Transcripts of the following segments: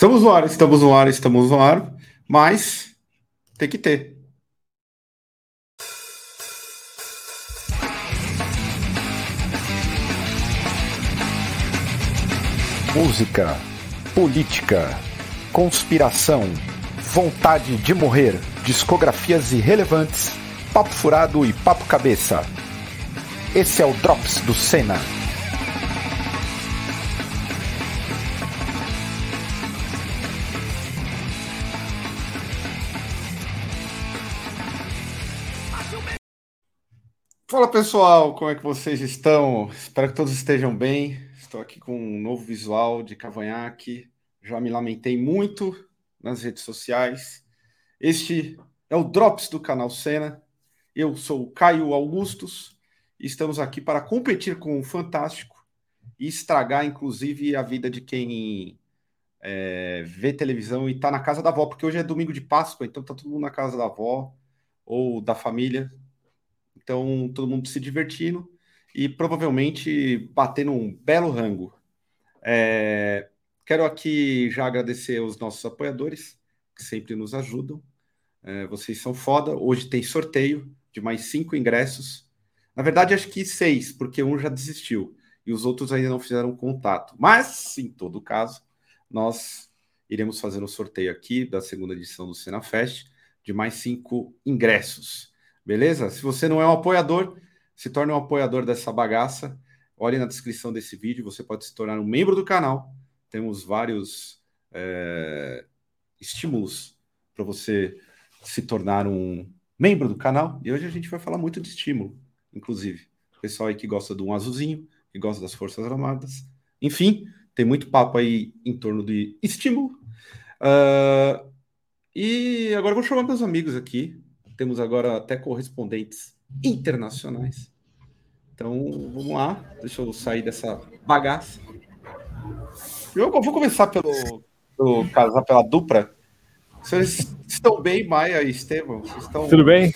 Estamos no ar, estamos no ar, estamos no ar, mas tem que ter. Música, política, conspiração, vontade de morrer, discografias irrelevantes, papo furado e papo cabeça. Esse é o Drops do Senna. Fala pessoal, como é que vocês estão? Espero que todos estejam bem. Estou aqui com um novo visual de cavanhaque. Já me lamentei muito nas redes sociais. Este é o Drops do canal Cena. Eu sou o Caio Augustus e estamos aqui para competir com o Fantástico e estragar, inclusive, a vida de quem é, vê televisão e está na casa da avó, porque hoje é domingo de Páscoa, então tá todo mundo na casa da avó ou da família então, todo mundo se divertindo e provavelmente batendo um belo rango. É, quero aqui já agradecer aos nossos apoiadores, que sempre nos ajudam. É, vocês são foda. Hoje tem sorteio de mais cinco ingressos. Na verdade, acho que seis, porque um já desistiu e os outros ainda não fizeram contato. Mas, em todo caso, nós iremos fazer um sorteio aqui da segunda edição do Cena Fest de mais cinco ingressos. Beleza? Se você não é um apoiador, se torne um apoiador dessa bagaça. Olhe na descrição desse vídeo, você pode se tornar um membro do canal. Temos vários é, estímulos para você se tornar um membro do canal. E hoje a gente vai falar muito de estímulo, inclusive. O pessoal aí que gosta do um azulzinho, que gosta das Forças Armadas. Enfim, tem muito papo aí em torno de estímulo. Uh, e agora eu vou chamar meus amigos aqui temos agora até correspondentes internacionais. Então, vamos lá. Deixa eu sair dessa bagaça. Eu vou começar pelo, pelo casar pela dupla. Vocês estão bem, Maia e Estevam? Estão... Tudo bem?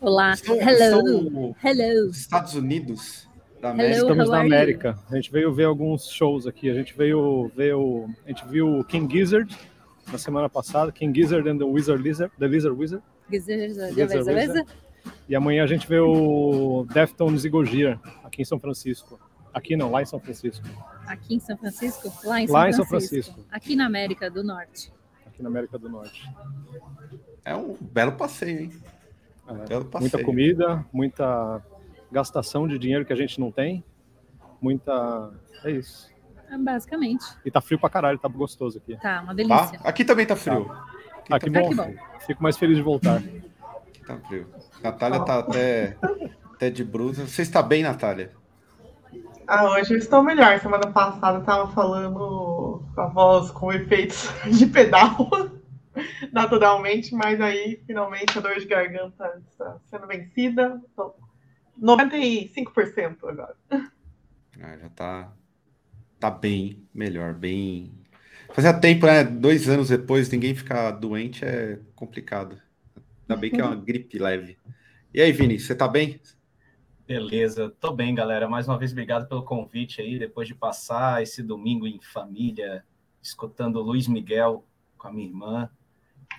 Olá. Estão, Hello. Estão Hello. Estados Unidos da América. Hello. Estamos na are you? América. A gente veio ver alguns shows aqui. A gente veio ver o. A gente viu o King Gizzard na semana passada. King Gizzard and the Wizard Lizard. The Lizard Wizard. Beleza, Beleza, beleza? E amanhã a gente vê o Deftones e Gojira aqui em São Francisco. Aqui não, lá em São Francisco. Aqui em São Francisco? Lá em São, Lá em São Francisco. Francisco. Aqui na América do Norte. Aqui na América do Norte. É um belo passeio, hein? É, Belo passeio. muita comida, muita gastação de dinheiro que a gente não tem. Muita. É isso. É, Basicamente. E tá frio pra caralho, tá gostoso aqui. Tá, uma Tá? delícia. Aqui também tá frio. Ah, que Ah, bom. que bom. Fico mais feliz de voltar. Tá frio. Natália tá até, até de brusa. Você está bem, Natália? Ah, hoje eu estou melhor. Semana passada eu tava falando com a voz com efeitos de pedal, naturalmente, mas aí finalmente a dor de garganta está sendo vencida. Tô 95% agora. Ah, já tá, tá bem melhor, bem. Fazia tempo, né? Dois anos depois, ninguém ficar doente é complicado. Ainda bem que é uma gripe leve. E aí, Vini, você tá bem? Beleza, tô bem, galera. Mais uma vez, obrigado pelo convite aí, depois de passar esse domingo em família, escutando Luiz Miguel com a minha irmã.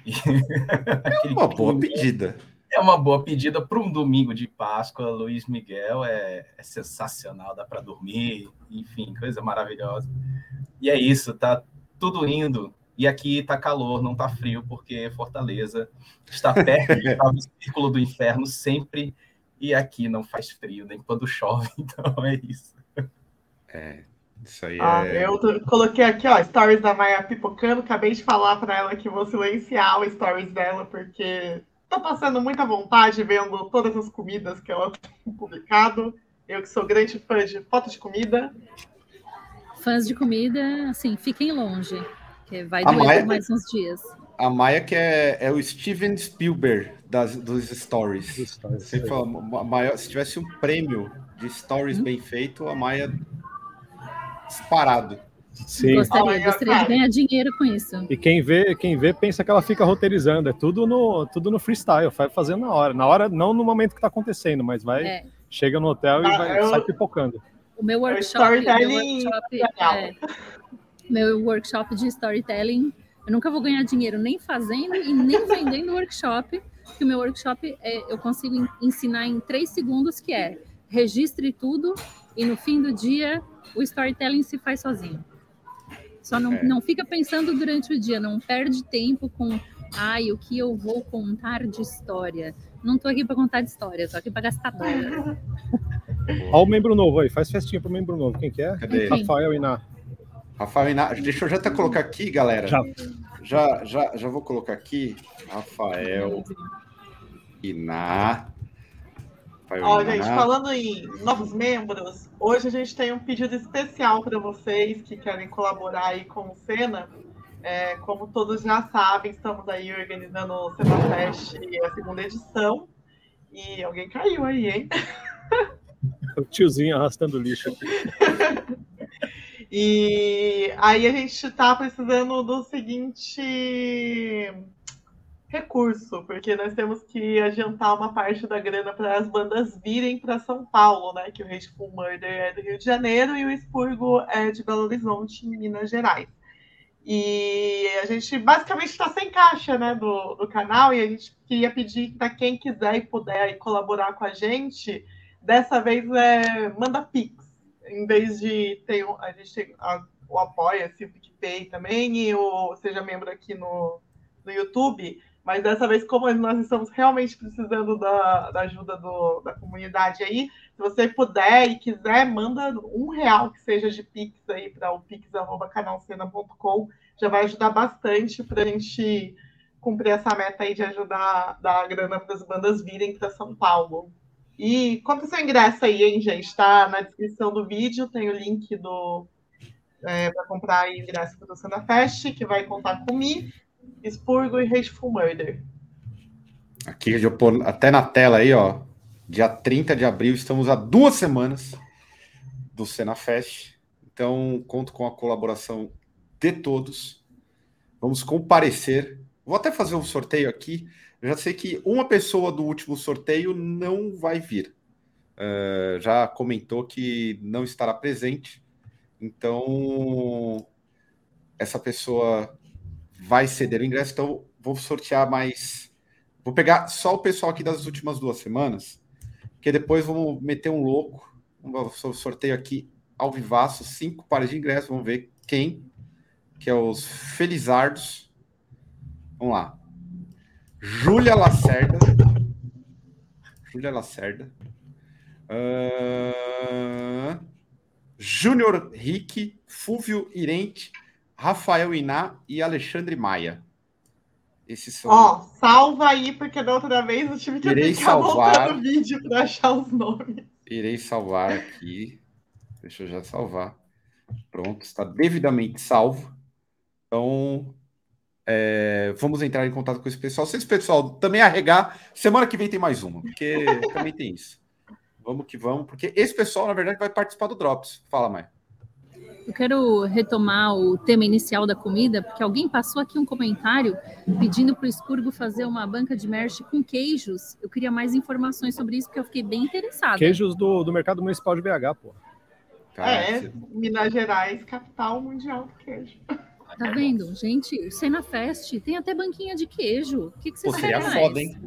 E aquele Uma boa pedida. É uma boa pedida para um domingo de Páscoa. Luiz Miguel é, é sensacional, dá para dormir, enfim, coisa maravilhosa. E é isso, tá tudo indo. E aqui tá calor, não tá frio, porque Fortaleza está perto do círculo do inferno sempre. E aqui não faz frio, nem quando chove, então é isso. É, isso aí Ah, é. eu coloquei aqui, ó, stories da Maia pipocando. Acabei de falar pra ela que vou silenciar o stories dela, porque tô passando muita vontade vendo todas as comidas que ela tem publicado. Eu que sou grande fã de foto de comida. Fãs de comida, assim, fiquem longe. Que vai A doer Maia- mais uns dias. A Maia que é, é o Steven Spielberg das, dos stories. Você fala, ma- maior, se tivesse um prêmio de stories bem feito, a Maia disparado. Sim. Gostaria, gostaria de ganhar dinheiro com isso. E quem vê, quem vê pensa que ela fica roteirizando. É tudo no, tudo no freestyle, vai fazendo na hora. Na hora, não no momento que tá acontecendo, mas vai, É, chega no hotel e Ah, vai, eu- sai pipocando. O meu workshop, o meu storytelling workshop é, meu workshop de storytelling. Eu nunca vou ganhar dinheiro nem fazendo e nem vendendo workshop, que o meu workshop é, eu consigo ensinar em três segundos, que é registre tudo e no fim do dia o storytelling se faz sozinho. Só não, é. não fica pensando durante o dia, não perde tempo com ai, o que eu vou contar de história. Não tô aqui para contar de história, tô aqui para gastar dólar. Olha o membro novo aí, faz festinha pro membro novo. Quem que é? Cadê? Rafael Iná. Rafael Iná, deixa eu já até colocar aqui, galera. Já. Já, já, já vou colocar aqui. Rafael Iná. Ó, gente, falando em novos membros, hoje a gente tem um pedido especial para vocês que querem colaborar aí com o Cena. É, como todos já sabem, estamos aí organizando o Cena Fest, a segunda edição. E alguém caiu aí, hein? O tiozinho arrastando lixo e aí a gente está precisando do seguinte recurso, porque nós temos que adiantar uma parte da grana para as bandas virem para São Paulo, né? Que o Hateful Murder é do Rio de Janeiro e o Expurgo é de Belo Horizonte, em Minas Gerais. E a gente basicamente está sem caixa né, do, do canal e a gente queria pedir para quem quiser e puder colaborar com a gente, dessa vez é, manda Pix. Em vez de ter a gente tem a, o Apoia-se, o PicPay também, e o Seja Membro aqui no, no YouTube mas dessa vez, como nós estamos realmente precisando da, da ajuda do, da comunidade aí, se você puder e quiser, manda um real que seja de Pix aí para o pix.canalcena.com. Já vai ajudar bastante para a gente cumprir essa meta aí de ajudar da grana para as bandas virem para São Paulo. E compre seu ingresso aí, hein, gente? Está na descrição do vídeo, tem o link do é, para comprar ingresso para o Cena Fest, que vai contar comigo. Expurgo e Hateful Murder. Aqui, eu pôr até na tela aí, ó. Dia 30 de abril, estamos há duas semanas do Cena Fest. Então, conto com a colaboração de todos. Vamos comparecer. Vou até fazer um sorteio aqui. Eu já sei que uma pessoa do último sorteio não vai vir. Uh, já comentou que não estará presente. Então, essa pessoa vai ceder o ingresso, então vou sortear mais. Vou pegar só o pessoal aqui das últimas duas semanas, que depois vamos meter um louco. Um sorteio aqui ao vivaço, cinco pares de ingressos. Vamos ver quem, que é os Felizardos. Vamos lá. Júlia Lacerda. Júlia Lacerda. Uh... Júnior Rick, Fúvio Irente, Rafael Iná e Alexandre Maia. Esses são. Ó, salva aí, porque da outra vez eu tive que Irei ficar salvar... o vídeo para achar os nomes. Irei salvar aqui. Deixa eu já salvar. Pronto, está devidamente salvo. Então, é, vamos entrar em contato com esse pessoal. Se esse pessoal também arregar, semana que vem tem mais uma, porque também tem isso. Vamos que vamos, porque esse pessoal, na verdade, vai participar do Drops. Fala, Maia. Eu quero retomar o tema inicial da comida, porque alguém passou aqui um comentário pedindo para o Expurgo fazer uma banca de merch com queijos. Eu queria mais informações sobre isso, porque eu fiquei bem interessada. Queijos do, do mercado municipal de BH, pô. é, Minas Gerais, capital mundial do queijo. Tá vendo? Gente, o Cena Fest tem até banquinha de queijo. O que, que vocês Pô, seria mais? foda, hein?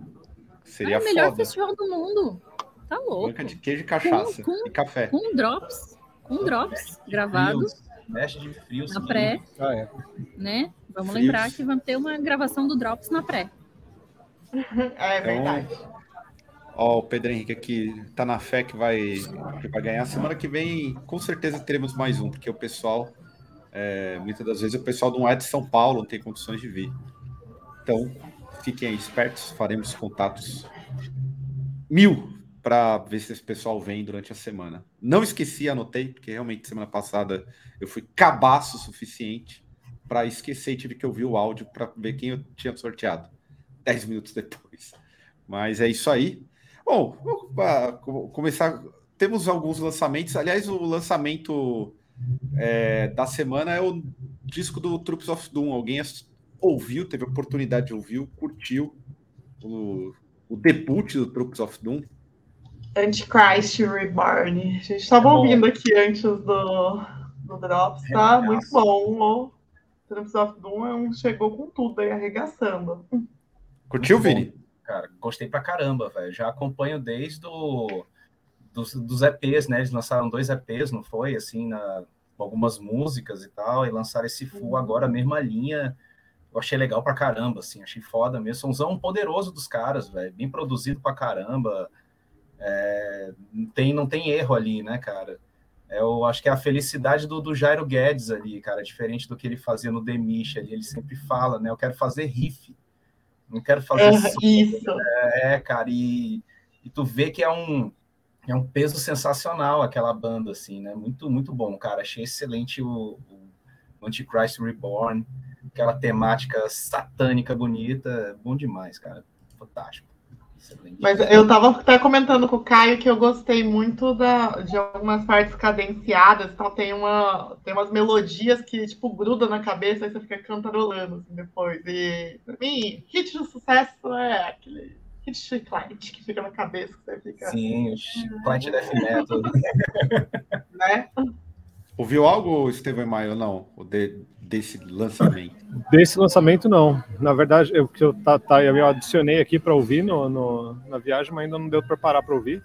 Seria é o melhor festival do mundo. Tá louco. Banca de queijo e cachaça. Com, com, e café. Com drops com drops gravados Mexe de frio, na pré, ah, é. né? Vamos Frios. lembrar que vamos ter uma gravação do drops na pré. É verdade. Então, ó, o Pedro Henrique aqui tá na fé que vai, que vai ganhar. Semana que vem, com certeza, teremos mais um, porque o pessoal, é, muitas das vezes, o pessoal não é de São Paulo, não tem condições de vir. Então, fiquem espertos, faremos contatos mil para ver se esse pessoal vem durante a semana. Não esqueci, anotei, porque realmente semana passada eu fui cabaço suficiente para esquecer e tive que ouvir o áudio para ver quem eu tinha sorteado. Dez minutos depois. Mas é isso aí. Bom, vou começar. Temos alguns lançamentos. Aliás, o lançamento é, da semana é o disco do Troops of Doom. Alguém ouviu, teve a oportunidade de ouvir, curtiu o, o debut do Troops of Doom. Antichrist Reborn. A gente estava ouvindo aqui antes do, no Drops, tá é, muito bom. O Trumps of Doom chegou com tudo aí, arregaçando. Curtiu, Vini? Cara, gostei pra caramba, velho. Já acompanho desde o, dos, dos EPs, né? Eles lançaram dois EPs, não foi? Assim, na, algumas músicas e tal, e lançaram esse full uhum. agora, a mesma linha. Eu achei legal pra caramba, assim, achei foda mesmo. Somzão poderoso dos caras, velho. Bem produzido pra caramba. É, não, tem, não tem erro ali, né, cara? Eu acho que é a felicidade do, do Jairo Guedes ali, cara, diferente do que ele fazia no Demish ali. Ele sempre fala, né? Eu quero fazer riff. Não quero fazer. É, isso. É, cara, e, e tu vê que é um é um peso sensacional aquela banda, assim, né? Muito, muito bom, cara. Achei excelente o, o Antichrist Reborn, aquela temática satânica bonita, bom demais, cara. Fantástico. Excelente. Mas eu tava até comentando com o Caio que eu gostei muito da, de algumas partes cadenciadas, então tem, uma, tem umas melodias que, tipo, grudam na cabeça e você fica cantarolando assim, depois. E, pra mim, hit de sucesso é aquele Aquele chiclete que fica na cabeça, que você fica. Sim, o chiclete death metal. né? Ouviu algo, Estevão Maio, não? De, desse lançamento? Desse lançamento, não. Na verdade, eu, eu, tá, tá, eu adicionei aqui para ouvir no, no, na viagem, mas ainda não deu para parar para ouvir.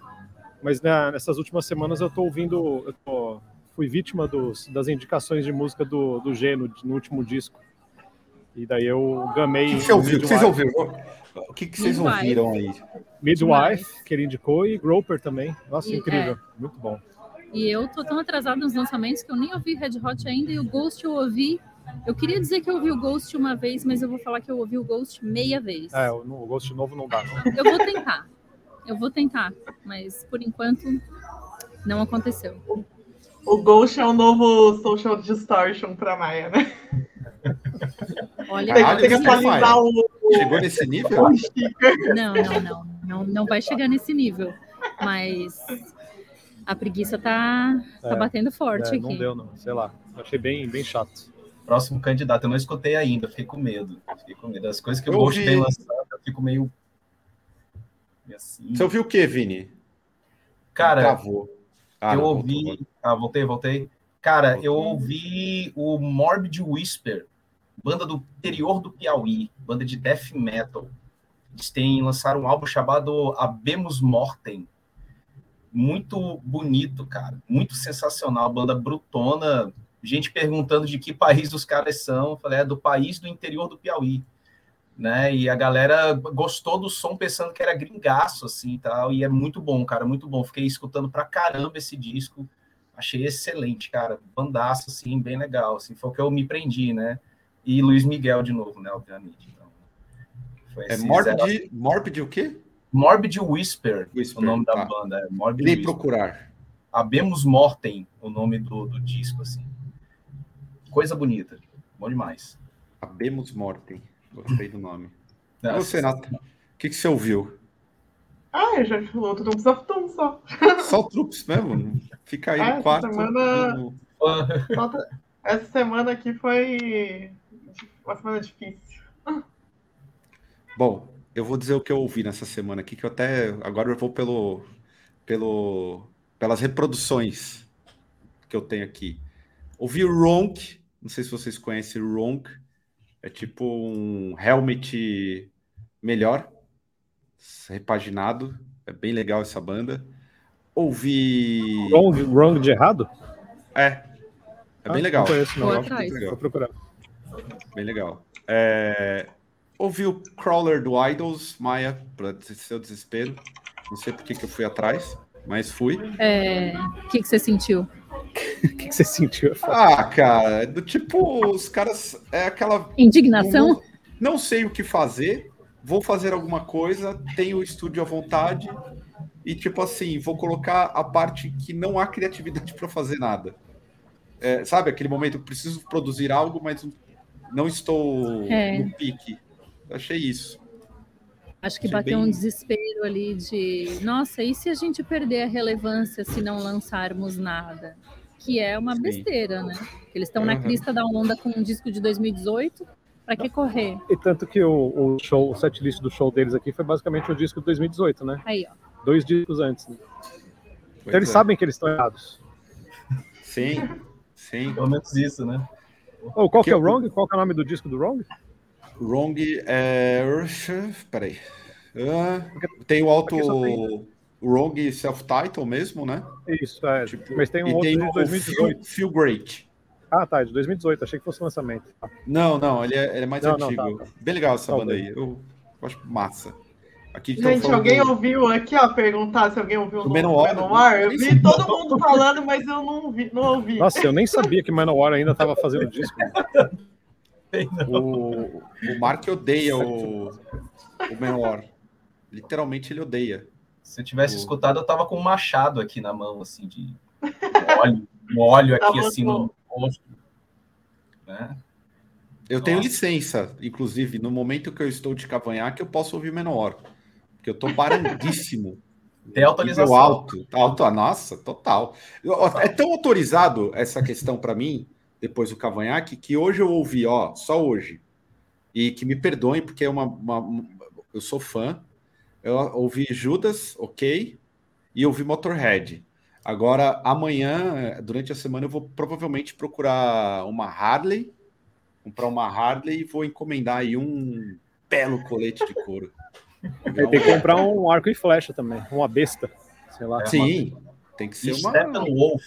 Mas né, nessas últimas semanas eu estou ouvindo. Eu tô, fui vítima dos, das indicações de música do, do G no, no último disco. E daí eu gamei. O que, você ouviu? O que vocês ouviram? O que, que vocês ouviram aí? Midwife, que ele indicou, e Groper também. Nossa, e, incrível. É. Muito bom. E eu tô tão atrasado nos lançamentos que eu nem ouvi Red Hot ainda, e o Ghost eu ouvi. Eu queria dizer que eu ouvi o Ghost uma vez, mas eu vou falar que eu ouvi o Ghost meia vez. É, o, o Ghost novo não dá. Não. Eu vou tentar. Eu vou tentar, mas por enquanto não aconteceu. O Ghost é o novo Social Distortion para Maia, né? Olha, tem, tem que atualizar o. Chegou nesse nível? Não, não, não, não. Não vai chegar nesse nível. Mas a preguiça tá, tá é, batendo forte é, aqui. Não deu, não. Sei lá. Achei bem, bem chato. Próximo candidato, eu não escutei ainda, fiquei com medo. Fiquei com medo. As coisas que o Ghost tem lançado, eu fico meio. Assim. Você ouviu o que, Vini? Cara, Travou. Ah, eu ouvi. Voltou. Ah, voltei, voltei. Cara, eu ouvi o Morbid Whisper, banda do interior do Piauí, banda de death metal. Eles têm lançaram um álbum chamado Abemus Mortem. Muito bonito, cara. Muito sensacional. Banda brutona. Gente perguntando de que país os caras são. Eu falei, é do país do interior do Piauí. Né? E a galera gostou do som pensando que era gringaço, assim, tal. E é muito bom, cara, muito bom. Fiquei escutando pra caramba esse disco. Achei excelente, cara. Bandaço, assim, bem legal. Assim, foi o que eu me prendi, né? e Luiz Miguel de novo, né? Obviamente. Então, é Morbid, zero... Morbid o quê? Morbid Whisper, Whisper o nome tá. da banda. É Morbid Irei procurar. Abemos Mortem, o nome do, do disco, assim. Coisa bonita. Bom demais. Abemos Mortem. Gostei do nome. Você, Nata? O que, que você ouviu? Ah, eu já falou Troops of Doom só. Só Troops mesmo? Fica aí ah, no quarto. Semana... No... Essa semana aqui foi uma semana difícil. Bom, eu vou dizer o que eu ouvi nessa semana aqui, que eu até agora eu vou pelo, pelo pelas reproduções que eu tenho aqui. Ouvi o Ronk, não sei se vocês conhecem o Ronk, é tipo um helmet melhor, repaginado, é bem legal essa banda. Ouvi. Wrong, wrong de errado? É. É ah, bem legal. Não conheço, não. Vou atrás. Vou procurar. Bem legal. É... Ouvi o Crawler do Idols, Maia, para seu desespero. Não sei por que, que eu fui atrás, mas fui. É... O que, que você sentiu? O que, que você sentiu? Ah, cara, do tipo, os caras. É aquela. Indignação? Não, não sei o que fazer, vou fazer alguma coisa, tenho o estúdio à vontade, e tipo assim, vou colocar a parte que não há criatividade para fazer nada. É, sabe, aquele momento, preciso produzir algo, mas não estou é. no pique. Achei isso. Acho que achei bateu bem... um desespero ali de, nossa, e se a gente perder a relevância se não lançarmos nada? Que é uma Sim. besteira, né? Eles estão uhum. na crista da onda com um disco de 2018, para que correr? E tanto que o, o show, o setlist do show deles aqui foi basicamente o disco de 2018, né? Aí, ó. Dois discos antes. Né? Então eles é. sabem que eles estão errados. Sim. Sim. Pelo menos isso, né? Oh, qual que é o Wrong? Qual que é o nome do disco do Wrong? Wrong é. Peraí. Uh, tem o auto. tem- Wrong self-title mesmo, né? Isso, é. Tipo, Mas tem um outro tem de o 2018. Feel, Feel Great. Ah, tá, de 2018. Achei que fosse lançamento. Ah, Não, não, ele é, ele é mais Não, não, antigo. tá, tá. Bem legal essa Tá banda bem. aí. Eu, eu acho massa. Aqui Gente, falando alguém do- ouviu aqui, ó, perguntar se alguém ouviu o Manowar? Manowar? Eu Nem vi todo mundo falando, mas eu não, ouvi, não ouvi. Nossa, eu nem sabia que Manowar ainda tava fazendo disco. O, o Mark odeia o, o Menor. Literalmente ele odeia. Se eu tivesse escutado, eu tava com um machado aqui na mão, assim, de um óleo, um óleo aqui, assim, no rosto. Né? Eu tenho Nossa. licença, inclusive, no momento que eu estou de cavanhaque, eu posso ouvir Menor. Porque eu tô barandíssimo. Tem autorização. Alto, alto, ah, nossa, total. É tão autorizado essa questão para mim, depois do cavanhaque, que hoje eu ouvi, ó, só hoje. E que me perdoem, porque é uma, uma- eu sou fã. Eu ouvi Judas, ok, e ouvi Motorhead. Agora, amanhã, durante a semana, eu vou provavelmente procurar uma Harley, comprar uma Harley e vou encomendar aí um belo colete de couro. Tem que comprar um arco e flecha também, uma besta. Sei lá. Sim, tem que ser uma. Steppenwolf.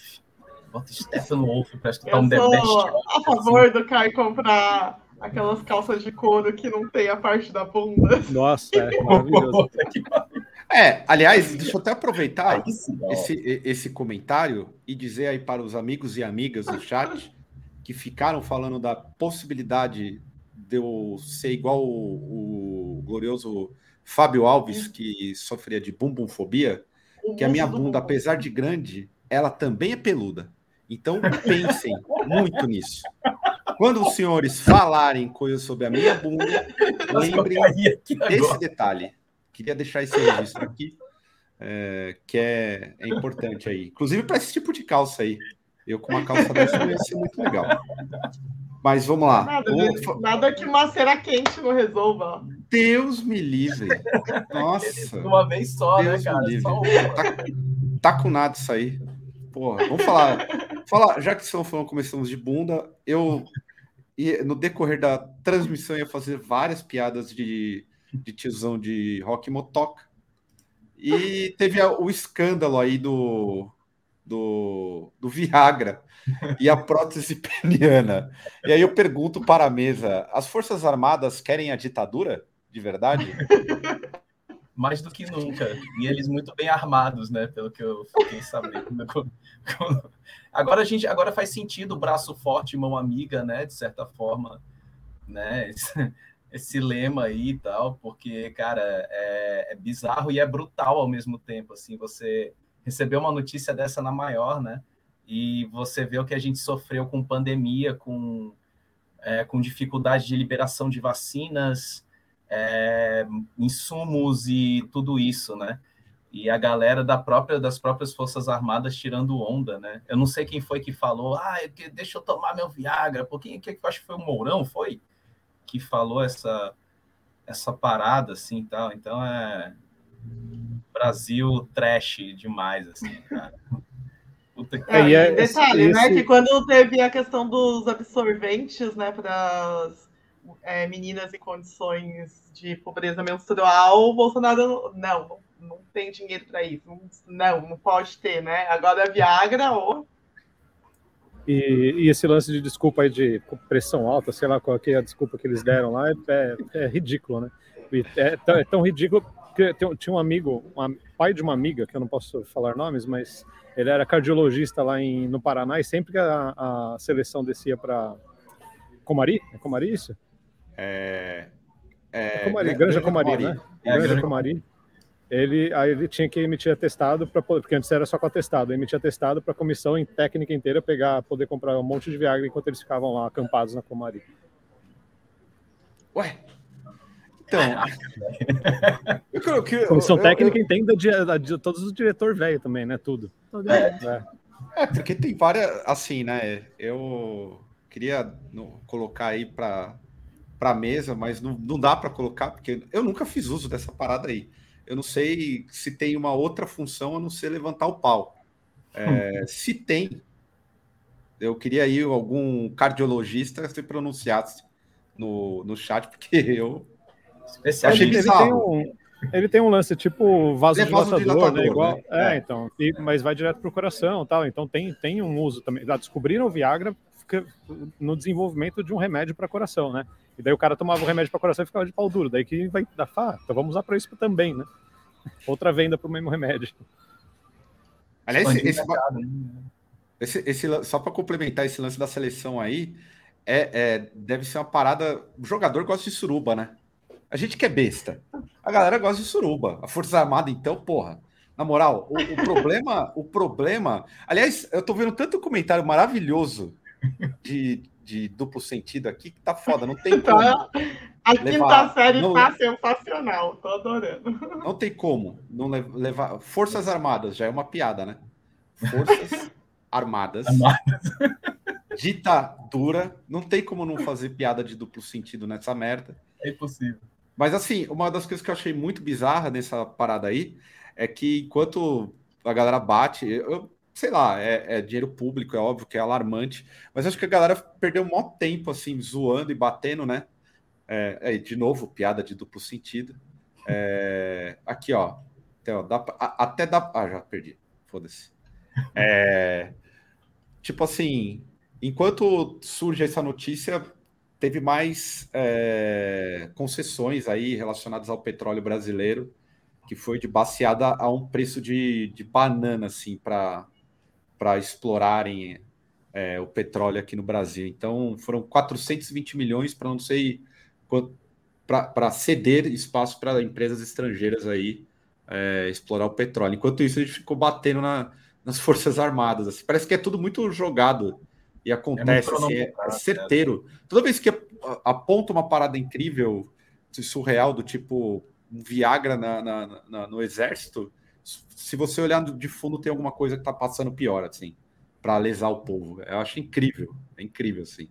Bota Steppenwolf pra escutar um Eu The sou Best. a favor do Kai comprar aquelas calças de couro que não tem a parte da bunda. Nossa, é maravilhoso. É, aliás, deixa eu até aproveitar Aí sim, ó. esse, esse comentário e dizer aí para os amigos e amigas do chat que ficaram falando da possibilidade de eu ser igual o, o glorioso Fábio Alves, que sofria de bumbumfobia, que a minha bunda, apesar de grande, ela também é peluda. Então pensem muito nisso. Quando os senhores falarem coisas sobre a minha bunda, lembrem Caí aqui esse agora. detalhe. Queria deixar esse registro aqui, é, que é, é importante aí. Inclusive para esse tipo de calça aí. Eu com uma calça dessa ia ser muito legal. Mas vamos lá. Nada, né? nada que uma cera quente não resolva. Deus me livre. Nossa. De uma vez só, Deus né, me cara? livre. Só um. Tá, tá com nada isso aí. Porra, vamos falar. Falar já que estamos falando, começamos de bunda, eu ia- no decorrer da transmissão ia fazer várias piadas de, de tiozão de rock motoca. E teve o escândalo aí do, do, do Viagra e a prótese peniana. E aí eu pergunto para a mesa: as Forças Armadas querem a ditadura? De verdade? mais do que nunca. E eles muito bem armados, né? Pelo que eu fiquei sabendo. Agora a gente, agora faz sentido o braço forte, mão amiga, né? De certa forma, né? Esse, esse lema aí e tal, porque, cara, é, é bizarro e é brutal ao mesmo tempo. Assim, você recebeu uma notícia dessa na maior, né? E você vê o que a gente sofreu com pandemia, com, é, com dificuldade de liberação de vacinas, é, insumos e tudo isso, né? E a galera da própria, das próprias Forças Armadas tirando onda, né? Eu não sei quem foi que falou, ah, deixa eu tomar meu Viagra. Por quem que eu acho que foi o Mourão, foi? Que falou essa, essa parada, assim, e tal. Então é... Brasil trash demais, assim, cara. Puta que... É, e é- detalhe, né? esse- Que quando teve a questão dos absorventes, né, para as meninas em condições de pobreza menstrual, o Bolsonaro não, não, tem dinheiro para isso. Não, não pode ter, né? Agora Viagra ou E, e esse lance de desculpa aí de pressão alta, sei lá qual que é a desculpa que eles deram lá, é, é- é ridículo, né? É, tão, é tão ridículo que tem- tinha um amigo, um pai de uma amiga, que eu não posso falar nomes, mas ele era cardiologista lá em, no Paraná e sempre que a, a seleção descia para Comari, é Comari isso? É, É é, Comari, Gra- Granja Comari, né? É, a Granja Granja Comari. Ele, aí ele tinha que emitir atestado, poder- porque antes era só com atestado, emitir atestado para a comissão em técnica inteira pegar, poder comprar um monte de Viagra enquanto eles ficavam lá acampados na Comari. Ué. Então. eu, eu, eu, Comissão eu- técnica entende de, de todos os diretor velho também, né? Tudo. Todo É. É. É, porque tem várias, assim, né? Eu queria no- colocar aí para para mesa, mas não, não dá para colocar porque eu nunca fiz uso dessa parada aí. Eu não sei se tem uma outra função a não ser levantar o pau. É, se tem, Eu queria aí algum cardiologista se pronunciasse no, no chat, porque eu achei bizarro. Ele tem, um, ele tem um lance tipo vasodilatador, né? Igual, né? É, é, então, e, mas vai direto pro coração tal. Então tem, tem um uso também. Já descobriram o Viagra no desenvolvimento de um remédio para coração, né? E daí o cara tomava o remédio para coração e ficava de pau duro. Daí que vai dar, ah, então vamos usar para isso também, né? Outra venda para o mesmo remédio. Aliás, esse, esse, esse, esse, só para complementar esse lance da seleção aí, é, é, deve ser uma parada. O jogador gosta de suruba, né? A gente que é besta. A galera gosta de suruba. A Força Armada, então, porra. Na moral, o, o problema, o problema. Aliás, eu tô vendo tanto comentário maravilhoso de, de duplo sentido aqui que tá foda, não tem como. A quinta série não, tá sensacional, tô adorando. Não tem como não levar. Forças Armadas já é uma piada, né? Forças Armadas. Armadas. Ditadura. Não tem como não fazer piada de duplo sentido nessa merda. É impossível. Mas assim, uma das coisas que eu achei muito bizarra nessa parada aí é que enquanto a galera bate, eu, sei lá, é, é, dinheiro público, é óbvio que é alarmante, mas acho que a galera perdeu maior tempo, assim, zoando e batendo, né? É, é, de novo, piada de duplo sentido. É, aqui, ó. Então, dá pra, até dá. Ah, já perdi. Foda-se. É, tipo assim, enquanto surge essa notícia, teve mais é, concessões aí relacionadas ao petróleo brasileiro, que foi de baseada a um preço de, de banana, assim, para para explorarem é, o petróleo aqui no Brasil. Então, foram 420 milhões para não sei para ceder espaço para empresas estrangeiras aí é, explorar o petróleo. Enquanto isso, a gente ficou batendo na, nas Forças Armadas. Assim. Parece que é tudo muito jogado e acontece, é, assim, é, é certeiro. Toda vez que aponta uma parada incrível, surreal, do tipo um Viagra na, na, na, no exército, se você olhar de fundo, tem alguma coisa que está passando pior, assim, para lesar o povo. Eu acho incrível, é incrível, assim.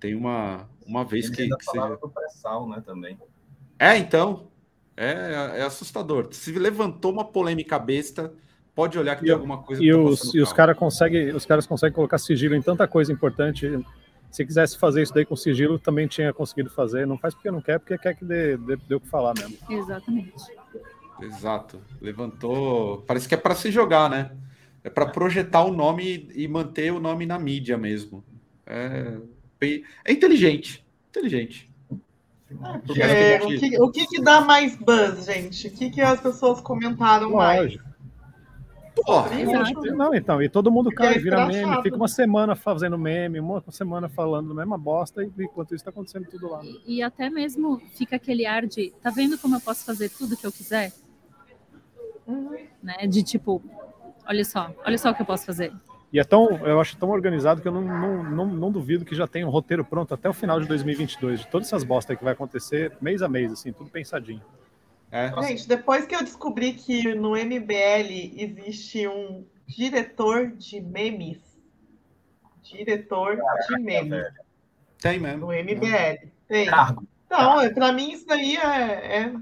Tem uma, uma vez que. que seja... pré-sal, né, também. É, então. É, é assustador. Se levantou uma polêmica besta, pode olhar que e tem alguma coisa. E, tá os, e os, cara consegue, os caras conseguem colocar sigilo em tanta coisa importante. Se quisesse fazer isso daí com sigilo, também tinha conseguido fazer. Não faz porque não quer, porque quer que dê, dê, dê o que falar mesmo. Exatamente. Exato. Levantou. Parece que é para se jogar, né? É para projetar o nome e manter o nome na mídia mesmo. É, é inteligente. Inteligente. É, o, que, o que, que, dá mais buzz, gente? O que, que as pessoas comentaram Lógico. mais? Porra, não, então, e todo mundo cai, vira meme, fica uma semana fazendo meme, uma semana falando a mesma bosta, e enquanto isso está acontecendo tudo lá. E, e, até mesmo fica aquele ar de, tá vendo como eu posso fazer tudo que eu quiser? Uhum. Né? De tipo, olha só, olha só o que eu posso fazer. E é tão, eu acho tão organizado que eu não, não, não, não duvido que já tenha um roteiro pronto até o final de 2022, de todas essas bostas que vai acontecer mês a mês, assim, tudo pensadinho. É. Gente, depois que eu descobri que no MBL existe um diretor de memes, diretor de memes. Tem mesmo. No MBL. Tem. Então, é, para mim isso daí é, é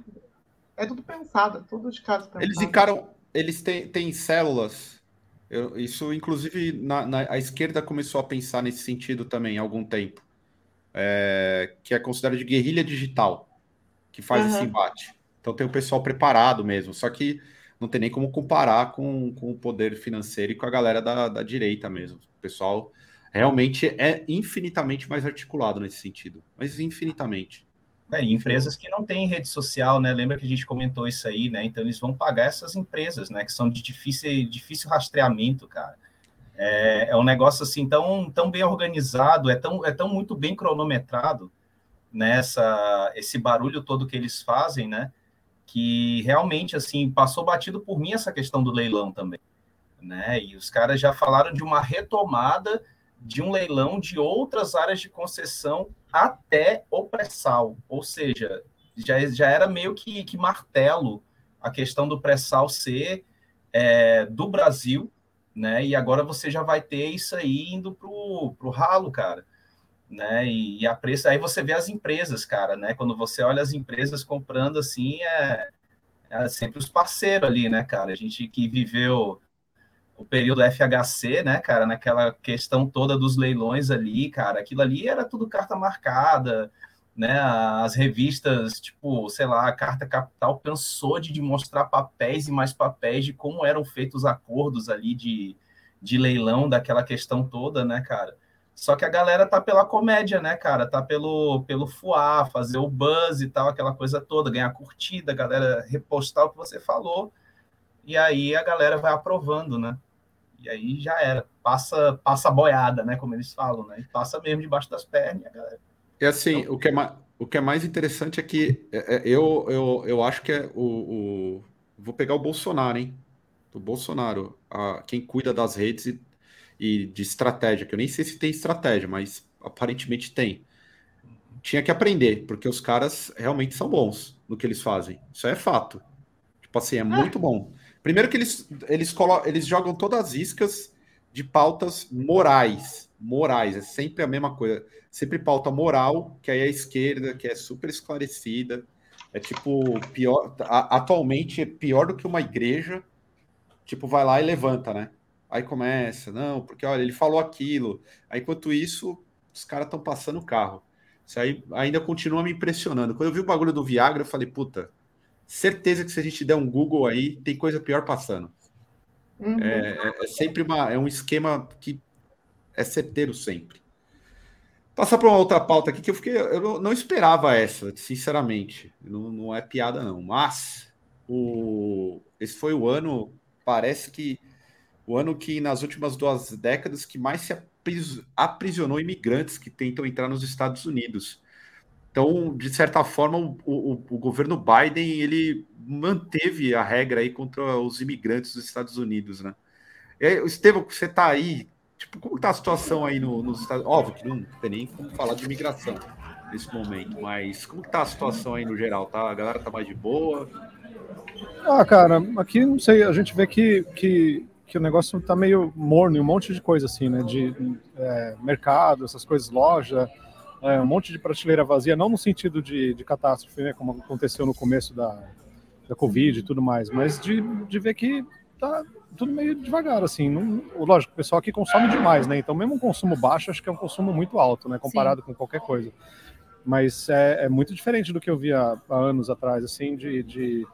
é tudo pensado, é tudo de caso pensado. Eles encaram, eles têm, têm células. Eu, isso, inclusive, na, na, a esquerda começou a pensar nesse sentido também há algum tempo. É, que é considerado de guerrilha digital, que faz uhum. esse embate. Então tem o pessoal preparado mesmo, só que não tem nem como comparar com, com o poder financeiro e com a galera da, da direita mesmo. O pessoal realmente é infinitamente mais articulado nesse sentido, mas infinitamente. É, empresas que não têm rede social, né? Lembra que a gente comentou isso aí, né? Então eles vão pagar essas empresas, né? Que são de difícil, difícil rastreamento, cara. É, é um negócio assim tão, tão bem organizado, é tão, é tão muito bem cronometrado nessa esse barulho todo que eles fazem, né? Que realmente assim passou batido por mim essa questão do leilão também, né? E os caras já falaram de uma retomada de um leilão de outras áreas de concessão até o pré-sal, ou seja, já, já era meio que, que martelo a questão do pré-sal ser é, do Brasil, né? E agora você já vai ter isso aí indo pro, pro ralo, cara. Né? E, e a preço, aí você vê as empresas, cara, né? Quando você olha as empresas comprando assim, é, é sempre os parceiros ali, né, cara? A gente que viveu o período FHC, né, cara, naquela questão toda dos leilões ali, cara, aquilo ali era tudo carta marcada, né, as revistas, tipo, sei lá, a Carta Capital cansou de mostrar papéis e mais papéis de como eram feitos os acordos ali de, de leilão daquela questão toda, né, cara? Só que a galera tá pela comédia, né, cara? Tá pelo, pelo fuar, fazer o buzz e tal, aquela coisa toda, ganhar curtida, a galera repostar o que você falou. E aí a galera vai aprovando, né? E aí já era. Passa, passa boiada, né? Como eles falam, né? E passa mesmo debaixo das pernas, galera. É assim, então, o, que é mais, o que é mais interessante é que é, é, eu, eu, eu acho que é o, o. Vou pegar o Bolsonaro, hein? O Bolsonaro, a, quem cuida das redes e e de estratégia, que eu nem sei se tem estratégia, mas aparentemente tem. Tinha que aprender, porque os caras realmente são bons no que eles fazem. Isso é fato. Tipo assim, é muito bom. Primeiro que eles, eles, colo eles jogam todas as iscas de pautas morais. Morais, é sempre a mesma coisa. Sempre pauta moral, que aí é a esquerda, que é super esclarecida. É tipo, pior. Atualmente é pior do que uma igreja. Tipo, vai lá e levanta, né? Aí começa, não, porque olha, ele falou aquilo. Aí, enquanto isso, os caras estão passando o carro. Isso aí ainda continua me impressionando. Quando eu vi o bagulho do Viagra, eu falei, puta, certeza que se a gente der um Google aí, tem coisa pior passando. Uhum. É, é, é, sempre uma, é um esquema que é certeiro sempre. Passar para uma outra pauta aqui que eu fiquei, eu não esperava essa, sinceramente. Não, não é piada não, mas o, esse foi o ano, parece que o ano que, nas últimas duas décadas, que mais se aprisionou imigrantes que tentam entrar nos Estados Unidos. Então, de certa forma, o, o, o, governo Biden ele manteve a regra aí contra os imigrantes dos Estados Unidos, né? Estevam, você está aí, tipo, como está a situação aí no, nos Estados Óbvio que não tem nem como falar de imigração nesse momento, mas como está a situação aí no geral, tá? A galera tá mais de boa? Ah, cara, aqui não sei, a gente vê que, que que o negócio tá meio morno, um monte de coisa assim, né? De é, mercado, essas coisas, loja, é, um monte de prateleira vazia, não no sentido de, de catástrofe, né? Como aconteceu no começo da, da Covid e tudo mais, mas de, de ver que tá tudo meio devagar, assim. Não, lógico, o pessoal aqui consome demais, né? Então, mesmo um consumo baixo, acho que é um consumo muito alto, né? Comparado Sim. com qualquer coisa. Mas é, é, muito diferente do que eu via há anos atrás, assim, de, de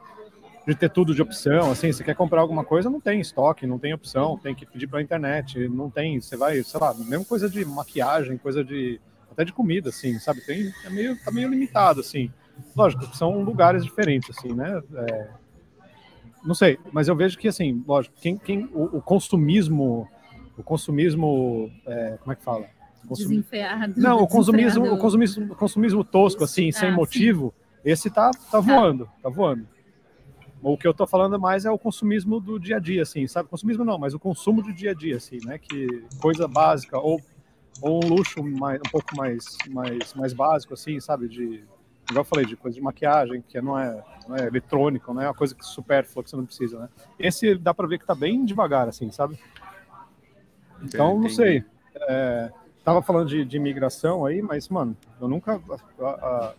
de ter tudo de opção, assim, você quer comprar alguma coisa, não tem estoque, não tem opção, tem que pedir pela internet, não tem, você vai, sei lá, mesmo coisa de maquiagem, coisa de até de comida, assim, sabe? Tem, é meio, tá meio limitado, assim. Lógico, são lugares diferentes, assim, né? É, não sei, mas eu vejo que, assim, lógico, quem, quem o, o consumismo, o consumismo, é, como é que fala? Consum... Desenfreado. Não, o consumismo, o consumismo, o consumismo tosco, assim, sem ah, motivo, sim. esse tá, tá voando, tá voando. O que eu tô falando mais é o consumismo do dia a dia, assim, sabe? Consumismo não, mas o consumo do dia a dia, assim, né? Que coisa básica ou, ou um luxo mais, um pouco mais, mais, mais básico, assim, sabe? De, igual eu falei, de coisa de maquiagem, que não é, não é eletrônico, não é uma coisa que supérflua, que você não precisa, né? Esse dá para ver que tá bem devagar, assim, sabe? Então, não sei. É, tava falando de, de imigração aí, mas, mano, eu nunca. A, a,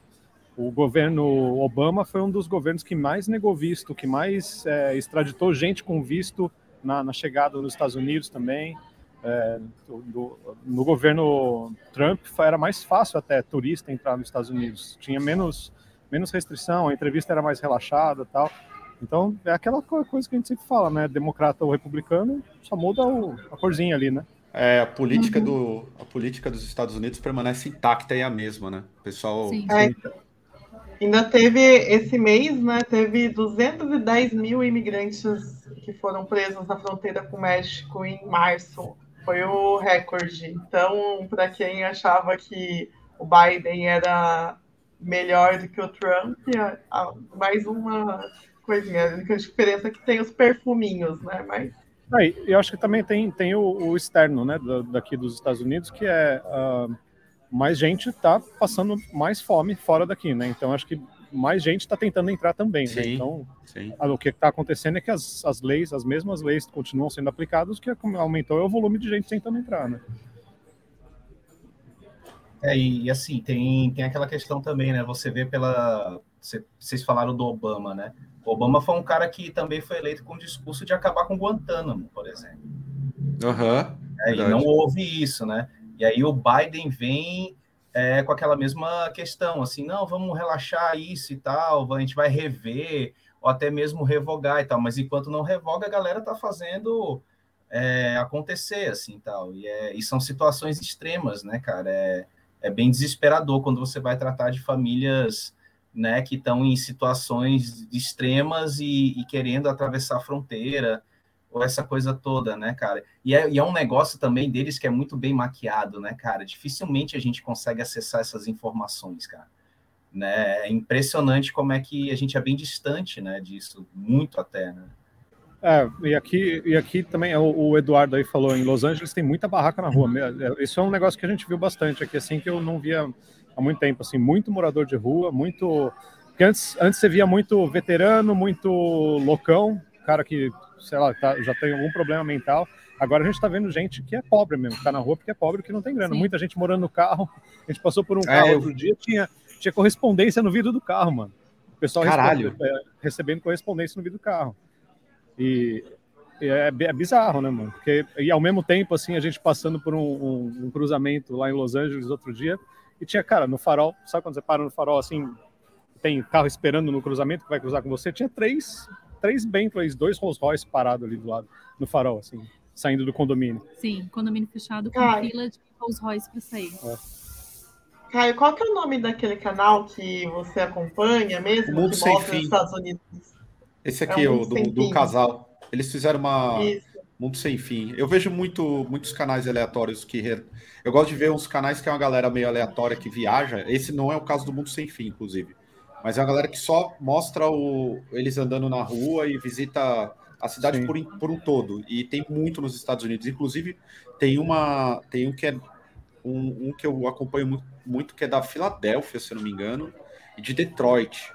o governo Obama foi um dos governos que mais negou visto, que mais é, extraditou gente com visto na, na, chegada nos Estados Unidos também. É, do, no governo Trump era mais fácil até turista entrar nos Estados Unidos, tinha menos, menos restrição, a entrevista era mais relaxada tal. Então é aquela coisa que a gente sempre fala, né? Democrata ou republicano, só muda o, a corzinha ali, né? É, a política uhum. do a política dos Estados Unidos permanece intacta e é a mesma, né? O pessoal Sim. É, Ainda teve esse mês, né? Teve 210 mil imigrantes que foram presos na fronteira com o México em março. Foi o recorde. Então, para quem achava que o Biden era melhor do que o Trump, mais uma coisinha. A diferença é que tem os perfuminhos, né? Mas Aí, eu acho que também tem, tem o, o externo, né, daqui dos Estados Unidos, que é uh, mais gente está passando mais fome fora daqui, né? Então acho que mais gente está tentando entrar também, né? sim, né? Então sim. o que está acontecendo é que as, as leis, as mesmas leis continuam sendo aplicadas, o que aumentou é o volume de gente tentando entrar, né? É, e assim, tem, tem aquela questão também, né? Você vê pela. Vocês falaram do Obama, né? O Obama foi um cara que também foi eleito com o discurso de acabar com Guantánamo, por exemplo Uhum, é, e não houve isso, né? E aí o Biden vem é, com aquela mesma questão, assim, não, vamos relaxar isso e tal, a gente vai rever, ou até mesmo revogar e tal, mas enquanto não revoga, a galera tá fazendo é, acontecer, assim, tal, e, é, e são situações extremas, né, cara, é, é bem desesperador quando você vai tratar de famílias, né, que estão em situações extremas e, e querendo atravessar a fronteira, ou essa coisa toda, né, cara? E é, e é, um negócio também deles que é muito bem maquiado, né, cara? Dificilmente a gente consegue acessar essas informações, cara. Né? É impressionante como é que a gente é bem distante, né, disso, muito até, né? É, e aqui, e aqui também, o, o, Eduardo aí falou, em Los Angeles tem muita barraca na rua. É, isso é um negócio que a gente viu bastante aqui, assim, que eu não via há muito tempo, assim, muito morador de rua, muito... Porque antes, antes você via muito veterano, muito loucão, cara que sei lá, tá, já tem algum problema mental. Agora a gente está vendo gente que é pobre mesmo, que tá na rua porque é pobre, que não tem grana. Sim. Muita gente morando no carro. A gente passou por um é, carro é, eu... outro dia, tinha, tinha correspondência no vidro do carro, mano. O pessoal Caralho. É, recebendo correspondência no vidro do carro. E, e é, é, bizarro, né, mano? Porque, e ao mesmo tempo, assim, a gente passando por um, um, um cruzamento lá em Los Angeles outro dia, e tinha, cara, no farol, sabe quando você para no farol assim, tem carro esperando no cruzamento que vai cruzar com você? Tinha três três Bentleys, dois Rolls Royce parados ali do lado, no farol, assim, saindo do condomínio. Sim, condomínio fechado com Caio. fila de Rolls Royce para sair. É. Caio, qual que é o nome daquele canal que você acompanha mesmo, Mundo que mostra nos Estados Unidos? Esse aqui, é o do, do, casal. Eles fizeram uma. Isso. Mundo Sem Fim. Eu vejo muito, muitos canais aleatórios que. Eu gosto de ver uns canais que é uma galera meio aleatória que viaja. Esse não é o caso do Mundo Sem Fim, inclusive. Mas é uma galera que só mostra o, eles andando na rua e visita a cidade por, por, um todo. E tem muito nos Estados Unidos. Inclusive, tem uma. Tem um que é um, um que eu acompanho muito, muito, que é da Filadélfia, se eu não me engano, e de Detroit.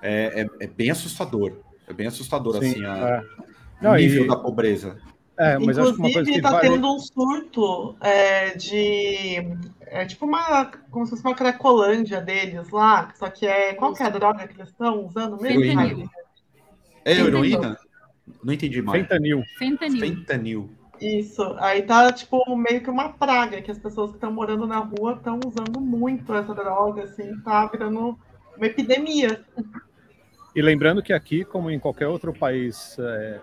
É, é, é bem assustador. É bem assustador, Sim, assim, a, é. não, o nível e... da pobreza. É, mas Inclusive, está vai... tendo um surto é, de. É tipo uma. Como se fosse uma cracolândia deles lá. Só que é. Qual que é a droga que eles estão usando mesmo? Heroína. É heroína? Não entendi mais. Fentanil. Fentanil. Fentanil. Isso. Aí tá, tipo, meio que uma praga, que as pessoas que estão morando na rua estão usando muito essa droga, assim, tá virando uma epidemia. E lembrando que aqui, como em qualquer outro país é,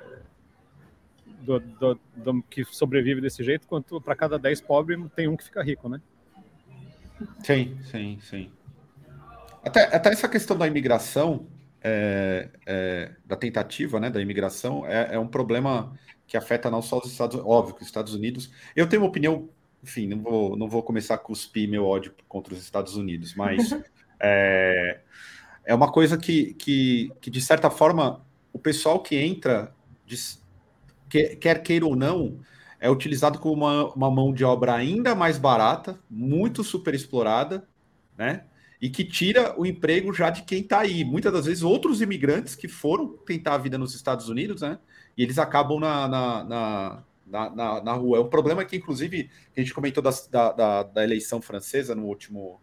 do, do, do, que sobrevive desse jeito, quanto para cada 10 pobres tem um que fica rico, né? Sim, sim, sim. Até, até essa questão da imigração, é, é, da tentativa né, da imigração, é, é, um problema que afeta não só os Estados Unidos, óbvio que os Estados Unidos. Eu tenho uma opinião, enfim, não vou, não vou começar a cuspir meu ódio contra os Estados Unidos, mas é, é uma coisa que, que, que, de certa forma, o pessoal que entra de, quer queira ou não, é utilizado como uma, uma mão de obra ainda mais barata, muito super explorada, né? E que tira o emprego já de quem está aí. Muitas das vezes, outros imigrantes que foram tentar a vida nos Estados Unidos, né? E eles acabam na, na, na, na, na rua. É um problema que, inclusive, a gente comentou da, da, da eleição francesa no último,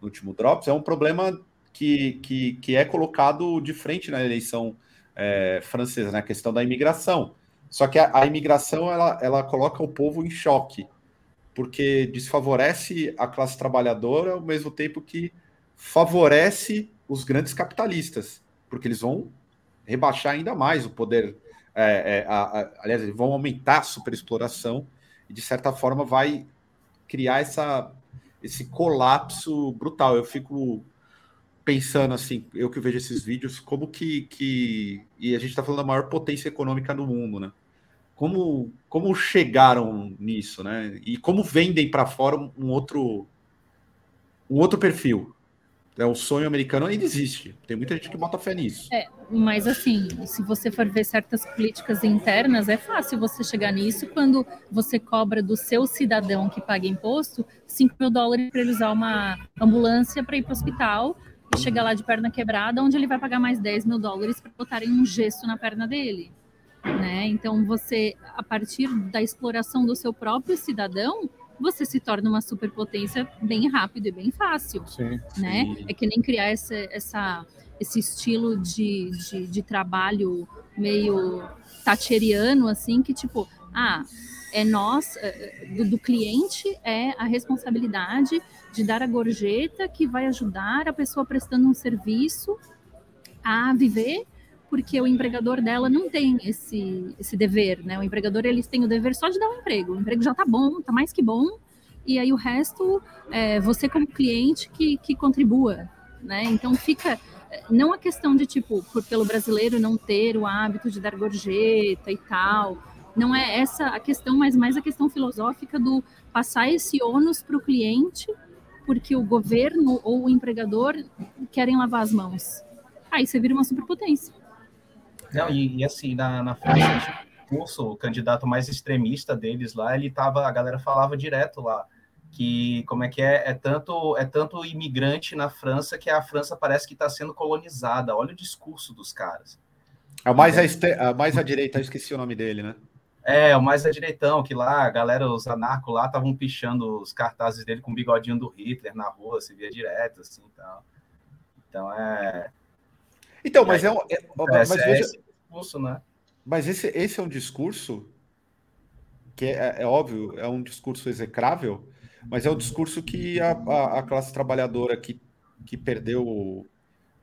no último Drops, é um problema que, que, que é colocado de frente na eleição é, francesa, na né? questão da imigração. Só que a, a, imigração ela, ela coloca o povo em choque, porque desfavorece a classe trabalhadora ao mesmo tempo que favorece os grandes capitalistas, porque eles vão rebaixar ainda mais o poder. É, é, a, a, aliás, eles vão aumentar a superexploração e, de certa forma, vai criar essa, esse colapso brutal. Eu fico pensando assim, eu que vejo esses vídeos, como que, que e a gente está falando da maior potência econômica do mundo, né? Como, como chegaram nisso, né? E como vendem para fora um outro um outro perfil. É o sonho americano ainda existe. Tem muita gente que bota fé nisso. É, mas assim, se você for ver certas políticas internas, é fácil você chegar nisso quando você cobra do seu cidadão que paga imposto 5 mil dólares para ele usar uma ambulância para ir para o hospital e chega lá de perna quebrada, onde ele vai pagar mais 10 mil dólares para botarem um gesso na perna dele. Né? Então, você, a partir da exploração do seu próprio cidadão, você se torna uma superpotência bem rápido e bem fácil. Sim, né? Sim. É que nem criar essa, essa, esse estilo de, de, de trabalho meio thatcheriano, assim, que tipo, ah, é nós, é, do, do, cliente, é a responsabilidade de dar a gorjeta que vai ajudar a pessoa prestando um serviço a viver, porque o empregador dela não tem esse, esse dever, né? O empregador, eles têm o dever só de dar um emprego. O emprego já tá bom, tá mais que bom, e aí o resto, é você como cliente que, que contribua, né? Então fica não a questão de tipo por, pelo brasileiro não ter o hábito de dar gorjeta e tal, não é essa a questão, mas mais a questão filosófica do passar esse ônus para o cliente, porque o governo ou o empregador querem lavar as mãos. Aí você vira uma superpotência. Não, e, e assim, na, na França, curso, o candidato mais extremista deles lá, ele tava, a galera falava direto lá que como é que é é tanto é tanto imigrante na França que a França parece que está sendo colonizada. Olha o discurso dos caras. É mais a, este... mais à direita, eu esqueci o nome dele, né? É, o mais a direitão, que lá a galera, os anarcos lá, estavam pichando os cartazes dele com o bigodinho do Hitler na rua, se via direto, assim, então. Então é. Então, mas aí, é, um, é, mas é veja, esse discurso, né? Mas esse, esse é um discurso que é, é, óbvio, é um discurso execrável, mas é um discurso que a, a, a classe trabalhadora que, que perdeu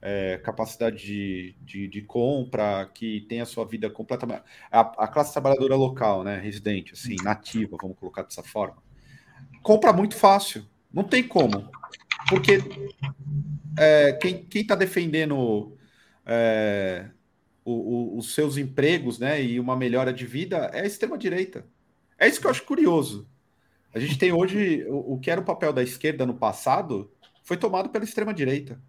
é, capacidade de, de, de, compra, que tem a sua vida completamente. A, a, classe trabalhadora local, né, residente, assim, nativa, vamos colocar dessa forma, compra muito fácil. Não tem como. Porque é, quem está defendendo é, o, o, os seus empregos né, e uma melhora de vida é a extrema-direita. É isso que eu acho curioso. A gente tem hoje o, o que era o papel da esquerda no passado foi tomado pela extrema-direita.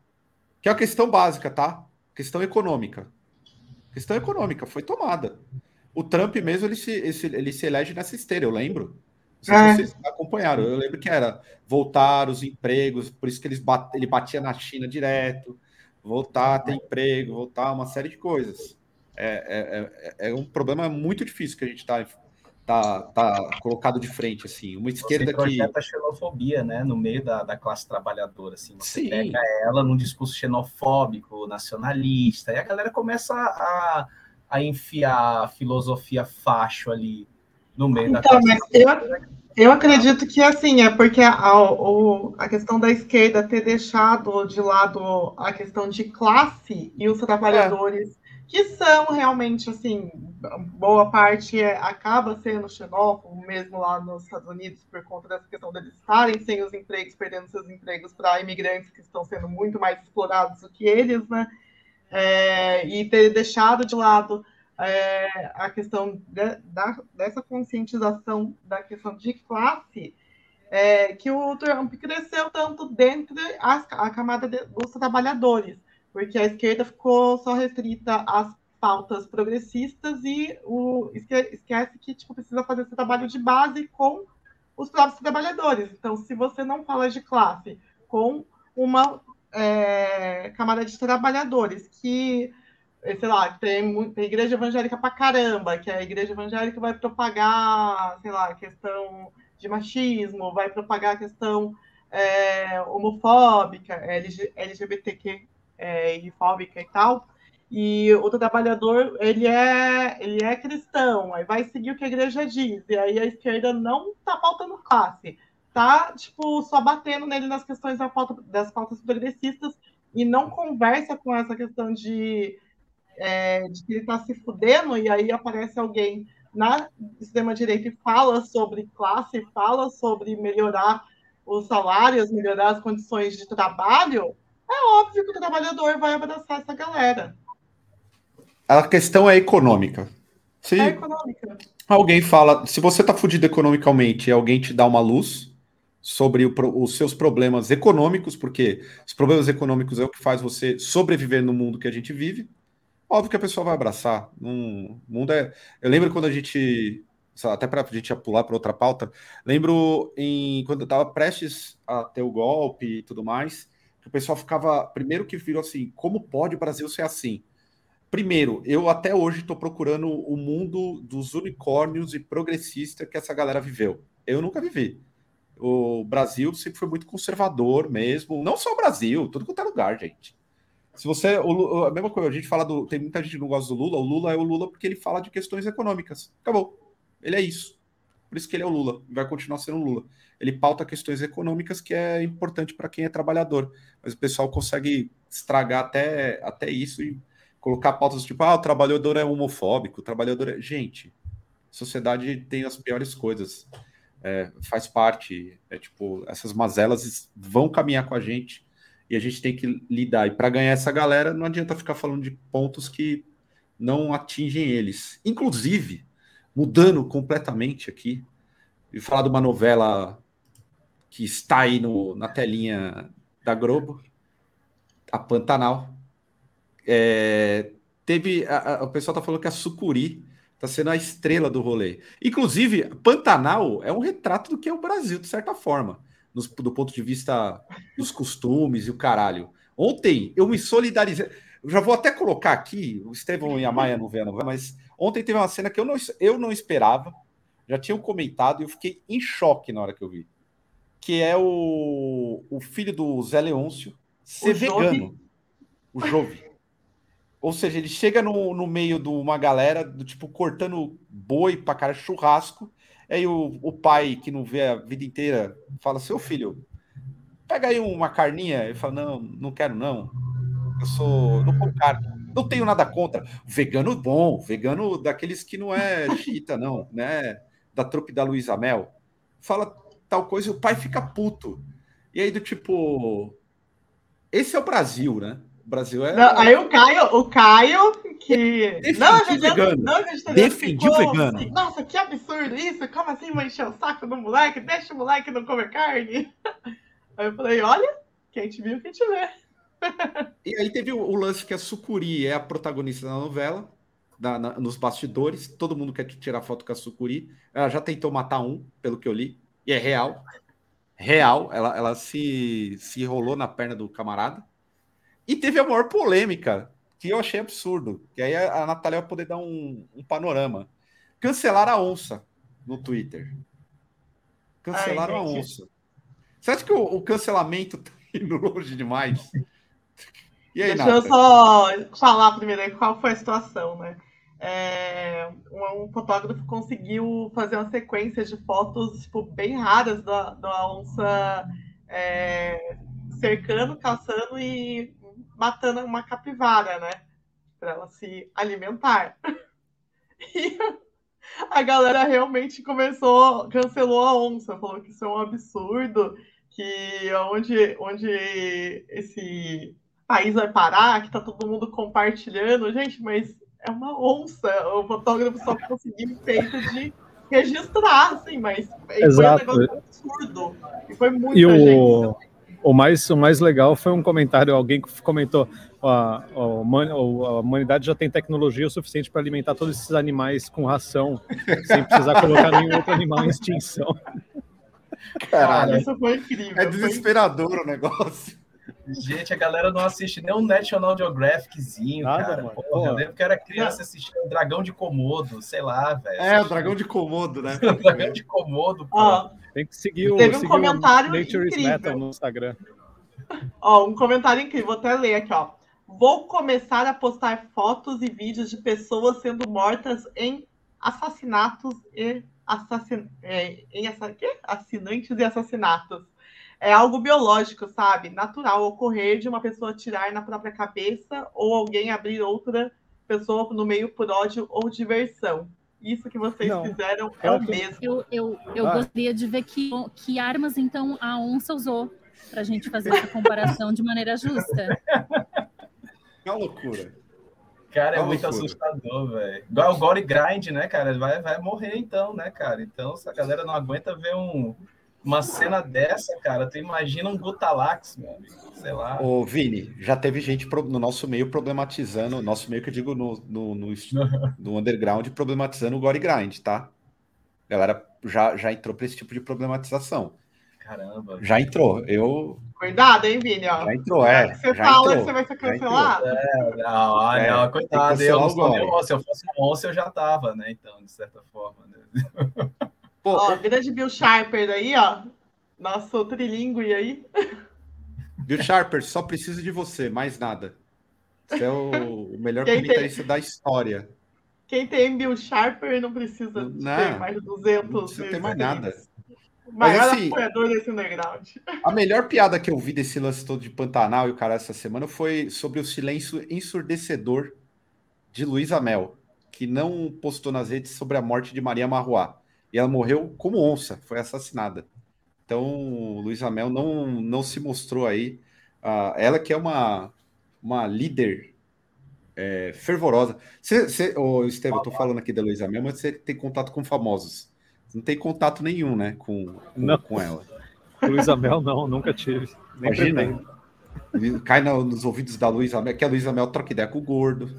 Que é a questão básica, tá? Questão econômica. Questão econômica foi tomada. O Trump mesmo ele se, ele se elege nessa esteira, eu lembro. Não sei é. se vocês acompanharam. Eu lembro que era voltar os empregos, por isso que eles bat, ele batia na China direto, voltar a ter emprego, voltar uma série de coisas. É, é, é, é um problema muito difícil que a gente está tá, tá colocado de frente, assim. Uma esquerda Você que. a xenofobia, né, no meio da, da classe trabalhadora, assim. Você Sim. pega ela num discurso xenofóbico, nacionalista, e a galera começa a, a enfiar a filosofia facho ali no meio então, da classe. Mas eu, eu acredito que, assim, é porque a, a, questão da esquerda ter deixado de lado a questão de classe e os trabalhadores. É que são realmente, assim, boa parte é, acaba sendo xenófobo, mesmo lá nos Estados Unidos, por conta dessa questão deles estarem sem os empregos, perdendo seus empregos para imigrantes que estão sendo muito mais explorados do que eles, né? É, e ter deixado de lado é, a questão de, da, dessa conscientização da questão de classe, é, que o Trump cresceu tanto dentro da camada de, dos trabalhadores porque a esquerda ficou só restrita às pautas progressistas e o, esquece que tipo, precisa fazer esse trabalho de base com os próprios trabalhadores. Então, se você não fala de classe com uma é, camada de trabalhadores que, sei lá, tem, tem igreja evangélica pra caramba, que a igreja evangélica vai propagar, sei lá, questão de machismo, vai propagar a questão é, homofóbica, LGBTQ é, e fóbica e tal. E o trabalhador, ele é, ele é cristão, aí vai seguir o que a igreja diz. E aí a esquerda não tá faltando classe, tá, tipo, só batendo nele nas questões da das pautas progressistas e não conversa com essa questão de, é, de que ele tá se fudendo e aí aparece alguém na extrema-direita e fala sobre classe, fala sobre melhorar os salários, melhorar as condições de trabalho, é óbvio que o trabalhador vai abraçar essa galera. A questão é econômica. Se é econômica. alguém fala, se você está fudido economicamente e alguém te dá uma luz sobre o, os seus problemas econômicos, porque os problemas econômicos é o que faz você sobreviver no mundo que a gente vive, óbvio que a pessoa vai abraçar. Um, mundo é. Eu lembro quando a gente. Até para a gente pular para outra pauta, lembro em quando eu estava prestes a ter o golpe e tudo mais, o pessoal ficava. Primeiro que virou assim: como pode o Brasil ser assim? Primeiro, eu até hoje estou procurando o mundo dos unicórnios e progressista que essa galera viveu. Eu nunca vivi. O Brasil sempre foi muito conservador mesmo. Não só o Brasil, tudo quanto é lugar, gente. Se você. O, a mesma coisa, a gente fala do. Tem muita gente que não gosta do Lula. O Lula é o Lula porque ele fala de questões econômicas. Acabou. Ele é isso. Por isso que ele é o Lula, vai continuar sendo o Lula. Ele pauta questões econômicas que é importante para quem é trabalhador. Mas o pessoal consegue estragar até, até isso e colocar pautas tipo, ah, o trabalhador é homofóbico, o trabalhador é. Gente, sociedade tem as piores coisas. É, faz parte. É tipo, essas mazelas vão caminhar com a gente e a gente tem que lidar. E para ganhar essa galera, não adianta ficar falando de pontos que não atingem eles. Inclusive, mudando completamente aqui, e falar de uma novela que está aí no, na telinha da Globo, a Pantanal. É, teve. A, a, o pessoal tá falando que a Sucuri está sendo a estrela do rolê. Inclusive, Pantanal é um retrato do que é o Brasil, de certa forma, nos, do ponto de vista dos costumes e o caralho. Ontem eu me solidarizei. Eu já vou até colocar aqui, o Estevão e a Maia não novela, mas ontem teve uma cena que eu não, eu não esperava, já tinham comentado e eu fiquei em choque na hora que eu vi. Que é o, o filho do Zé Leôncio ser o vegano. Jove. O Jove. Ou seja, ele chega no, no meio de uma galera, do tipo, cortando boi para cara churrasco. Aí o, o pai, que não vê a vida inteira, fala: Seu filho, pega aí uma carninha. Ele fala: Não, não quero não. Eu sou. Não como carne. Não tenho nada contra. Vegano bom, vegano daqueles que não é chita, não, né? Da trupe da Luísa Mel. Fala tal coisa e o pai fica puto. E aí, do tipo. Esse é o Brasil, né? O Brasil é. Não, aí o Caio, o Caio, que. Defendiu não, vegano. Não, Defendiu ficou, vegano. Assim, Nossa, que absurdo isso! Como assim vai encher o saco do moleque? Deixa o moleque não comer carne. Aí eu falei, olha, quem te viu, quem te vê. E aí teve o, o, lance que a Sucuri é a protagonista da novela, da, na, nos bastidores. Todo mundo quer tirar foto com a Sucuri. Ela já tentou matar um, pelo que eu li, e é real. Real, ela, ela se, se enrolou na perna do camarada. E teve a maior polêmica, que eu achei absurdo. Que aí a, a Natália vai poder dar um, um panorama. Cancelar a onça no Twitter. Cancelaram Ai, a onça. Você acha que o, o cancelamento tá indo longe demais? E aí, Deixa eu só falar primeiro qual foi a situação, né? É, um, um, fotógrafo conseguiu fazer uma sequência de fotos tipo, bem raras da, da onça é, cercando, caçando e matando uma capivara, né? Para ela se alimentar. E a galera realmente começou, cancelou a onça, falou que isso é um absurdo, que onde, onde esse país vai parar, que tá todo mundo compartilhando. Gente, mas é uma onça. O fotógrafo só conseguiu feito de registrar, assim, mas Exato. foi um negócio absurdo. E foi muita e o... O mais, o mais legal foi um comentário, alguém que comentou, a, a, a humanidade já tem tecnologia o suficiente para alimentar todos esses animais com ração, sem precisar colocar nenhum outro animal em extinção. Caralho, isso foi incrível. É desesperador foi... o negócio. Gente, a galera não assiste nem um National Geographiczinho, Nada, cara. Mano. Porra, eu lembro que era criança assistindo o Dragão de Komodo, sei lá, velho. É, o Dragão de Komodo, né? o Dragão de Komodo, pô. Ó, Tem que seguir o, teve um comentário Nature's Metal no Instagram. Ó, um comentário incrível, vou até ler aqui, ó. Vou começar a postar fotos e vídeos de pessoas sendo mortas em assassinatos e assassin... É, em assa... assinantes e assassinatos é algo biológico, sabe? Natural ocorrer de uma pessoa tirar na própria cabeça ou alguém abrir outra pessoa no meio por ódio ou diversão. Isso que vocês Não. fizeram é o mesmo. Eu, eu, eu ah. gostaria de ver que, que armas, então, a onça usou para a gente fazer essa comparação de maneira justa. Uma loucura. Cara, é, é muito loucura. assustador, velho. Igual o Gore Grind, né, cara? Vai, vai morrer então, né, cara? Então, se a galera não aguenta ver um, uma cena dessa, cara, tu imagina um Gutalax, meu amigo, sei lá. Ô, Vini, já teve gente no nosso meio problematizando, nosso meio que eu digo no, no, no, no underground, problematizando o Gore Grind, tá? A galera já, já entrou para esse tipo de problematização. Caramba. Já entrou. Eu. Cuidado, hein, Vini? Ó. Já entrou, é. Você já fala entrou, que você vai ser cancelado? É, não, é, não, coitado. Eu, eu, se eu fosse uma onça, eu já tava, né? Então, de certa forma. Né? Pô, ó, grande Bill Sharper aí, ó. Nosso trilingue aí. Bill Sharper, só preciso de você, mais nada. Você é o melhor comentarista tem... da história. quem tem Bill Sharper não precisa Não, ter mais de 200 não precisa ter mais nada. Mas, assim, apoiador desse underground. A melhor piada que eu vi desse lance todo de Pantanal e o cara essa semana foi sobre o silêncio ensurdecedor de Luísa Mel, que não postou nas redes sobre a morte de Maria Marruá. E ela morreu como onça, foi assassinada. Então, Luísa Mel não, não se mostrou aí. ah, ela que é uma, uma líder é, fervorosa. Você, você, ô, Estevam, eu tô falando aqui da Luísa Mel, mas você tem contato com famosos. Não tem contato nenhum, né, com, com, Não. com ela. Luísa Mel, não, nunca tive. Nem Imagina. pretendo. Cai no- nos ouvidos da Luísa Mel, que a Luísa Mel troca ideia com o gordo.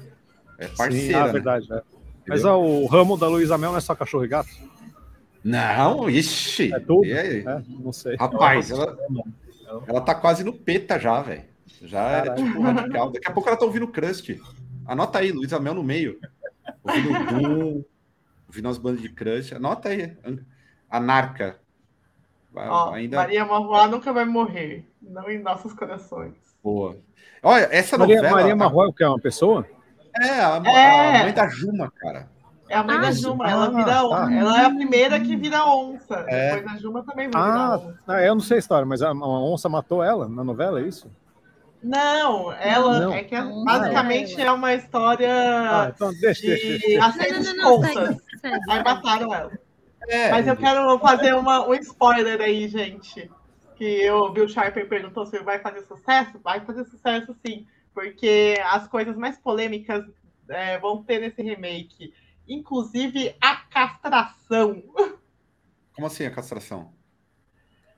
É Sim, parceira. ah, né? verdade. é. Mas ó, o ramo da Luísa Mel não é só cachorro e gato? Não, ixi. É tudo? E aí? É, não sei. Rapaz, ela, ela tá quase no peta já, velho. Já é Caralho. tipo radical. Daqui a pouco ela tá ouvindo Crust. Anota aí, Luísa Mel no meio. Ouvindo Doom, ouvindo as bandas de Crust. Anota aí. Anarca. Vai- Ó, ainda Maria Marroá nunca vai morrer. Não em nossos corações. boa. Olha, essa Maria, novela. Maria Marroa, o que é uma pessoa? É, a, É. a mãe da Juma, cara. É a mãe Ah, da Ju- Juma. Ela ah, vira tá. onça. Ela é a primeira que vira onça. É. Depois a Juma também vai virar Ah, onça. ah, eu não sei a história, mas a, uma onça matou ela na novela, é isso? Não, ela Não. é que é- Não, basicamente ela. é uma história Ah, então deixa, deixa, deixa. de Não, assédio não, de não, não, segue. Aí mataram ela. É, Mas eu quero fazer uma, um spoiler aí, gente. Que eu vi o Sharper perguntou se vai fazer sucesso. Vai fazer sucesso sim. Porque as coisas mais polêmicas é, vão ter nesse remake. Inclusive a castração. Como assim a castração?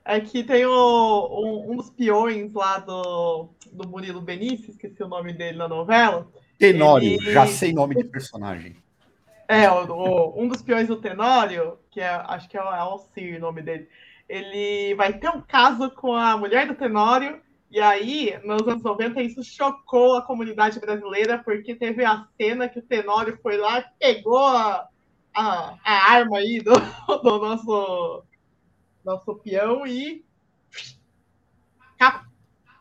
Aqui tem o- um, um dos peões lá do, do Murilo Benício, esqueci o nome dele na novela. Tenório, Ele- já sei nome de personagem. É, o, o- um dos peões do Tenório, que é, acho que é o Alcir o nome dele, ele vai ter um caso com a mulher do Tenório, e aí, nos anos 90, isso chocou a comunidade brasileira, porque teve a cena que o Tenório foi lá e pegou a, a, a arma aí do, do nosso, nosso peão e ca-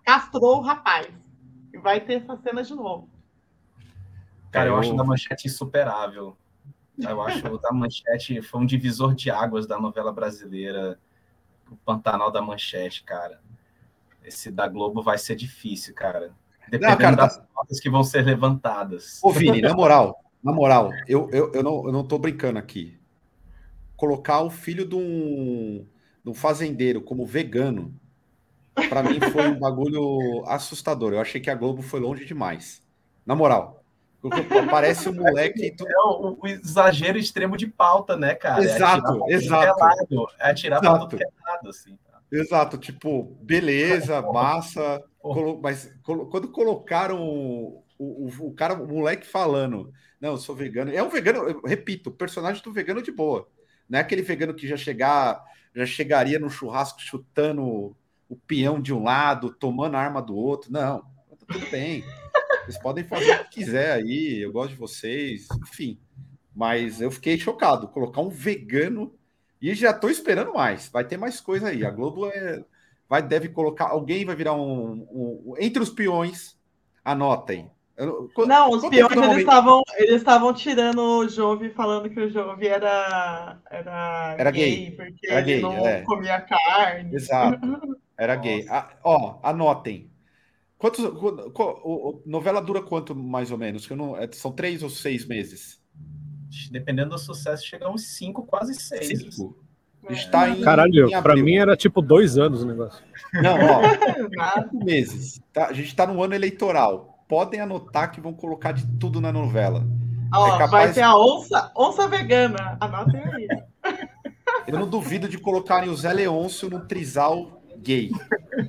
castrou o rapaz. E vai ter essa cena de novo. Cara, eu Eu- acho da manchete insuperável. Eu acho o da manchete foi um divisor de águas da novela brasileira. O Pantanal da Manchete, cara. Esse da Globo vai ser difícil, cara. Dependendo cara, tá- das notas que vão ser levantadas. Ô, Vini, na moral, na moral, eu, eu, eu, não, eu não tô brincando aqui. Colocar o filho de um, de um fazendeiro como vegano, pra mim foi um bagulho assustador. Eu achei que a Globo foi longe demais. Na moral. Parece um moleque. tu- É o, o exagero extremo de pauta, né, cara? Exato, é exato. É é atirar pra tudo que é lado, assim. Exato, tipo, beleza, massa. colo- mas colo- quando colocaram o, o, o cara, o moleque falando, não, eu sou vegano. É um vegano, eu repito, o personagem do vegano de boa. Não é aquele vegano que já chegar, já chegaria no churrasco chutando o peão de um lado, tomando a arma do outro. Não, tá tudo bem. Vocês podem fazer o que quiser aí, eu gosto de vocês, enfim. Mas eu fiquei chocado. Colocar um vegano e já tô esperando mais. Vai ter mais coisa aí. A Globo é, vai deve colocar. Alguém vai virar um, um- entre os peões. Anotem. Eu- Não, os quanto peões eles estavam eles estavam tirando o Jove falando que o Jove era era, Era gay, gay. porque Era ele gay, não é. comia carne. Exato. Era gay. Ah, ó, anotem. Quantos, qu- qu- o- o- novela dura quanto mais ou menos? Que não, é- são três ou seis meses? Dependendo do sucesso, chega a uns 5, quase 6. Cinco. Está em. Caralho, abril. mim era tipo dois anos o negócio. Não, ó. Cinco meses. Tá? A gente está no ano eleitoral. Podem anotar que vão colocar de tudo na novela. Ó, É vai capaz- ter a onça, onça vegana. Anotem aí. Eu não duvido de colocarem o Zé Leôncio num trisal gay.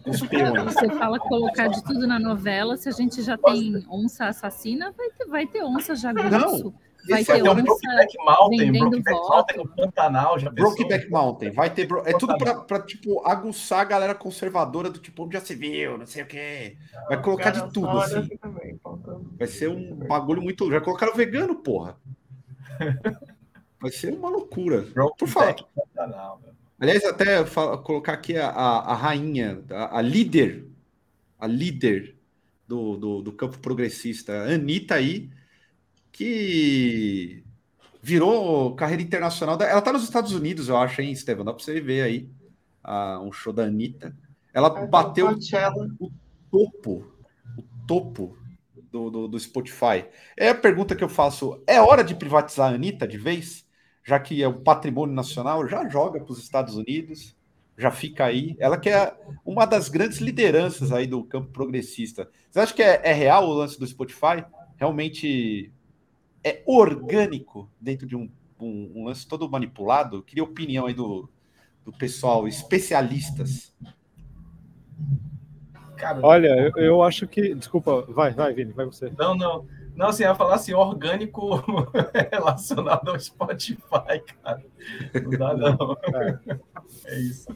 Os peões. Você fala colocar de tudo na novela, se a gente já tem onça assassina, vai ter, vai ter onça jagunço. Vai é ter um Brokeback Mountain, Brokeback. Mountain no Pantanal, já? Brokeback Mountain. Vai ter. bro- É tudo pra, pra, tipo, aguçar a galera conservadora do tipo, onde já se viu, não sei o quê. Vai colocar de tudo, assim. Vai ser um bagulho muito. Já colocaram vegano, porra. Vai ser uma loucura. Por meu. Aliás, até colocar aqui a, a, a rainha, a, a líder, a líder do, do, do campo progressista, Anitta aí, que virou carreira internacional. Ela tá nos Estados Unidos, eu acho, hein, Estevam? Dá para você ver aí uh, um show da Anitta. Ela bateu o topo, o topo do, do, do, Spotify. É a pergunta que eu faço: é hora de privatizar a Anitta de vez? Já que é o patrimônio nacional, já joga para os Estados Unidos, já fica aí. Ela que é uma das grandes lideranças aí do campo progressista. Você acha que é, é real o lance do Spotify? Realmente é orgânico dentro de um, um, um lance todo manipulado? Eu queria opinião aí do, do pessoal, especialistas. Cara, Olha, eu, eu, acho que. Desculpa, vai, vai, Vini, vai você. Não, não. Não, assim, ia falar assim, orgânico relacionado ao Spotify, cara. Não dá, não. É, é isso.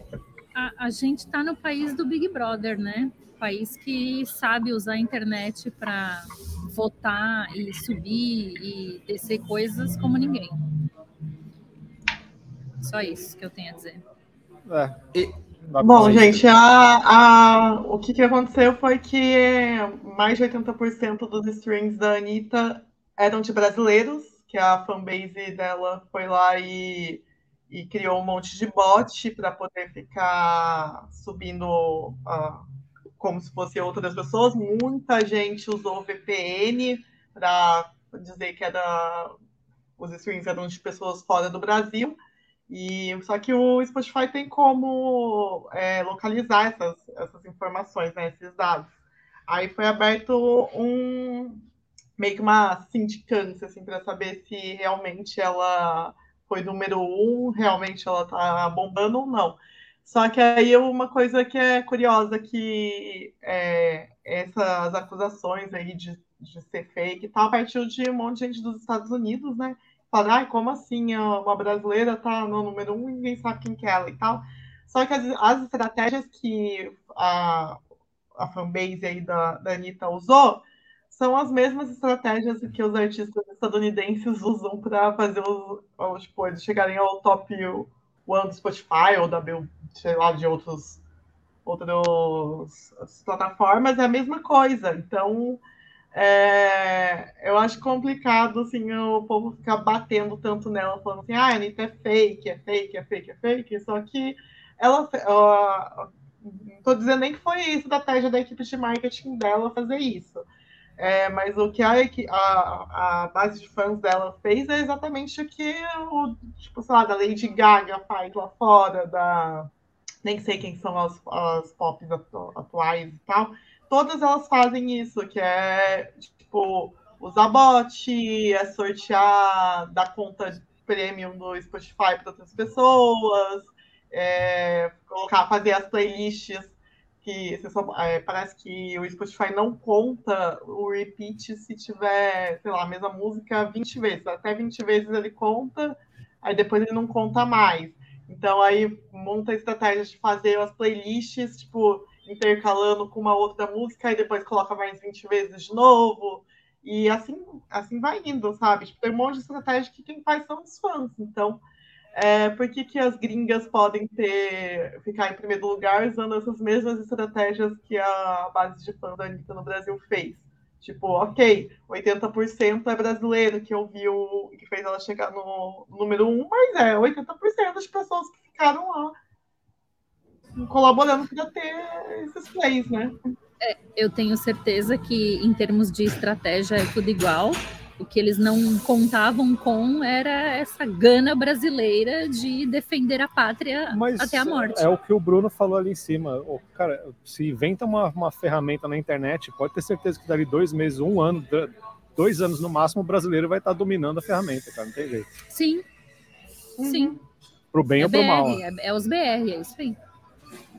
A, a gente está no país do Big Brother, né? País que sabe usar a internet para votar e subir e descer coisas como ninguém. Só isso que eu tenho a dizer. É. E, Bom, gente, a, a, o que, que aconteceu foi que mais de 80% dos streams da Anitta eram de brasileiros, que a fanbase dela foi lá e, e criou um monte de bot para poder ficar subindo uh, como se fosse outras pessoas. Muita gente usou VPN para dizer que era, os streams eram de pessoas fora do Brasil. E só que o Spotify tem como é, localizar essas, essas informações, né, esses dados. Aí foi aberto um meio que uma sindicância assim para saber se realmente ela foi número um, realmente ela tá bombando ou não. Só que aí uma coisa que é curiosa que é, essas acusações aí de, de ser fake tá, partiu de um monte de gente dos Estados Unidos, né? Fala, ai, como assim uma brasileira tá no número um e ninguém sabe quem que é ela e tal. Só que as, as estratégias que a, a fanbase aí da, da Anitta usou são as mesmas estratégias que os artistas estadunidenses usam para fazer os, os, tipo, eles chegarem ao top one do Spotify ou da sei lá, de outros outras plataformas, é a mesma coisa. Então, é, eu acho complicado, assim, o povo ficar batendo tanto nela, falando assim, ah, a Anitta é fake, é fake, é fake, é fake, só que ela, não tô dizendo nem que foi estratégia da equipe de marketing dela fazer isso, é, mas o que a, a, a, base de fãs dela fez é exatamente o que o, tipo, sei lá, da Lady Gaga faz lá fora, da... nem sei quem são as, as pop atuais e tal, todas elas fazem isso, que é, tipo, usar bot, é sortear da conta premium do Spotify para outras pessoas, é, colocar, fazer as playlists que só, é, parece que o Spotify não conta o repeat se tiver, sei lá, a mesma música 20 vezes. Até 20 vezes ele conta, aí depois ele não conta mais. Então aí monta estratégias de fazer as playlists, tipo, intercalando com uma outra música e depois coloca mais 20 vezes de novo. E assim, assim vai indo, sabe? Tipo, tem um monte de estratégia que quem faz são os fãs. Então, é, por que, que as gringas podem ter ficar em primeiro lugar usando essas mesmas estratégias que a base de fã da Anitta no Brasil fez? Tipo, ok, 80% é brasileiro que ouviu, que fez ela chegar no número um, mas é 80% das pessoas que ficaram lá colaborando para ter esses plays, né? É, eu tenho certeza que, em termos de estratégia, é tudo igual. O que eles não contavam com era essa gana brasileira de defender a pátria Mas até a morte. É o que o Bruno falou ali em cima. Cara, se inventa uma, uma ferramenta na internet, pode ter certeza que dali dois meses, um ano, dois anos no máximo, o brasileiro vai estar dominando a ferramenta, cara. Não tem jeito. Sim. Uhum. Sim. Pro bem é ou pro BR, mal. É, é os BR, é isso aí.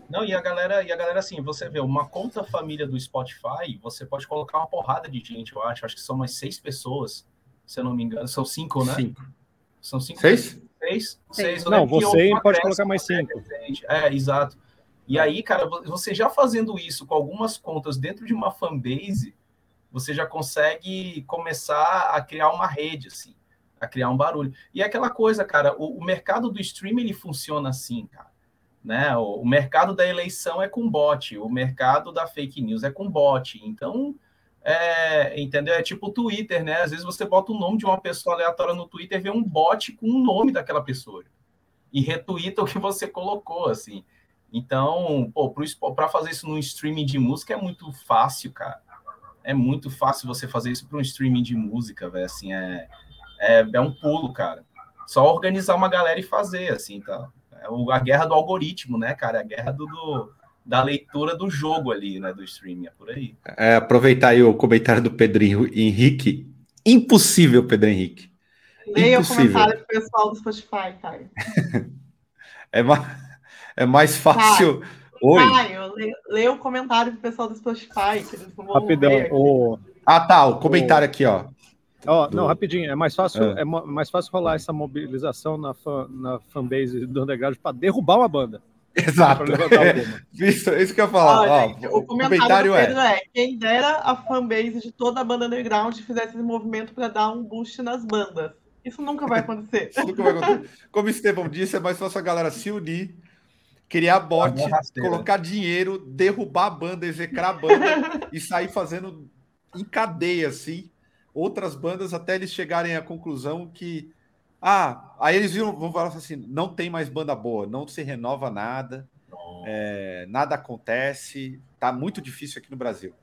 Não, e a galera, e a galera assim, você vê uma conta família do Spotify, você pode colocar uma porrada de gente, eu acho. Acho que são umas seis pessoas, se eu não me engano. São cinco, né? Cinco. São cinco. Seis? Seis. seis. Não, você pode colocar mais cinco. É, exato. E aí, cara, você já fazendo isso com algumas contas dentro de uma fanbase, você já consegue começar a criar uma rede, assim, a criar um barulho. E é aquela coisa, cara, o, o mercado do streaming ele funciona assim, cara. Né? O, o mercado da eleição é com bot, o mercado da fake news é com bot. Então, é, entendeu? É tipo o Twitter, né? Às vezes você bota o nome de uma pessoa aleatória no Twitter, vê um bot com o nome daquela pessoa e retuita o que você colocou, assim. Então, para fazer isso no streaming de música é muito fácil, cara. É muito fácil você fazer isso para um streaming de música, velho. Assim, é, é, é, um pulo, cara. Só organizar uma galera e fazer, assim, tá? É a guerra do algoritmo, né, cara? É a guerra do, do da leitura do jogo ali, né, do streaming, é por aí. É, aproveitar aí o comentário do Pedro Henrique. Impossível, Pedro Henrique. Leia o comentário do pessoal do Spotify, Caio. é, mais, é mais fácil. Caio, Oi. Caio, leia o comentário do pessoal do Spotify, Rapidão, o... Ah, tá, o comentário o... aqui, ó. Oh, do... Não, rapidinho, é mais fácil, é. é mais fácil rolar essa mobilização na, fan, na fanbase do Underground para derrubar uma banda. Exato. isso, isso que eu ia falar. Olha, Ó, o, comentário, comentário é... é: quem dera a fanbase de toda a banda underground fizesse esse movimento para dar um boost nas bandas. Isso nunca vai acontecer. nunca vai acontecer. Como o Estevão disse, é mais fácil a galera se unir, criar bot, colocar dinheiro, derrubar a banda, execrar a banda e sair fazendo em cadeia, assim, outras bandas até eles chegarem à conclusão que ah, aí eles viram, vão falar assim: não tem mais banda boa, não se renova nada, é, nada acontece, tá muito difícil aqui no Brasil.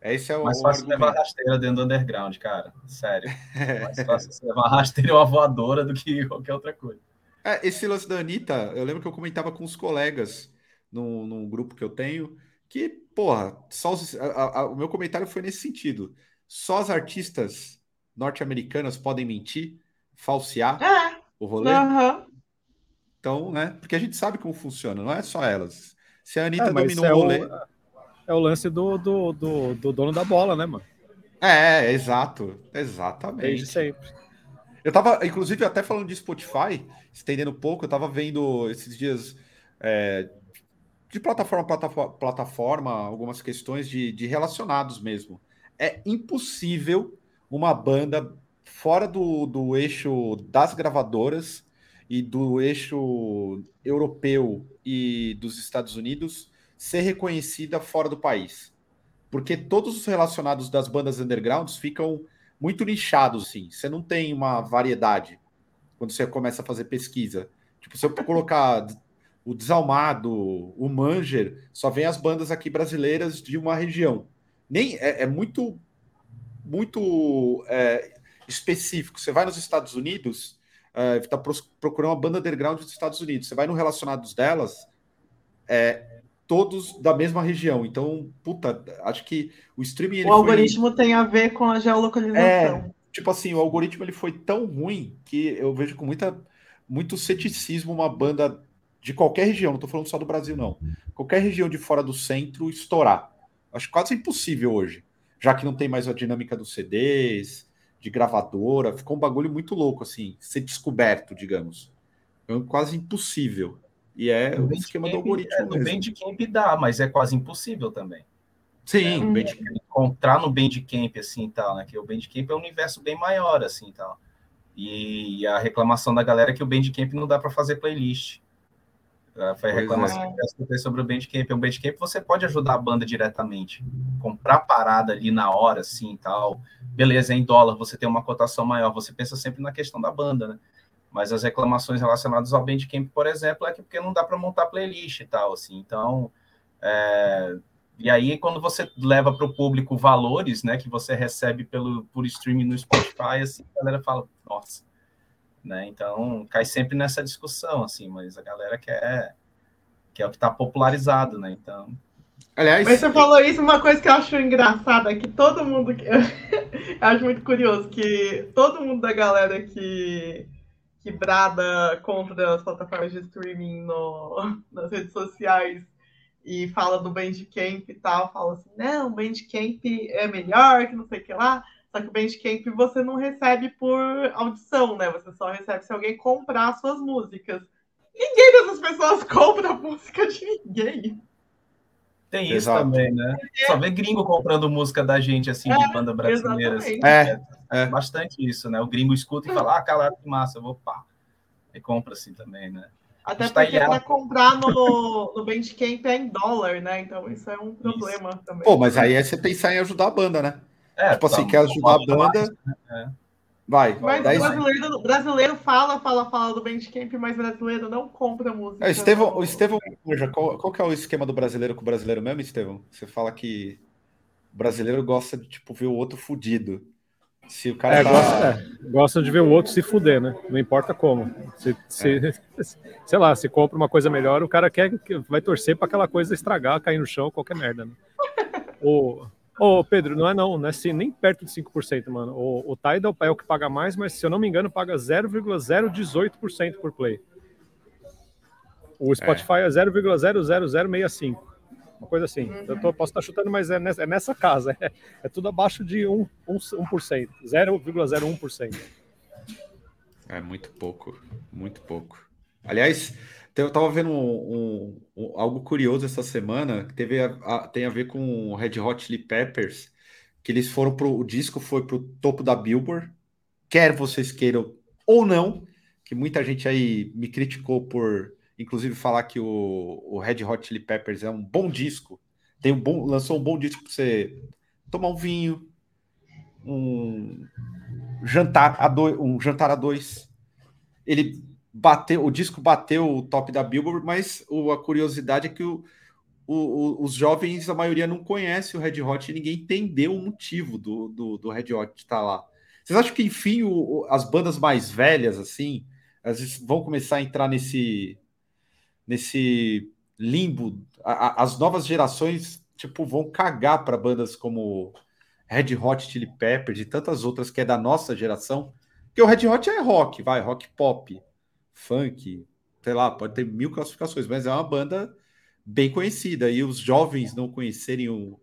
Esse é o. Mais fácil levar rasteira dentro do underground, cara. Sério. Mais fácil levar rasteira ou uma voadora do que qualquer outra coisa. É, esse lance da Anitta, eu lembro que eu comentava com os colegas num, num grupo que eu tenho, que, porra, só os, a, a, o meu comentário foi nesse sentido. Só as artistas norte-americanas podem mentir falsear é. o rolê. Uhum. Então, né? Porque a gente sabe como funciona, não é só elas. Se a Anitta é, dominou é o rolê. O, é o lance do, do, do, do, dono da bola, né, mano? É, exato. Exatamente. Desde sempre. Eu tava, inclusive, até falando de Spotify, estendendo um pouco, eu tava vendo esses dias é, de plataforma plataforma, plataforma algumas questões de, de relacionados mesmo. É impossível uma banda fora do, do eixo das gravadoras e do eixo europeu e dos Estados Unidos ser reconhecida fora do país. Porque todos os relacionados das bandas undergrounds ficam muito nichados, assim. Você não tem uma variedade quando você começa a fazer pesquisa. Tipo, se eu colocar o Desalmado, o Manger, só vem as bandas aqui brasileiras de uma região. Nem é, é muito, muito é, específico. Você vai nos Estados Unidos, está uh, procurando uma banda underground dos Estados Unidos. Você vai no relacionados delas, é, todos da mesma região. Então, puta, acho que o streaming. o algoritmo foi... tem a ver com a geolocalização. É, tipo assim, o algoritmo ele foi tão ruim que eu vejo com muita, muito ceticismo uma banda de qualquer região, não estou falando só do Brasil, não. Qualquer região de fora do centro estourar. Acho quase impossível hoje, já que não tem mais a dinâmica dos CDs, de gravadora, ficou um bagulho muito louco, assim, ser descoberto, digamos. É quase impossível. E é o esquema do algoritmo. É, no Bandcamp dá, mas é quase impossível também. Sim, é, Bandcamp. encontrar no Bandcamp assim tal, né? Que o Bandcamp é um universo bem maior assim tal. E a reclamação da galera é que o Bandcamp não dá para fazer playlist. Foi a reclamação é. que eu escutei sobre o Bandcamp. O Bandcamp você pode ajudar a banda diretamente. Comprar parada ali na hora, assim e tal. Beleza, em dólar, você tem uma cotação maior. Você pensa sempre na questão da banda, né? Mas as reclamações relacionadas ao Bandcamp, por exemplo, é que porque não dá para montar playlist e tal, assim. Então, é... e aí quando você leva para o público valores, né, que você recebe pelo por streaming no Spotify, assim, a galera fala, nossa, né? Então cai sempre nessa discussão, assim, mas a galera quer que é o que está popularizado, né? Então. Aliás, mas você falou isso, uma coisa que eu acho engraçada é que todo mundo, eu acho muito curioso que todo mundo da galera que que brada contra as plataformas de streaming no, nas redes sociais e fala do Bandcamp e tal, fala assim, não, o Bandcamp é melhor, que não sei o que lá. Só que o Bandcamp você não recebe por audição, né? Você só recebe se alguém comprar suas músicas. Ninguém dessas pessoas compra a música de ninguém. Tem isso Exato. também, né? É. Só vê gringo comprando música da gente, assim, de é, banda brasileira. Assim, é, é, bastante isso, né? O gringo escuta e fala, ah, cara, que massa, eu vou pá. E compra assim também, né? Até porque para comprar no, no Bandcamp é em dólar, né? Então isso é um problema isso. também. Pô, mas aí é você pensar em ajudar a banda, né? É, tipo assim, quer ajudar a banda. Mais, né? Vai. Mas 10... brasileiro, brasileiro fala, fala, fala do Bandcamp, mas brasileiro não compra música. É, Estevão, o Estevão, qual, qual que é o esquema do brasileiro com o brasileiro mesmo, Estevão? Você fala que o brasileiro gosta de tipo ver o outro fudido. Se o cara é, tá... gosta, é, gosta, de ver o outro se fuder, né? Não importa como. Se, se é. Sei lá, se compra uma coisa melhor, o cara quer vai torcer para aquela coisa estragar, cair no chão, qualquer merda. Né? o, Ô, Pedro, não é não, não é assim, nem perto de 5%, mano. O, o Tidal é o que paga mais, mas se eu não me engano, paga 0,018% por play. O Spotify é, é 0,00065. Uma coisa assim. Uhum. Eu tô, posso estar chutando, mas é nessa, é nessa casa. É, é, tudo abaixo de 1%. 1, 1% 0,01%. É muito pouco. Muito pouco. Aliás, eu estava vendo um, um, um, algo curioso essa semana que teve a, a, tem a ver com o Red Hot Chili Peppers, que eles foram pro o disco foi pro topo da Billboard, quer vocês queiram ou não, que muita gente aí me criticou por, inclusive, falar que o, o Red Hot Chili Peppers é um bom disco, tem um bom, lançou um bom disco para você tomar um vinho, um jantar a dois, um jantar a dois. Ele bateu, o disco bateu o top da Billboard, mas o, a curiosidade é que o, o, os jovens, a maioria não conhece o Red Hot e ninguém entendeu o motivo do, do, do Red Hot estar lá. Vocês acham que, enfim, o, as bandas mais velhas, assim, vezes vão começar a entrar nesse, nesse limbo? A, a, as novas gerações, tipo, vão cagar para bandas como Red Hot Chili Peppers e tantas outras que é da nossa geração. Porque o Red Hot é rock, vai, rock pop funk, sei lá, pode ter mil classificações, mas é uma banda bem conhecida. E os jovens não conhecerem o,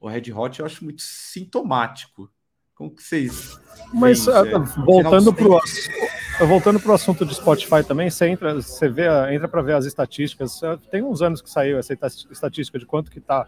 o Red Hot, eu acho muito sintomático. Como que vocês. Mas veem, uh, voltando para o voltando para o assunto de Spotify também, você entra, você vê, entra para ver as estatísticas. Tem uns anos que saiu essa estatística de quanto que está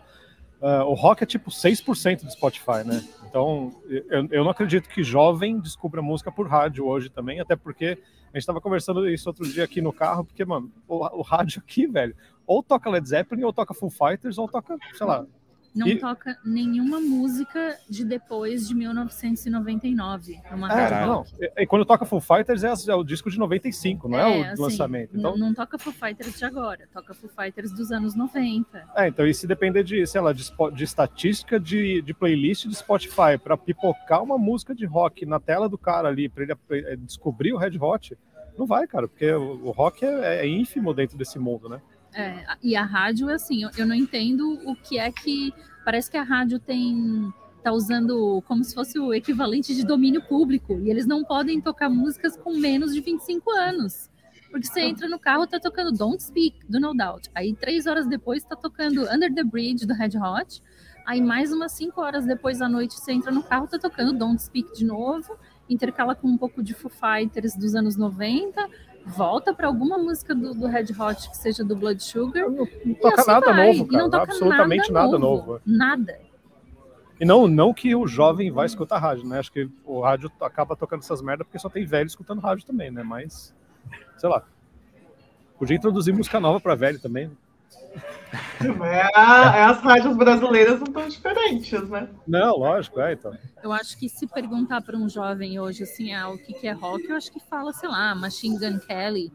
Uh, o rock é tipo 6% do Spotify, né? Então, eu, eu não acredito que jovem descubra música por rádio hoje também, até porque a gente tava conversando isso outro dia aqui no carro, porque, mano, o, o rádio aqui, velho, ou toca Led Zeppelin, ou toca Foo Fighters, ou toca, sei lá, não e... toca nenhuma música de depois de 1999. Numa é, não. E, e, quando toca Foo Fighters é, é, o disco de 95, não é, é o assim, lançamento. Então... Não, não, toca Foo Fighters de agora, toca Foo Fighters dos anos 90. É, então e se depender de, sei lá, de, de estatística de, de playlist de Spotify para pipocar uma música de rock na tela do cara ali, para ele descobrir o Red Hot, não vai, cara, porque o, o rock é, é ínfimo dentro desse mundo, né? É, e a rádio, assim, eu, eu não entendo o que é que. Parece que a rádio tem tá usando como se fosse o equivalente de domínio público e eles não podem tocar músicas com menos de 25 anos. Porque você entra no carro, tá tocando Don't Speak, do No Doubt. Aí, três horas depois, tá tocando Under the Bridge, do Red Hot. Aí, mais umas cinco horas depois da noite, você entra no carro, tá tocando Don't Speak de novo. Intercala com um pouco de Foo Fighters dos anos 90 volta para alguma música do, do, Red Hot que seja do Blood Sugar. Não, não toca assim nada vai. novo, cara. Não toca absolutamente nada, nada novo. novo. Nada. E não, não que o jovem vai escutar rádio, né? Acho que o rádio acaba tocando essas merdas porque só tem velho escutando rádio também, né? Mas, sei lá. Podia introduzir música nova para velho também. É, é, as rádios brasileiras não tão diferentes, né? Não, lógico, é, então. Eu acho que se perguntar para um jovem hoje assim, ah, o que, que é rock, eu acho que fala, sei lá, Machine Gun Kelly.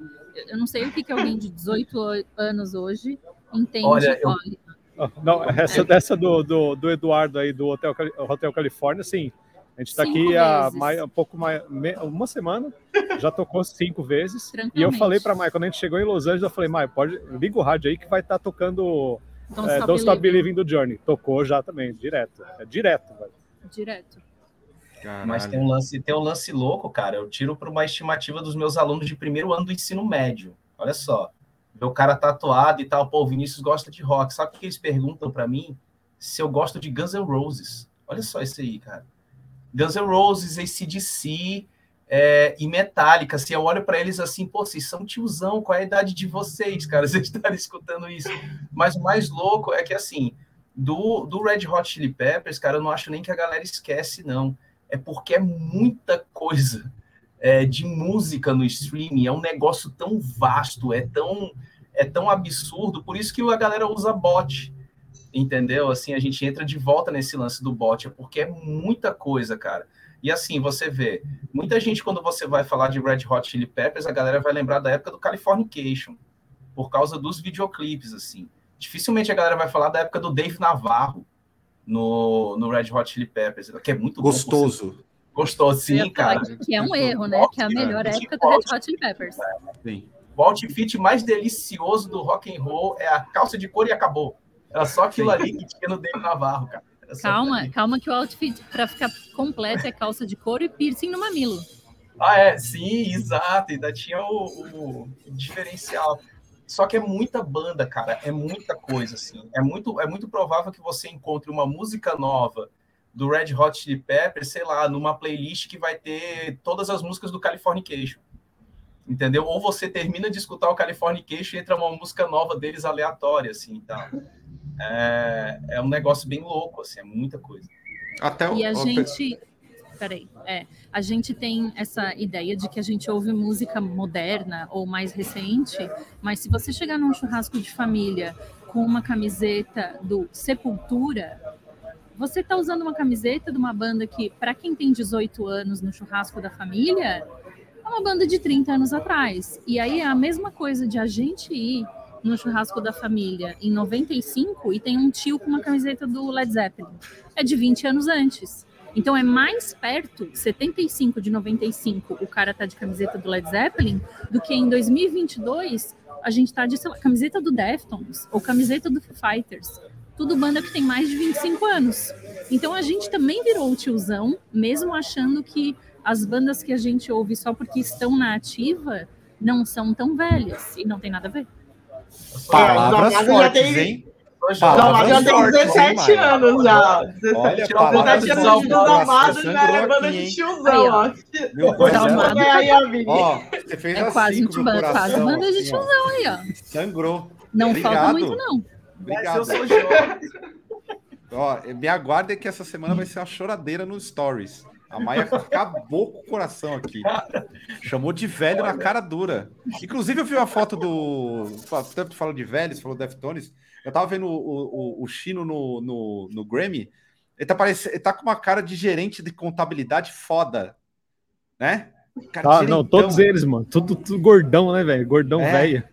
Eu não sei o que, que alguém de 18 anos hoje entende Olha. Eu... Não, essa é. dessa do, do, do, Eduardo aí do Hotel, Hotel Califórnia, sim. A gente está aqui há mais, um pouco mais uma semana, já tocou cinco vezes. E eu falei para Mai, quando a gente chegou em Los Angeles, eu falei, Mai, pode liga o rádio aí que vai estar tá tocando Don't, é, Stop, Don't Stop Believing do Journey. Tocou já também, direto. É direto, velho. Direto. Caralho. Mas tem um lance, tem um lance louco, cara. Eu tiro para uma estimativa dos meus alunos de primeiro ano do ensino médio. Olha só, meu cara tatuado e tal, pô, o Vinícius gosta de rock. Sabe o que eles perguntam para mim? Se eu gosto de Guns N' Roses. Olha só isso aí, cara. Guns N' Roses, ACDC é, e Metallica. Se eu olho para eles assim, pô, vocês são tiozão, qual é a idade de vocês, cara? Vocês estarem escutando isso. Mas o mais louco é que, assim, do, do Red Hot Chili Peppers, cara, eu não acho nem que a galera esquece, não. É porque é muita coisa é, de música no streaming, é um negócio tão vasto, é tão, é tão absurdo, por isso que a galera usa bot entendeu? Assim, a gente entra de volta nesse lance do bot, porque é muita coisa, cara. E assim, você vê, muita gente, quando você vai falar de Red Hot Chili Peppers, a galera vai lembrar da época do Californication, por causa dos videoclipes, assim. Dificilmente a galera vai falar da época do Dave Navarro no, no Red Hot Chili Peppers, que é muito gostoso. Bom, gostoso, sim, cara. Que é um erro, né? Que é a melhor época do Red Hot Chili Peppers. Sim. O outfit mais delicioso do rock and roll é a calça de couro e acabou. Era só aquilo ali que tinha no Dave Navarro, cara. Calma, calma que o outfit para ficar completo é calça de couro e piercing no mamilo. Ah, é, sim, exato. Ainda tinha o, o, o, diferencial. Só que é muita banda, cara, é muita coisa, assim. É muito, é muito provável que você encontre uma música nova do Red Hot Chili Peppers, sei lá, numa playlist que vai ter todas as músicas do Californication. Entendeu? Ou você termina de escutar o Californication e entra uma música nova deles aleatória, assim, então é, é um negócio bem louco, assim, é muita coisa. Até o, e a gente. Peraí, é, a gente tem essa ideia de que a gente ouve música moderna ou mais recente, mas se você chegar num churrasco de família com uma camiseta do Sepultura, você está usando uma camiseta de uma banda que, para quem tem 18 anos no churrasco da família, uma banda de 30 anos atrás. E aí é a mesma coisa de a gente ir no churrasco da família em 95 e tem um tio com uma camiseta do Led Zeppelin. É de 20 anos antes. Então é mais perto, 75 de 95, o cara tá de camiseta do Led Zeppelin, do que em 2022 a gente tá de lá, camiseta do Deftones ou camiseta do Foo Fighters. Tudo banda que tem mais de 25 anos. Então a gente também virou o tiozão, mesmo achando que as bandas que a gente ouve só porque estão na ativa não são tão velhas e não tem nada a ver. Palavras é, fortes, tem... hein? Palavras já tem 17 hein, anos já. Olha, 17 anos de Amado já é banda de tiozão, ó. Meu coração. É aí, ó, você fez é assim quase, tipo, quase banda de tiozão aí, ó. Sangrou. Não Obrigado. falta muito, não. Obrigado. Eu sou jovem. Ó, me aguardem que essa semana vai ser uma choradeira nos stories. A Maia acabou com o coração aqui. Chamou de velho Olha. na cara dura. Inclusive, eu vi uma foto do. Tanto falando de velhos, falou Deftones. Eu tava vendo o, o, o Chino no, no, no Grammy. Ele tá, parecendo, ele tá com uma cara de gerente de contabilidade foda. Né? ah, não, todos eles, mano. Tudo, tudo gordão, né, velho? Gordão é, velho.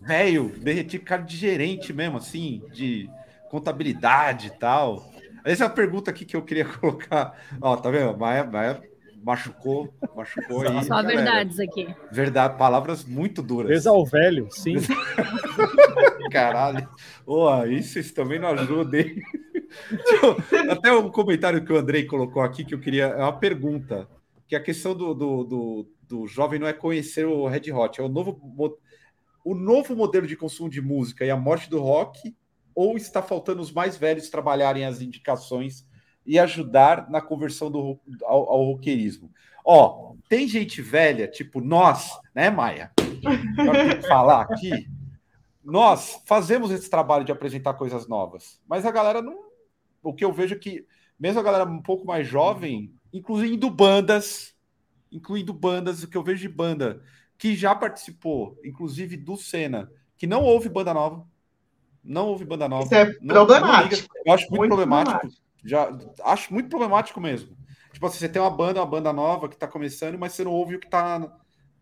Velho, derreti cara de gerente mesmo, assim, de contabilidade e tal. Essa é a pergunta aqui que eu queria colocar. Ó, tá vendo? Maia, Maia machucou, machucou aí. Só verdades aqui. Verdade, palavras muito duras. Ao velho, sim. Caralho. Oh, isso também não ajuda, hein? Até um comentário que o Andrei colocou aqui que eu queria. É uma pergunta. Que a questão do, do, do, do jovem não é conhecer o Red Hot, é o novo, o novo modelo de consumo de música e a morte do rock ou está faltando os mais velhos trabalharem as indicações e ajudar na conversão do, ao, ao roqueirismo? Ó, tem gente velha, tipo nós, né, Maia? falar aqui. Nós fazemos esse trabalho de apresentar coisas novas, mas a galera não. O que eu vejo é que, mesmo a galera um pouco mais jovem, incluindo bandas, incluindo bandas, o que eu vejo de banda que já participou, inclusive do Senna, que não houve banda nova, não houve banda nova. Isso é não, problemático. Não eu acho muito, muito problemático. problemático. Já acho muito problemático mesmo. Tipo assim, você tem uma banda, uma banda nova que está começando, mas você não ouve o que está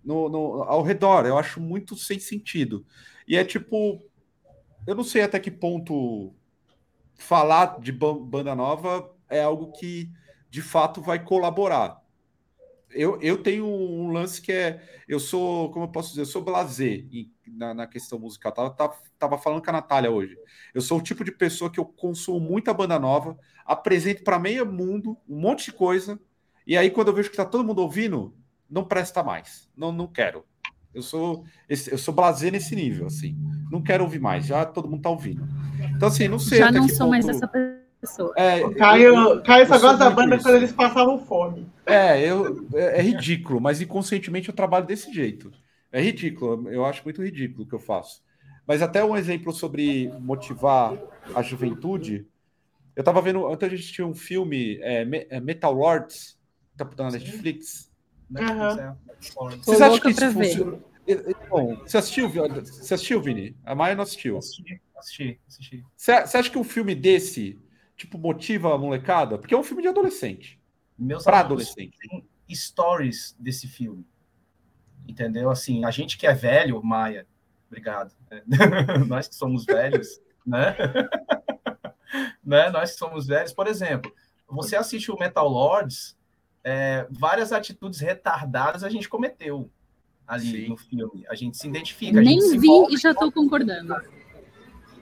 no, no, ao redor. Eu acho muito sem sentido. E é tipo, eu não sei até que ponto falar de banda nova é algo que de fato vai colaborar. Eu, eu tenho um lance que é. Eu sou, como eu posso dizer, eu sou blazer na, na questão musical. Tava, tava, tava, falando com a Natália hoje. Eu sou o tipo de pessoa que eu consumo muita banda nova, apresento para meio mundo um monte de coisa, e aí quando eu vejo que tá todo mundo ouvindo, não presta mais. Não, não quero. Eu sou, eu sou blazer nesse nível, assim. Não quero ouvir mais, já todo mundo tá ouvindo. Então, assim, não sei. Já não sou ponto... mais essa pessoa. É, o Caio, eu, Caio só gosta da banda isso. quando eles passavam fome. É, eu, é, é ridículo, mas inconscientemente eu trabalho desse jeito. É ridículo, eu acho muito ridículo o que eu faço. Mas até um exemplo sobre motivar a juventude. Eu estava vendo, ontem a gente tinha um filme, é, é Metal Lords, tá na Netflix. Uhum. Vocês acham que isso funciona? Bom, você assistiu, você assistiu, Vini? A Maia não assistiu. Assisti, assisti. Você acha que um filme desse, tipo, motiva a molecada? Porque é um filme de adolescente. Meus Pra amigos, adolescente. tem stories desse filme. Entendeu? Assim, a gente que é velho, Maia, obrigado. Nós que somos velhos, né? né? Nós que somos velhos, por exemplo, você assiste o Metal Lords, é, várias atitudes retardadas a gente cometeu ali Sim. no filme. A gente se identifica. a Nem gente se vi molda e já estou concordando.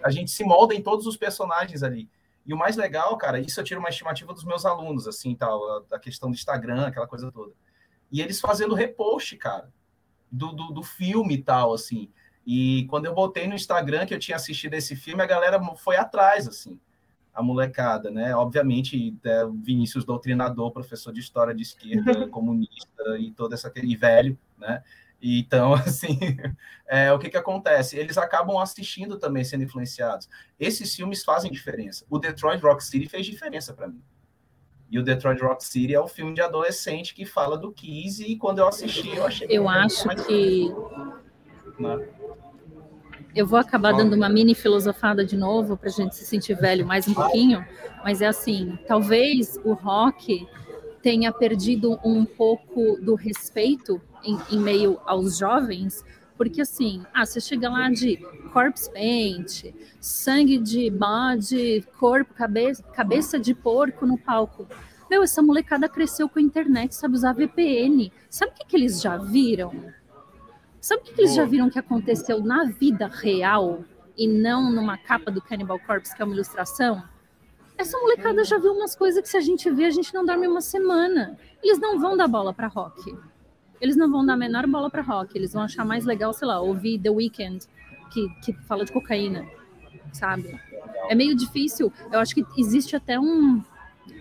a gente se molda em todos os personagens ali. E o mais legal, cara, isso eu tiro uma estimativa dos meus alunos, assim, tal, da questão do Instagram, aquela coisa toda. E eles fazendo repost, cara, do, do, do filme e tal, assim. E quando eu botei no Instagram que eu tinha assistido esse filme, a galera foi atrás, assim, a molecada, né? Obviamente, é, Vinícius Doutrinador, professor de História de Esquerda, comunista e toda essa... E velho, né? E, Então, assim, é, o que que acontece? Eles acabam assistindo também, sendo influenciados. Esses filmes fazem diferença. O Detroit Rock City fez diferença para mim. E o Detroit Rock City é o filme de adolescente que fala do Kiss e quando eu assisti eu achei Eu acho que Né? eu vou acabar dando uma mini filosofada de novo para a gente se sentir velho mais um pouquinho, mas é assim, talvez o rock tenha perdido um pouco do respeito em, em meio aos jovens, porque assim, ah, você chega lá de corpse paint, sangue de bode, corpo, cabeça, cabeça de porco no palco. Meu, essa molecada cresceu com a internet, sabe usar VPN. Sabe o que, que eles já viram? Sabe o que, que eles já viram que aconteceu na vida real e não numa capa do Cannibal Corpse, que é uma ilustração? Essa molecada já viu umas coisas que se a gente vê, a gente não dorme uma semana. Eles não vão dar bola para rock. Eles não vão dar a menor bola para rock. Eles vão achar mais legal, sei lá, ouvir The Weeknd, que, que fala de cocaína, sabe? É meio difícil. Eu acho que existe até um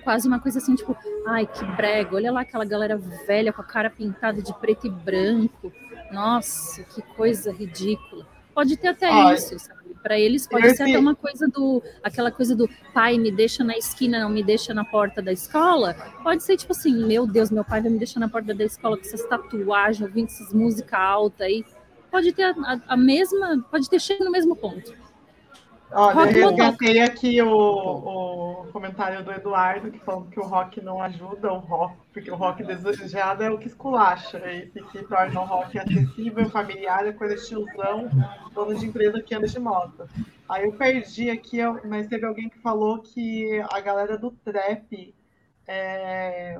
quase uma coisa assim, tipo, ai, que brega, olha lá aquela galera velha com a cara pintada de preto e branco. Nossa, que coisa ridícula. Pode ter até Ai. isso, sabe? Para eles pode Esse- ser até uma coisa do, aquela coisa do pai me deixa na esquina, não me deixa na porta da escola. Pode ser tipo assim, meu Deus, meu pai vai me deixar na porta da escola com essas tatuagens, ouvindo essas música alta aí. Pode ter a, a- a mesma, pode ter chegado no mesmo ponto. Olha, eu resgatei aqui o, o comentário do Eduardo, que falou que o rock não ajuda o rock, porque o rock desejado é o que esculacha, é esse que torna o rock acessível, familiar, é coisa de tiozão, dono de empresa que anda de moto. Aí eu perdi aqui, mas teve alguém que falou que a galera do trap é,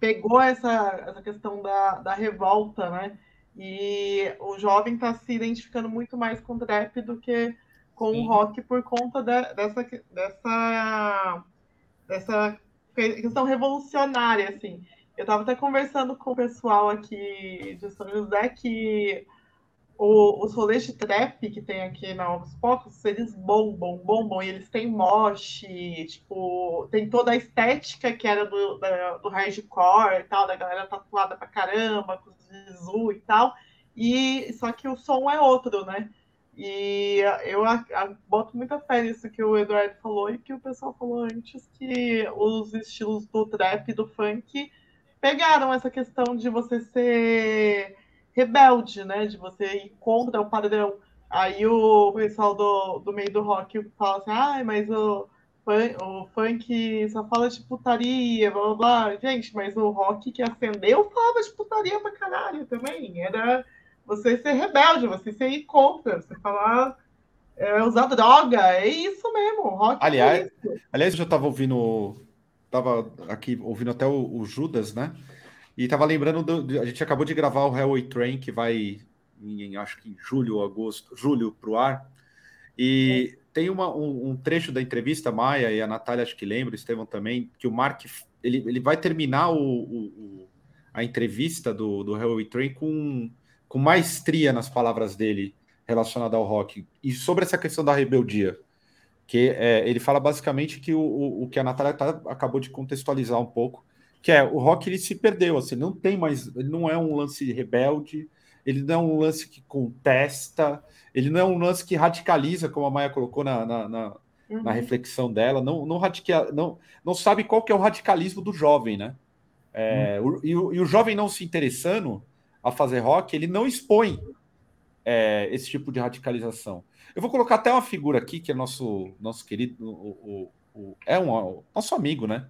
pegou essa, essa questão da, da revolta, né? E o jovem está se identificando muito mais com o trap do que com Sim. o rock por conta de- dessa, dessa, dessa que- questão revolucionária, assim. Eu estava até conversando com o pessoal aqui de São José que o, os rolês de trap que tem aqui na Ocus Pocos, eles bombam, bombam, e eles têm mosh, tipo, tem toda a estética que era do, da- do hardcore e tal, da galera tatuada pra caramba, com visu e tal, e só que o som é outro, né? E eu a- a- boto muita fé nisso que o Eduardo falou e que o pessoal falou antes, que os estilos do trap e do funk pegaram essa questão de você ser rebelde, né? De você ir contra o padrão. Aí o pessoal do, do meio do rock fala assim, ai, mas o, o funk só fala de putaria, blá blá blá. Gente, mas o rock que acendeu falava de putaria pra caralho também. Era você ser rebelde, você ser ir contra, você falar, é, usar droga, é isso mesmo. Rock é Aliás, isso. Aliás, eu já estava ouvindo, estava aqui ouvindo até o, o Judas, né? E estava lembrando, do, a gente acabou de gravar o Railway Train, que vai, em, acho que em julho ou agosto, julho para o ar. E tem uma- um, um trecho da entrevista, Maia e a Natália acho que lembra, o Estevão também, que o Mark, ele, ele vai terminar o, o- o- a entrevista do, do Railway Train com, com maestria nas palavras dele relacionada ao rock. E sobre essa questão da rebeldia que é, ele fala basicamente que o, o, que a Natália tá- acabou de contextualizar um pouco, que é o rock ele se perdeu, assim, não tem mais, não é um lance rebelde, ele não é um lance que contesta, ele não é um lance que radicaliza, como a Maia colocou na, na, na- Uhum. na reflexão dela, não, não, radica, não, não sabe qual que é o radicalismo do jovem, né? É, o- e, o, e o jovem não se interessando a fazer rock, ele não expõe é, esse tipo de radicalização. Eu vou colocar até uma figura aqui, que é nosso, nosso querido, o, o, é um o nosso amigo, né?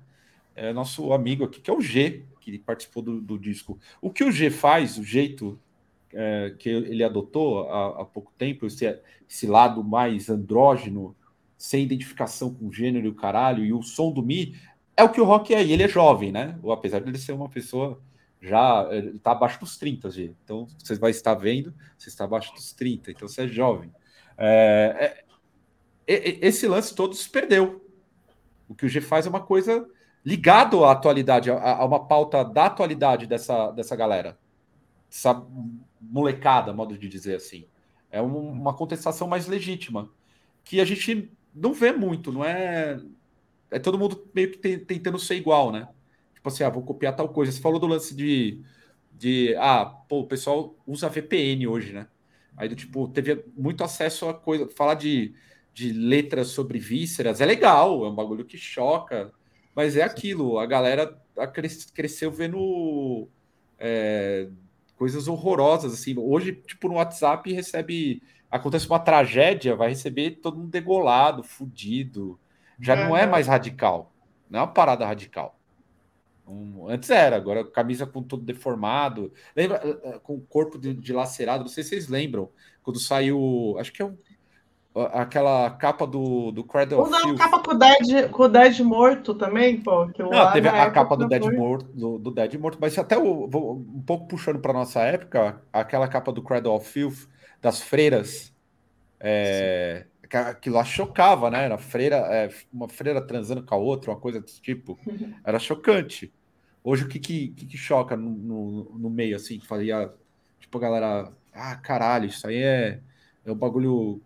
É nosso amigo aqui, que é o G, que participou do, do disco. O que o G faz, o jeito é, que ele adotou há, há pouco tempo, esse, esse, lado mais andrógeno, sem identificação com gênero e o caralho, e o som do Mi, é o que o rock é. E ele é jovem, né? Ou apesar de ele ser uma pessoa já está abaixo dos 30, G. Então, você vai estar vendo, você está abaixo dos 30, então você é jovem. É, é, esse lance todo se perdeu. O que o G faz é uma coisa ligado à atualidade, a, a, uma pauta da atualidade dessa, dessa galera. Molecada, modo de dizer assim. É um, uma contestação mais legítima, que a gente não vê muito, não é. É todo mundo meio que tentando ser igual, né? Tipo assim, ah, vou copiar tal coisa. Você falou do lance de. de ah, pô, o pessoal usa VPN hoje, né? Aí, do tipo, teve muito acesso a coisa. Falar de, de letras sobre vísceras é legal, é um bagulho que choca, mas é aquilo. A galera cresceu vendo é, coisas horrorosas, assim. Hoje, tipo, no WhatsApp recebe. Acontece uma tragédia, vai receber todo mundo degolado, fudido. Já não é mais radical. Não é uma parada radical. Um, antes era, agora camisa com todo deformado. Lembra? Eh, eh, com o corpo dilacerado. Não sei se vocês lembram. Quando saiu. Acho que é um, aquela capa do, do Cradle of Filth. capa com o, Dead, com o Dead morto também, pô. Que não, teve a capa do Dead, morto, do, do, Dead morto, mas até o, um pouco puxando para nossa época, aquela capa do Cradle of Filth das freiras. É, aquilo lá chocava, né? Era freira, é, uma freira transando com a outra, uma coisa desse tipo. Era chocante. Hoje, o que, que, que choca no, no, no, meio, assim, que fazia, tipo, a galera, ah, caralho, isso aí é, é um bagulho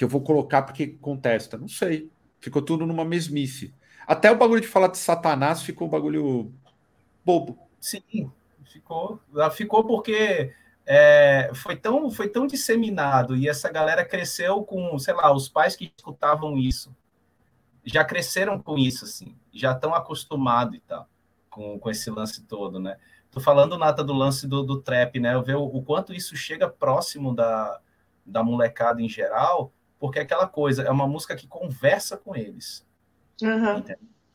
que eu vou colocar porque contesta. Não sei. Ficou tudo numa mesmice. Até o bagulho de falar de Satanás ficou um bagulho bobo. Sim, ficou. Ficou porque é, foi, tão, foi tão disseminado e essa galera cresceu com, sei lá, os pais que escutavam isso já cresceram com isso, assim, já estão acostumados e tal, com, com esse lance todo, né? Tô falando, Nata, do lance do, do trap, né? Eu vejo o, o quanto isso chega próximo da, da molecada em geral, porque é aquela coisa, é uma música que conversa com eles. Uhum.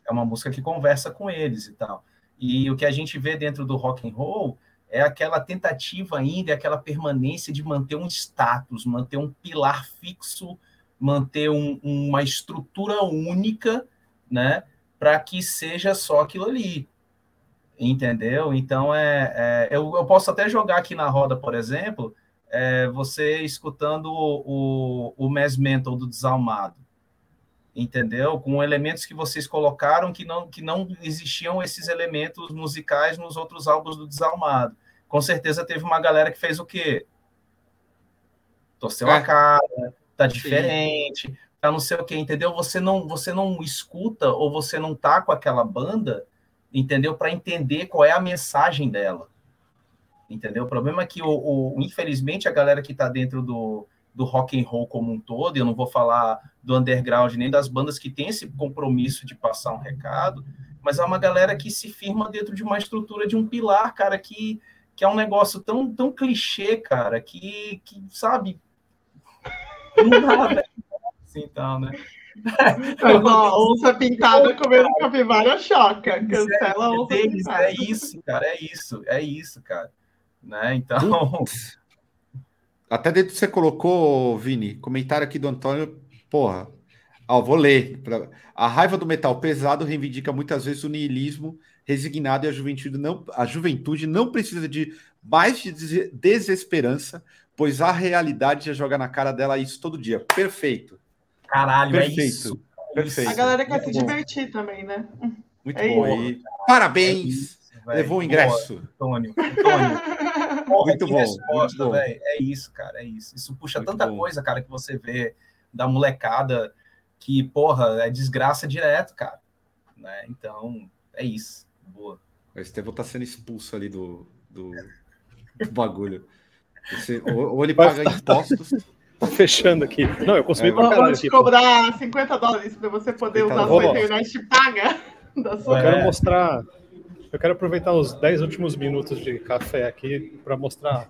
É uma música que conversa com eles e tal. E o que a gente vê dentro do rock and roll é aquela tentativa ainda, é aquela permanência de manter um status, manter um pilar fixo, manter um, uma estrutura única, né, para que seja só aquilo ali, entendeu? Então é, é eu, eu, posso até jogar aqui na roda, por exemplo, é, você escutando o, o, o Mass Mental do Desalmado, entendeu? Com elementos que vocês colocaram que não que não existiam esses elementos musicais nos outros álbuns do Desalmado com certeza teve uma galera que fez o quê? Torceu é. a cara, tá diferente, Sim. tá não sei o quê, entendeu? Você não, você não escuta ou você não tá com aquela banda, entendeu? Para entender qual é a mensagem dela. Entendeu? O problema é que, o, o infelizmente, a galera que está dentro do, do rock and roll como um todo, eu não vou falar do underground nem das bandas que têm esse compromisso de passar um recado, mas é uma galera que se firma dentro de uma estrutura de um pilar, cara, que que é um negócio tão, tão clichê, cara, que, que sabe, não dá, né? assim, então, né? Mas, ó, onça pintada comendo capivara choca. Cancela a onça é, pintada. É isso, cara, é isso, é isso, cara. Né? Então. Até dentro que você colocou, Vini, comentário aqui do Antônio, porra. Ó, vou ler. A raiva do metal pesado reivindica muitas vezes o niilismo resignado e a juventude não, a juventude não precisa de mais de desesperança, pois a realidade já joga na cara dela isso todo dia. Perfeito. Caralho, é Perfeito. é isso. Perfeito. A galera quer Muito se bom. divertir também, né? Muito é bom. E parabéns. É isso, Levou o ingresso. Boa, Antônio. Antônio. Porra, muito bom. Resposta, muito bom. É isso, cara. É isso. Isso puxa muito tanta bom. coisa, cara, que você vê da molecada que, porra, é desgraça direto, cara. Né? Então, é isso. Boa. O Estevão tá sendo expulso ali do, do, do bagulho. Você, ou, ou, ele paga impostos. Tá fechando aqui. Não, eu consumi é, pra caralho. Vamos te cobrar 50 dólares para você poder usar a sua internet paga. Da sua... Eu quero mostrar. Eu quero aproveitar os 10 últimos minutos de café aqui para mostrar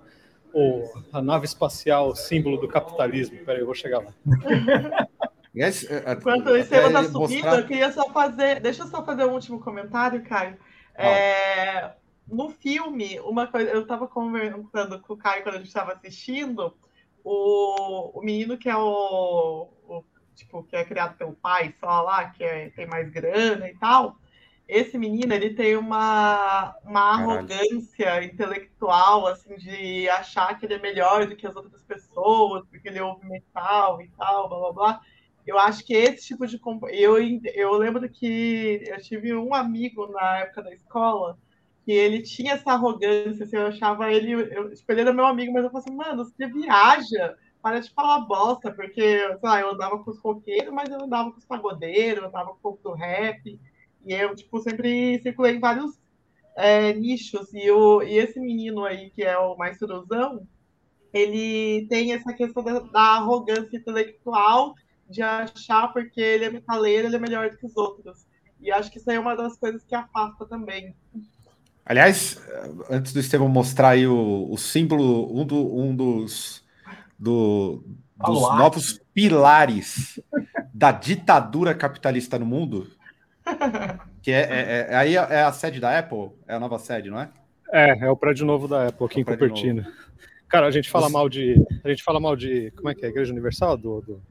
o, a nave espacial, símbolo do capitalismo. Peraí, eu vou chegar lá. Yes, é, é, Enquanto o Estevam até tá subindo, mostrar- eu queria só fazer. Deixa eu só fazer um último comentário, Caio. É, no filme, uma coisa. Eu tava conversando com o Caio quando a gente estava assistindo. O, o menino que é o, o- Tipo, que é criado pelo pai só lá, que é- tem mais grana e tal. Esse menino, ele tem uma, uma Caralho. arrogância intelectual, assim, de achar que ele é melhor do que as outras pessoas, porque ele ouve metal e tal, blá blá blá. Eu acho que esse tipo de. Eu, eu lembro que eu tive um amigo na época da escola que ele tinha essa arrogância, assim, eu achava ele. Eu, tipo, ele era meu amigo, mas eu falei assim, mano, você viaja, para de falar bosta, porque, sei lá, eu andava com os roqueiros, mas eu andava com os pagodeiros, eu andava com pouco do rap, e eu, tipo, sempre circulei em vários é, nichos, e, o, e esse menino aí, que é o mais suruzão, ele tem essa questão da, da arrogância intelectual de achar porque ele é metaleiro, ele é melhor do que os outros. E acho que isso aí é uma das coisas que afasta também. Aliás, antes do Estevão mostrar aí o, o símbolo, um, do- um dos, do- dos novos pilares da ditadura capitalista no mundo, que é, é- é- aí é a sede da Apple, é a nova sede, não é? É, é o prédio novo da Apple aqui em prédio Cupertino. Cara, a gente fala Você- mal de. A gente fala mal de. Como é que é? Igreja Universal? Do, do,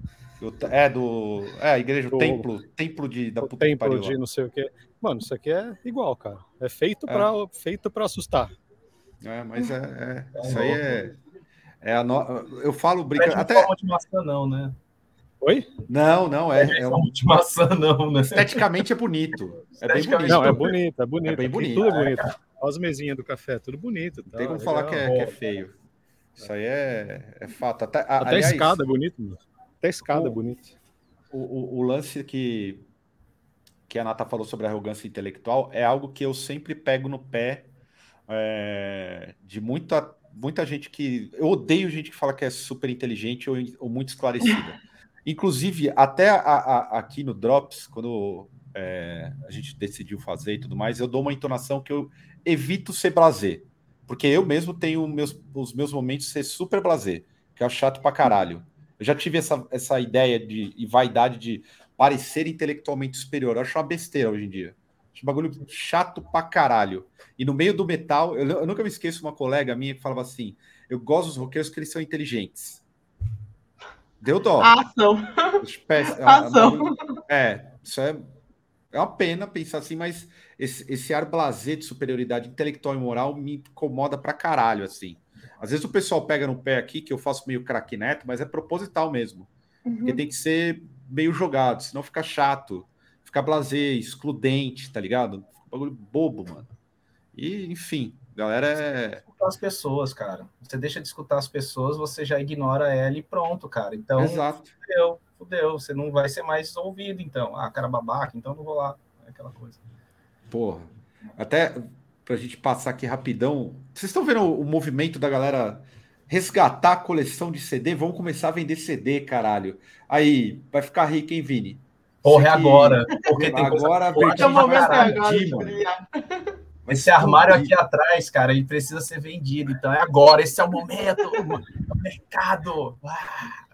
Do- é do. É, a igreja, o Do- templo, templo de, da puta que templo pariu. de não sei o quê. Mano, isso aqui é igual, cara. É feito É. pra, feito pra assustar. É, mas é, é- É isso aí é. é a no... Eu falo Não é brincando. Até... maçã, não, né? Oi? Não, não, é, de é um- de maçã, não, né? esteticamente é bonito. É bem bonito. Não, é bonito, é bonito. É bem bonito. Tudo é bonito. Olha as mesinhas do café, tudo bonito. Não tem como falar que é, que é feio. Isso aí é, é fato. Até, a- Até a aliás, escada é bonito, mano. Até a escada é O- bonito. o, o, o lance que, que a Nata falou sobre arrogância intelectual é algo que eu sempre pego no pé é, de muita, muita gente que. Eu odeio gente que fala que é super inteligente ou, ou muito esclarecida. Inclusive, até a- a- aqui no Drops, quando é, a gente decidiu fazer e tudo mais, eu dou uma entonação que eu evito ser blazer. Porque eu mesmo tenho meus, os meus momentos ser super blazer, que é chato pra caralho. Eu já tive essa, essa ideia de e vaidade de parecer intelectualmente superior. Eu acho uma besteira hoje em dia. Acho um bagulho chato pra caralho. E no meio do metal, eu, eu nunca me esqueço uma colega minha que falava assim: eu gosto dos roqueiros porque eles são inteligentes. Deu dó. A ação. Acho péssimo. É, Ação. bagulho- é, isso é, é uma pena pensar assim, mas esse, esse ar blazer de superioridade intelectual e moral me incomoda pra caralho, assim. Às vezes o pessoal pega no pé aqui, que eu faço meio craque neto, mas é proposital mesmo. Porque tem que ser meio jogado, senão fica chato, fica blazer, excludente, tá ligado? Fica um bagulho bobo, mano. E, enfim, galera é. Escutar as pessoas, cara. Você deixa de escutar as pessoas, você já ignora ela e pronto, cara. Então, Exato. fudeu, fudeu. Você não vai ser mais ouvido, então. Ah, cara babaca, então não vou lá. É aquela coisa. Porra. Até pra gente passar aqui rapidão. Vocês estão vendo o, movimento da galera resgatar a coleção de CD? Vamos começar a vender CD, caralho. Aí, vai ficar rico, hein, Vini? Porra, é agora. Porque tem coisa Agora a boa verdade É o momento caralho, agora Vai Esse armário aqui atrás, cara, ele precisa ser vendido. Então é agora, esse é o momento, é o mercado. Ah,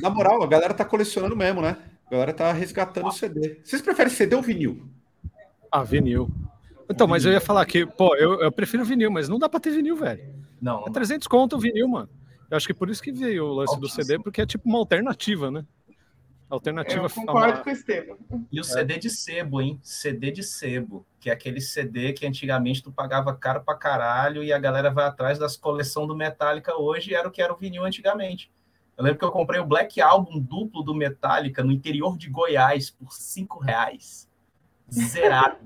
Na moral, a galera tá colecionando mesmo, né? A galera tá resgatando o CD. Vocês preferem CD ou vinil? Ah, vinil. Então, mas eu ia falar que, pô, eu, eu prefiro vinil, mas não dá pra ter vinil, velho. Não, É não 300 conto o vinil, mano. Eu acho que por isso que veio o lance do. CD, porque é tipo uma alternativa, né? Alternativa Eu a concordo com o Estevam. E o CD de sebo, hein? CD de sebo, que é aquele CD que antigamente tu pagava caro pra caralho e a galera vai atrás das coleções do Metallica hoje, era o que era o vinil antigamente. Eu lembro que eu comprei o Black Album duplo do Metallica no interior de Goiás por cinco reais. Zerado.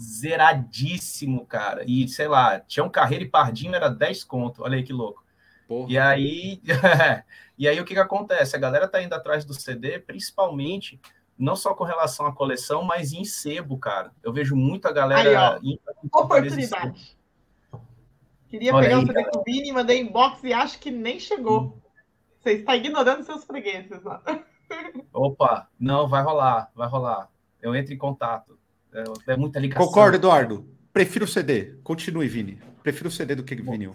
Zeradíssimo, cara. E, sei lá, tinha um Carreiro e Pardinho, era 10 conto. Olha aí que louco. Porra. E aí, e aí o que, que acontece? A galera tá indo atrás do CD, principalmente não só com relação à coleção, mas em sebo, cara. Eu vejo muita galera Aí, indo. Oportunidade. Queria Olha pegar aí, o CD com o Vini, mandei inbox e acho que nem chegou. Você está ignorando seus fregueses lá. Opa, não, vai rolar, vai rolar. Eu entro em contato. É, é muita ligação. Concordo, Eduardo. Prefiro o CD. Continue, Vini. Prefiro o CD do que vinil.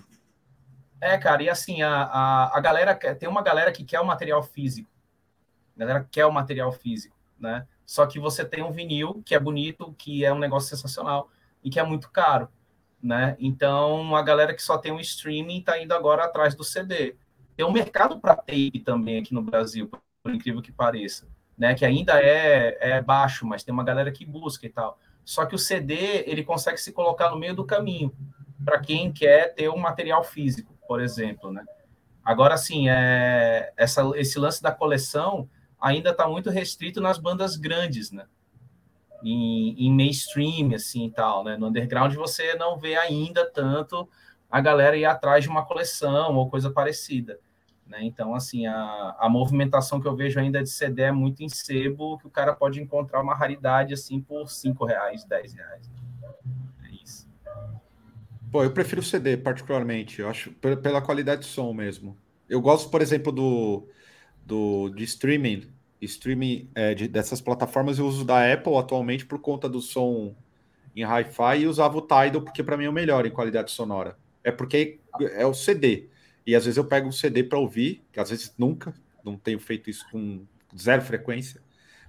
É, cara, e assim, a, a, a galera tem uma galera que quer o material físico. A galera quer o material físico, né? Só que você tem um vinil que é bonito, que é um negócio sensacional e que é muito caro, né? Então a galera que só tem um streaming está indo agora atrás do CD. Tem um mercado para tape também aqui no Brasil, por incrível que pareça, né? Que ainda é, é baixo, mas tem uma galera que busca e tal. Só que o CD ele consegue se colocar no meio do caminho para quem quer ter um material físico, por exemplo, né? Agora, sim, é, essa, esse lance da coleção ainda está muito restrito nas bandas grandes, né? Em, em, mainstream, assim, tal, né? No underground você não vê ainda tanto a galera ir atrás de uma coleção ou coisa parecida, né? Então, assim, a, a movimentação que eu vejo ainda de CD é muito em sebo, que o cara pode encontrar uma raridade, assim, por 5 reais, 10 reais. É isso. Pô, eu prefiro o CD, particularmente. Eu acho, pela qualidade de som mesmo. Eu gosto, por exemplo, do do, de streaming, streaming é, de, dessas plataformas eu uso da Apple atualmente por conta do som em hi-fi e usava o Tidal porque para mim é o melhor em qualidade sonora. É porque é o CD. E às vezes eu pego um CD para ouvir, que às vezes nunca, não tenho feito isso com zero frequência.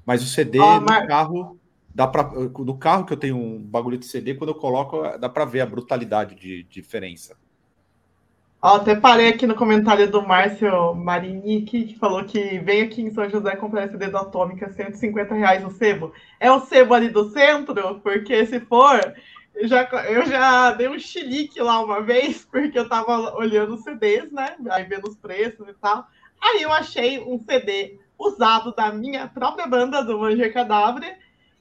Mas o CD no mas... carro dá para no carro que eu tenho um bagulho de CD, quando eu coloco dá para ver a brutalidade de, de diferença. Até parei aqui no comentário do Márcio Marinique, que falou que vem aqui em São José comprar CD do Atômica, 150 reais o sebo. É o sebo ali do centro? Porque se for, eu já, eu já dei um chilique lá uma vez, porque eu tava olhando os CDs, né? Aí vendo os preços e tal. Aí eu achei um CD usado da minha própria banda, do Manger Cadáver,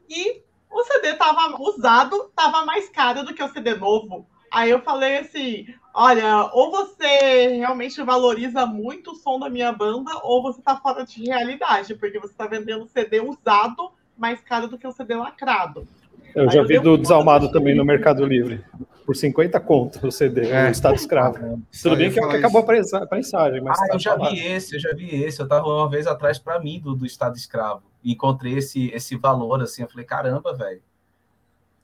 e o CD tava usado, tava mais caro do que o CD novo. Aí eu falei assim: olha, ou você realmente valoriza muito o som da minha banda, ou você tá fora de realidade, porque você tá vendendo CD usado mais caro do que o CD lacrado. Eu já eu vi do Desalmado também no Mercado Livre. Por 50 conto o CD, é. o Estado Escravo. Tudo bem que, que acabou a prensagem, mas. Ah, tá eu já falado. vi esse, eu já vi esse. Eu tava uma vez atrás para mim do, do Estado Escravo. E encontrei esse, esse valor assim. Eu falei, caramba, velho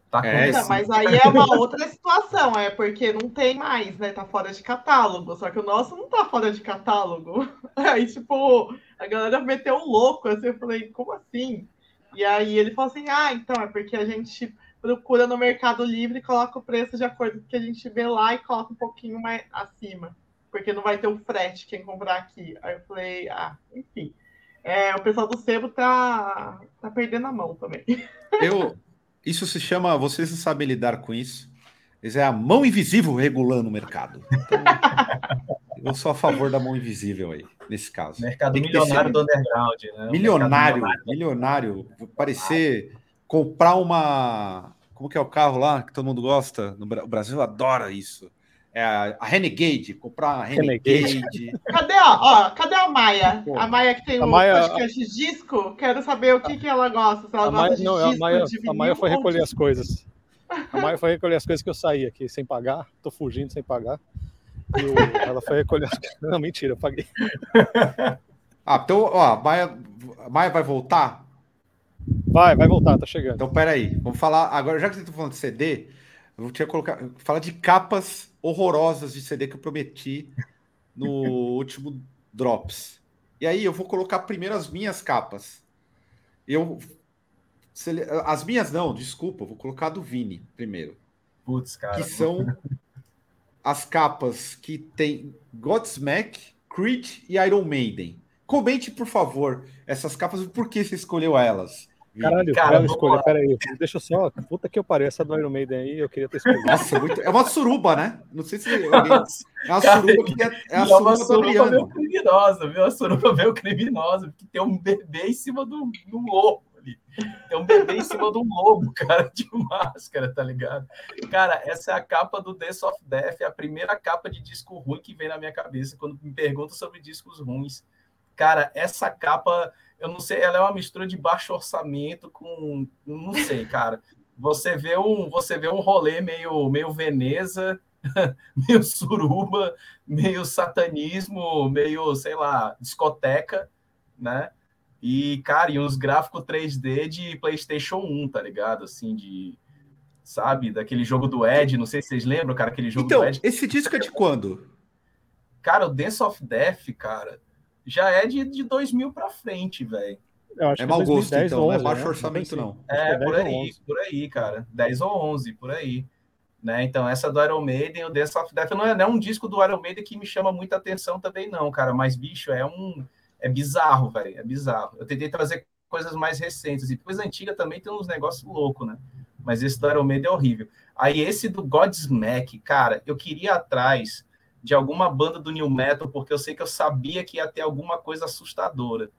Tá é, mas aí é uma outra situação, é porque não tem mais, né? Tá fora de catálogo. Só que o nosso não tá fora de catálogo. Aí, tipo, a galera meteu um louco, assim, eu falei, como assim? E aí ele falou assim: ah, então é porque a gente procura no Mercado Livre e coloca o preço de acordo com o que a gente vê lá e coloca um pouquinho mais acima. Porque não vai ter o frete quem comprar aqui. Aí eu falei, ah, enfim. É, o pessoal do sebo tá, tá perdendo a mão também. Eu, isso se chama, vocês não sabem lidar com isso. Isso é a mão invisível regulando o mercado. Então, eu sou a favor da mão invisível aí, nesse caso. Mercado milionário do underground, né? Milionário, milionário, milionário. Parecer comprar uma. Como que é o carro lá que todo mundo gosta? No Brasil adora isso. É a, Renegade, comprar a Renegade. Cadê, ó, ó, cadê a Maia? Pô, a Maia que tem o Maia, podcast disco? Quero saber o que, que ela gosta. Se ela a Maia, não, a Maia, a Maia foi recolher as coisas. A Maia foi recolher as coisas que eu saí aqui sem pagar. Tô fugindo sem pagar. E ela foi recolher as coisas. Não, mentira, eu paguei. Ah, então, ó, a Maia, a Maia vai voltar? Vai, vai voltar, tá chegando. Então, peraí, vamos falar. Agora, já que você tá falando de CD, eu tinha colocar, falar de capas horrorosas de CD que eu prometi no último Drops. E aí eu vou colocar primeiro as minhas capas. Eu as minhas não, desculpa, vou colocar a do Vini primeiro. Putz, cara. Que são as capas que tem Godsmack, Creed e Iron Maiden. Comente, por favor, essas capas e por que você escolheu elas. Caralho, cara, escolha, peraí. Deixa eu só. Puta que eu pareço, a do Iron Maiden aí, eu queria ter escolhido. Nossa, muito... é uma suruba, né? Não sei se alguém... É uma cara, suruba que é, é a suruba, suruba meio criminosa, viu? A suruba meio criminosa, porque tem um bebê em cima do, do lobo ali. Tem um bebê em cima do lobo, cara, de máscara, tá ligado? Cara, essa é a capa do Death of Death, é a primeira capa de disco ruim que vem na minha cabeça quando me perguntam sobre discos ruins. Cara, essa capa eu não sei, ela é uma mistura de baixo orçamento com, não sei, cara. Você vê um, você vê um rolê meio, meio Veneza, meio suruba, meio satanismo, meio, sei lá, discoteca, né? E, cara, e uns gráficos 3D de PlayStation 1, tá ligado? Assim, de. Sabe? Daquele jogo do Ed, não sei se vocês lembram, cara, aquele jogo então, do Ed. Esse disco é de quando? Cara, o Dance of Death, cara, já é de, de 2000 pra frente, velho. É mau gosto, então, 11, não é baixo né? orçamento, não. É, por aí, por aí, cara. 10 ou 11, por aí. Né? Então, essa do Iron Maiden, o Dance of Death, não é, não é um disco do Iron Maiden que me chama muita atenção também, não, cara. Mas, bicho, é um. É bizarro, velho. É bizarro. Eu tentei trazer coisas mais recentes. E coisa antiga também tem uns negócios loucos, né? Mas esse do Iron Maiden é horrível. Aí, esse do Godsmack, cara, eu queria atrás de alguma banda do New Metal, porque eu sei que eu sabia que ia ter alguma coisa assustadora.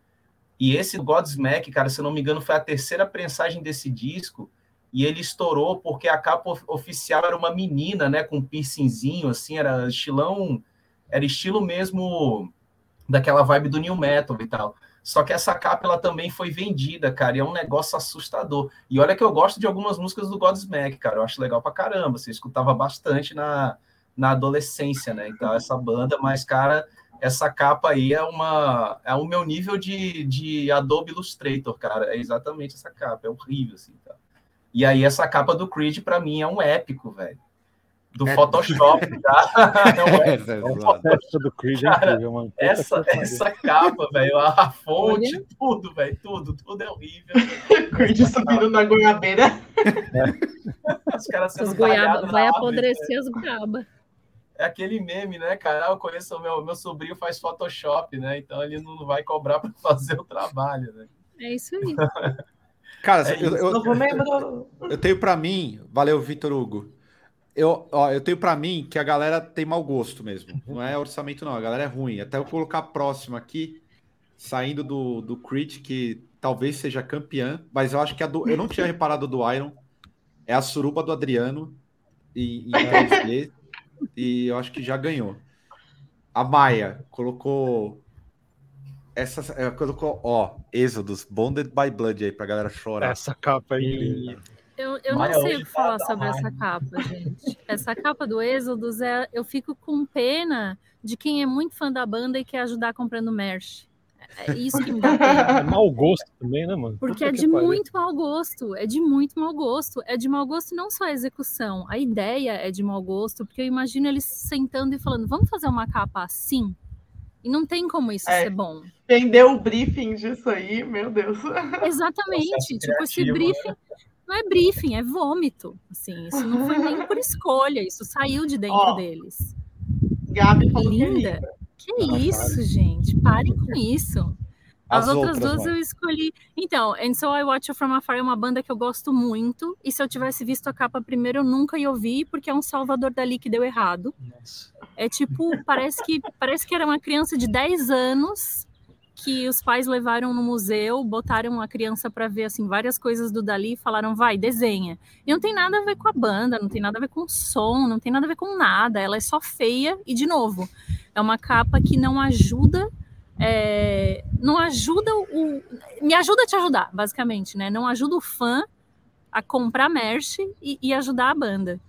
E esse Godsmack, cara, se eu não me engano, foi a terceira prensagem desse disco e ele estourou porque a capa oficial era uma menina, né, com um piercingzinho, assim, era estilão, era estilo mesmo daquela vibe do new metal e tal. Só que essa capa ela também foi vendida, cara, e é um negócio assustador. E olha que eu gosto de algumas músicas do Godsmack, cara, eu acho legal pra caramba. Você escutava bastante na, na adolescência, né? Então, essa banda, mas, cara, essa capa aí é uma é o meu nível de, de Adobe Illustrator, cara. É exatamente essa capa, é horrível, assim, cara. E aí essa capa do Creed para mim é um épico, velho. Do é, Photoshop, tá? É, é, é, um Photoshop. do Creed é incrível, mano. Essa, essa capa, velho, a fonte, Olha. tudo, velho, tudo, tudo é horrível. Creed subindo na goiabeira. É. Os caras goiaba, Vai apodrecer as goiabas. É aquele meme, né, cara? Eu conheço o meu, meu sobrinho faz Photoshop, né? Então ele não vai cobrar para fazer o trabalho, né? É isso aí. Cara, é eu, eu, eu, eu, tenho para mim, valeu, Vitor Hugo. Eu, ó, eu tenho para mim que a galera tem mau gosto mesmo. Não é orçamento, não. A galera é ruim. Até eu colocar a próxima aqui, saindo do, do Creed, que talvez seja campeã, mas eu acho que a do. Eu não tinha reparado do Iron. É a suruba do Adriano em, em 3D. e eu acho que já ganhou. A Maia colocou essa é, colocou, ó, Êxodos, Bonded by Blood aí pra galera chorar. Essa capa aí. Eu, eu não sei o que falar tá sobre essa capa, gente. Essa capa do Êxodos, é, eu fico com pena de quem é muito fã da banda e quer ajudar comprando merch. É isso que me dá pena. É mau gosto também, né, mano? Porque Puta é de muito mau gosto. É de muito mau gosto. É de mau gosto não só a execução. A ideia é de mau gosto, porque eu imagino eles sentando e falando: vamos fazer uma capa assim? E não tem como isso é, ser bom. Quem deu o briefing disso aí, meu Deus. Exatamente. tipo, esse briefing não é briefing, é vômito. Assim, isso não foi nem por escolha, isso saiu de dentro oh, deles. Gabi falou linda. Que, que isso, gente? Parem com isso. As, As outras, outras duas eu escolhi. Então, And So I Watch You From Afar é uma banda que eu gosto muito. E se eu tivesse visto a capa primeiro, eu nunca ia ouvir, porque é um Salvador Dali que deu errado. Nossa. É tipo, parece que, parece que era uma criança de 10 anos que os pais levaram no museu, botaram a criança para ver assim várias coisas do Dali e falaram: "Vai, desenha". E não tem nada a ver com a banda, não tem nada a ver com o som, não tem nada a ver com nada. Ela é só feia e de novo, é uma capa que não ajuda é, não ajuda o. Me ajuda a te ajudar, basicamente, né? Não ajuda o fã a comprar merch e, e ajudar a banda.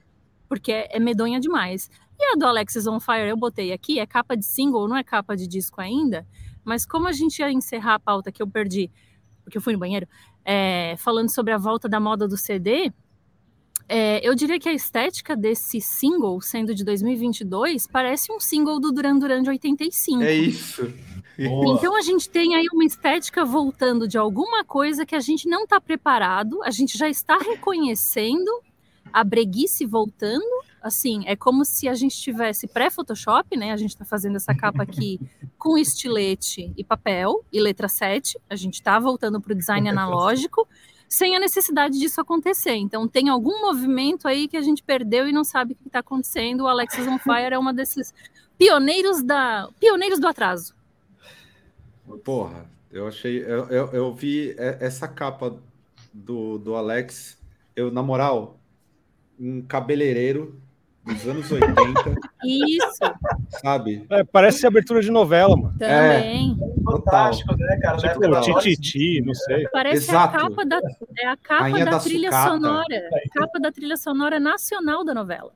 Porque é, é, medonha demais. E a do Alexis on Fire eu botei aqui, é capa de single, não é capa de disco ainda. Mas como a gente ia encerrar a pauta que eu perdi, porque eu fui no banheiro, é, falando sobre a volta da moda do CD, é, eu diria que a estética desse single, sendo de 2022, parece um single do Duran Duran de 85. É isso. Boa. Então a gente tem aí uma estética voltando de alguma coisa que a gente não está preparado, a gente já está reconhecendo a breguice voltando. Assim, é como se a gente tivesse pré-Photoshop, né? A gente está fazendo essa capa aqui com estilete e papel e letra 7. A gente está voltando para o design analógico sem a necessidade disso acontecer. Então, tem algum movimento aí que a gente perdeu e não sabe o que está acontecendo. O Alexis on Fire é uma desses pioneiros da pioneiros do atraso. Porra, eu achei. Eu, eu, eu vi essa capa do, do Alex. Eu, na moral, um cabeleireiro dos anos 80. Isso. Sabe? É, parece abertura de novela, mano. Também. É, Fantástico, né, cara? Tipo, né? Tititi, não sei. Parece Exato. a capa da, é a capa da, da, trilha sucata. sonora. Capa da trilha sonora nacional da novela.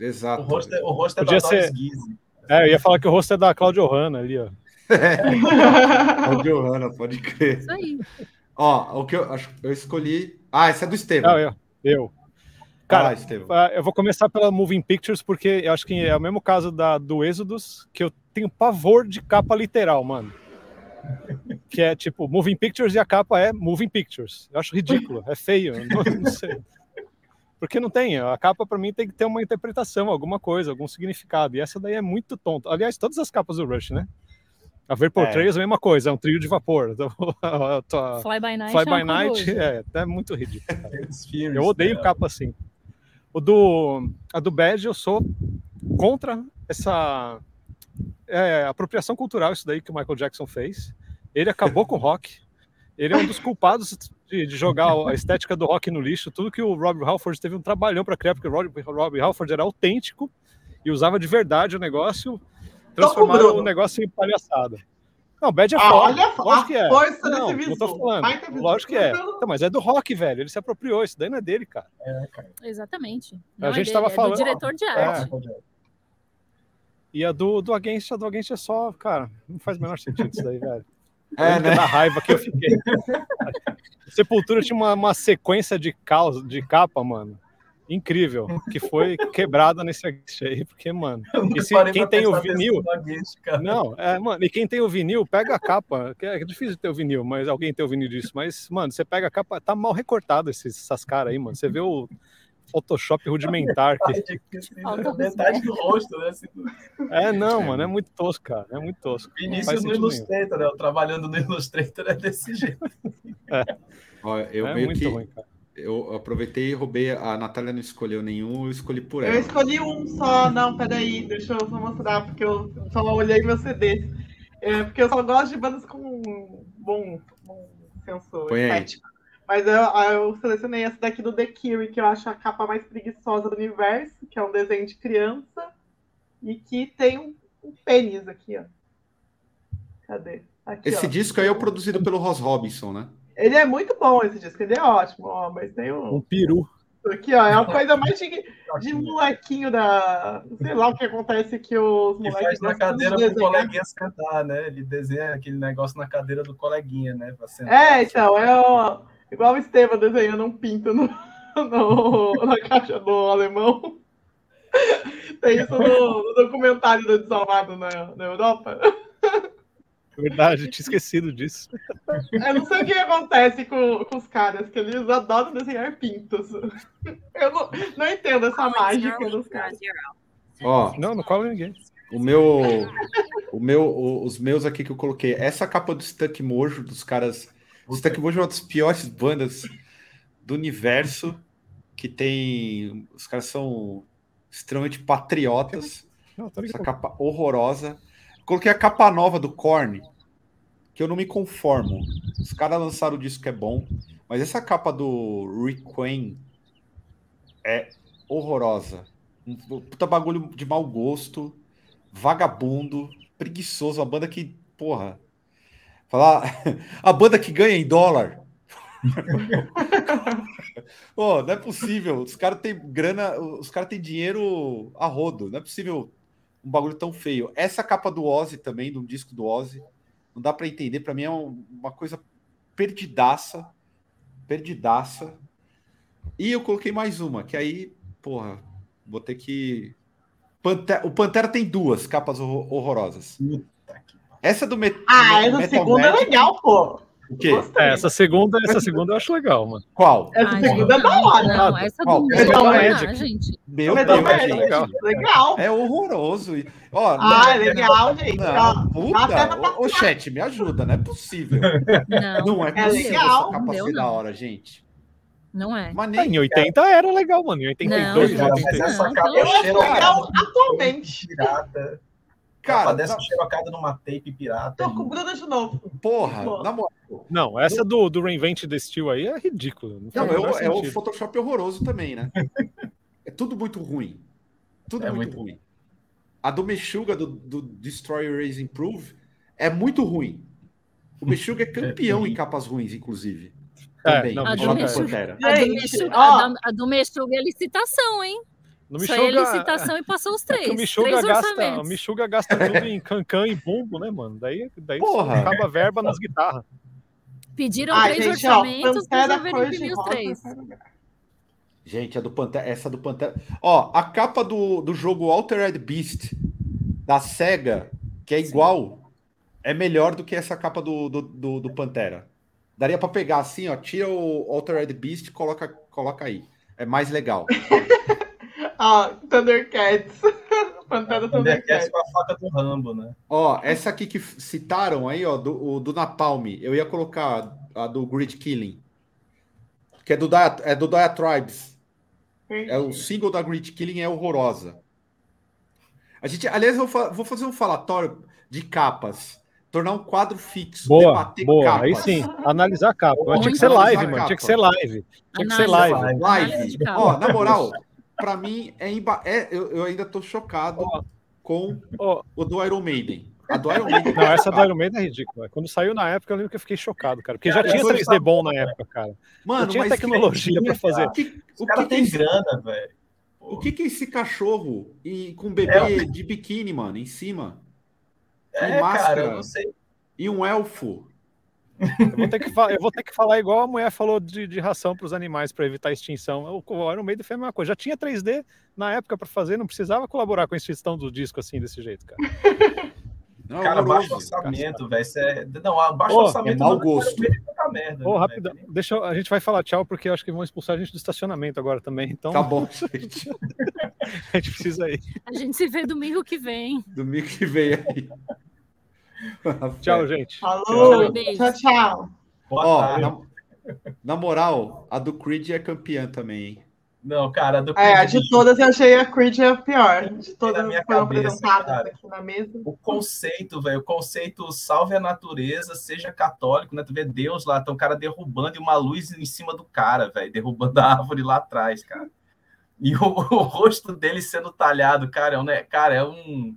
Exato. O rosto é, o rosto é Podia da ser... É, eu ia falar que o rosto é da Cláudia Hanna ali, ó. É. Johanna, pode crer. Isso aí. Ó, o que eu acho eu escolhi. Ah, esse é do Estevam. Não, eu. eu. Cara, ah, eu vou começar pela Moving Pictures, porque eu acho que é o mesmo caso da, do Êxodos, que eu tenho pavor de capa literal, mano. Que é tipo Moving Pictures e a capa é Moving Pictures. Eu acho ridículo, é feio, não, não sei. Porque não tem, a capa para mim tem que ter uma interpretação, alguma coisa, algum significado. E essa daí é muito tonta. Aliás, todas as capas do Rush, né? A Vapor é. Trails é a mesma coisa, é um trio de vapor. Fly by Night, Fly by é, Night é, é, muito ridículo. eu odeio né? capa assim. O do, a do Bad eu sou contra essa é, apropriação cultural, isso daí que o Michael Jackson fez. Ele acabou com o rock. Ele é um dos culpados de, de, jogar a estética do rock no lixo. Tudo que o Rob Halford teve um trabalhão para criar, porque o Rob, Rob Halford era autêntico e usava de verdade o negócio, transformaram o negócio em palhaçada. Não, Bad é ah, foda. Olha lógico que é. Força não, não tô falando. Lógico que é. Não, mas é do rock, velho. Ele se apropriou. Isso daí não é dele, cara. É, cara. Exatamente. Não a gente é tava falando. É do diretor de arte. É. E a do, do Against, a do Against é só, cara, não faz o menor sentido isso daí, velho. É, né? Da raiva que eu fiquei. Sepultura tinha uma, uma sequência de, caos, de capa, mano. Incrível, que foi quebrada nesse aí, porque, mano. E se, quem tem o vinil. Não, é, mano, e quem tem o vinil, pega a capa. Que é difícil ter o vinil, mas alguém tem o vinil disso. Mas, mano, você pega a capa, tá mal recortado esses, essas caras aí, mano. Você vê o Photoshop rudimentar. Que... Metade do rosto, né? Assim, é, não, mano, é muito tosco, cara. É muito tosco. Início no Illustrator, né? Trabalhando no Illustrator é desse jeito. É. Olha, eu é meio que. Ruim, eu aproveitei e roubei. A Natália não escolheu nenhum, eu escolhi por ela. Eu escolhi um só, não, peraí, deixa eu só mostrar, porque eu só olhei meu CD. É, porque eu só gosto de bandas com bom, bom sensor estético. Mas eu, eu, selecionei essa daqui do The Cure, que eu acho a capa mais preguiçosa do universo, que é um desenho de criança e que tem um, um pênis aqui, ó. Cadê? Aqui, esse ó. disco aí é o produzido pelo Ross Robinson, né? Ele é muito bom, esse disco, ele é ótimo, ó, mas tem um. Um peru. Aqui, ó, é uma coisa mais de, de molequinho da. Sei lá o que acontece que os moleques. faz na cadeira pro coleguinha sentar, né? Ele desenha aquele negócio na cadeira do coleguinha, né? É, então, é o Igual o Estevam desenhando um pinto no, no, na caixa do alemão. Tem isso no, no documentário do Desalmado na, na Europa. Verdade, tinha esquecido disso. Eu não sei o que acontece com, com os caras, que eles adoram desenhar pintos. Eu não, não entendo essa mágica dos caras. Ó, não, não cola ninguém. O meu, o meu, os meus aqui que eu coloquei, essa capa do Stuck Mojo dos caras o Stuck Motion é uma das piores bandas do universo, que tem. Os caras são extremamente patriotas. Não, essa capa horrorosa. Coloquei a capa nova do Korn, que eu não me conformo. Os caras lançaram o disco que é bom, mas essa capa do Requiem é horrorosa. Um puta bagulho de mau gosto, vagabundo, preguiçoso, uma banda que, porra, Falar a banda que ganha em dólar. oh, não é possível. Os caras têm grana, os caras têm dinheiro a rodo. Não é possível um bagulho tão feio. Essa capa do Ozzy também, de um disco do Ozzy, não dá para entender. Para mim é uma coisa perdidaça, perdidaça. E eu coloquei mais uma, que aí, porra, vou ter que. Pantera... O Pantera tem duas capas horrorosas. Essa do met Ah, essa Metal segunda Magic... é legal, pô. O quê? É, essa segunda, essa segunda eu acho legal, mano. Qual? Essa Ai, segunda é da hora. Não, essa Qual? do Metal Magic. gente. Meu Deus, Magic. Legal. legal. É horroroso. Ó, ah, é legal, gente. Não, puta. Ô, chat, me ajuda, não é possível. Não, não é, é possível legal. essa capa da hora, gente. Não é. Mas nem... Em 80 era legal, mano. Em 82, não, 80. Mas essa capa é legal atualmente. Pirata. Cara, dessa na... xerocada numa tape pirata. Tô com Bruno de novo. Porra, na moral. Não, essa do, do Reinvent the Steel aí é ridículo. Não, não é, é o Photoshop horroroso também, né? é tudo muito ruim. Tudo é muito, muito ruim. A do Meshuga, do, do Destroy, Erase, Improve, é muito ruim. O Meshuga é campeão é, em capas ruins, inclusive. É, também. Não, a, do Meshuga, a do Meshuga é licitação, hein? No Só Michuga, é licitação e passou os três. É o Michuga, gasta, o Michuga gasta tudo em cancan e bumbo, né, mano? Daí, daí acaba a verba nas guitarras. Pediram ah, três gente, orçamentos, resolveram imprimir os três. Gente, a do Pantera, essa do Pantera. Ó, a capa do, do jogo Altered Beast da SEGA, que é igual, é melhor do que essa capa do, do, do, do Pantera. Daria para pegar assim, ó, tira o Altered Beast e coloca, coloca aí. É mais legal. Ó, Thundercats. Pantera Thundercats. Thundercats com a faca do Rambo, né? Ó, essa aqui que citaram aí, ó, do, o- do Napalm, eu ia colocar a do Grid Killing. Que é do, Dia, é do Dia Tribes. É o single da Grid Killing é horrorosa. A gente, aliás, eu vou, vou fazer um falatório de capas. Tornar um quadro fixo. Boa, debater boa. capas. Aí sim, analisar a capa. Tinha que ser live, a mano. Tinha que ser live. Tinha que ser live. Live. Ó, na moral, pra mim é, emba... é eu, eu ainda tô chocado Ó. com Ó, o do Iron Maiden. A do Iron Maiden. Não, essa do Iron Maiden é ridícula. Quando saiu na época, eu lembro que eu fiquei chocado, cara. Porque já Cara, tinha eu 3D bom na época, cara. Mano, Eu tinha mas tecnologia pra fazer. o que, o caras que, que, é têm esse, grana, velho. o que que é esse cachorro e com um bebê É de biquíni, mano, em cima? É, máscara. cara, eu não sei. E um elfo. Eu vou ter que, fa- eu vou ter que falar igual a mulher falou de, de ração para os animais para evitar a extinção. O, o Iron Maiden foi a mesma coisa. Já tinha 3D na época para fazer, não precisava colaborar com a extinção do disco assim, desse jeito, cara. Não, Cara, horroroso. baixo orçamento, velho. isso é- Não, abaixo Ô, orçamento. é mau não, gosto. ficar merda, Ô, né, rapidão, deixa eu- a gente vai falar tchau porque eu acho que vão expulsar a gente do estacionamento agora também. Então Tá bom, gente. a gente precisa ir. A gente se vê domingo que vem. Domingo que vem aí. Tchau, gente. Falou. Tchau. Tchau, Ó, na, na moral, a do Creed é campeã também, hein? Não, cara, do É, a Creed, de todas eu achei a Creed a pior. De na todas minha que foram cabeça, apresentadas aqui na mesa. o conceito, velho, o conceito salve a natureza, seja católico, né? Tu vê Deus lá, tem um cara derrubando e uma luz em cima do cara, velho, derrubando a árvore lá atrás, cara. E o, o rosto dele sendo talhado, cara, é um, né, cara, é um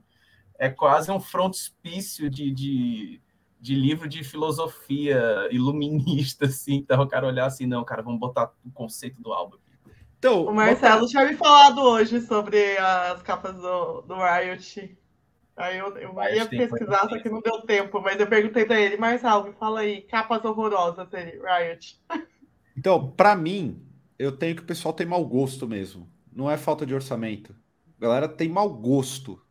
é quase um frontispício de, de, de livro de filosofia iluminista, assim. Então o cara olhar assim, não, cara, vamos botar o conceito do álbum aqui. Então, O Marcelo tinha me falado hoje sobre as capas do, do Riot. Aí eu, eu ia pesquisar, só que não deu tempo. Mas eu perguntei pra ele, Marcelo, me fala aí, capas horrorosas dele, Riot. Então, pra mim, eu tenho que o pessoal tem mau gosto mesmo. Não é falta de orçamento. A galera tem mau gosto.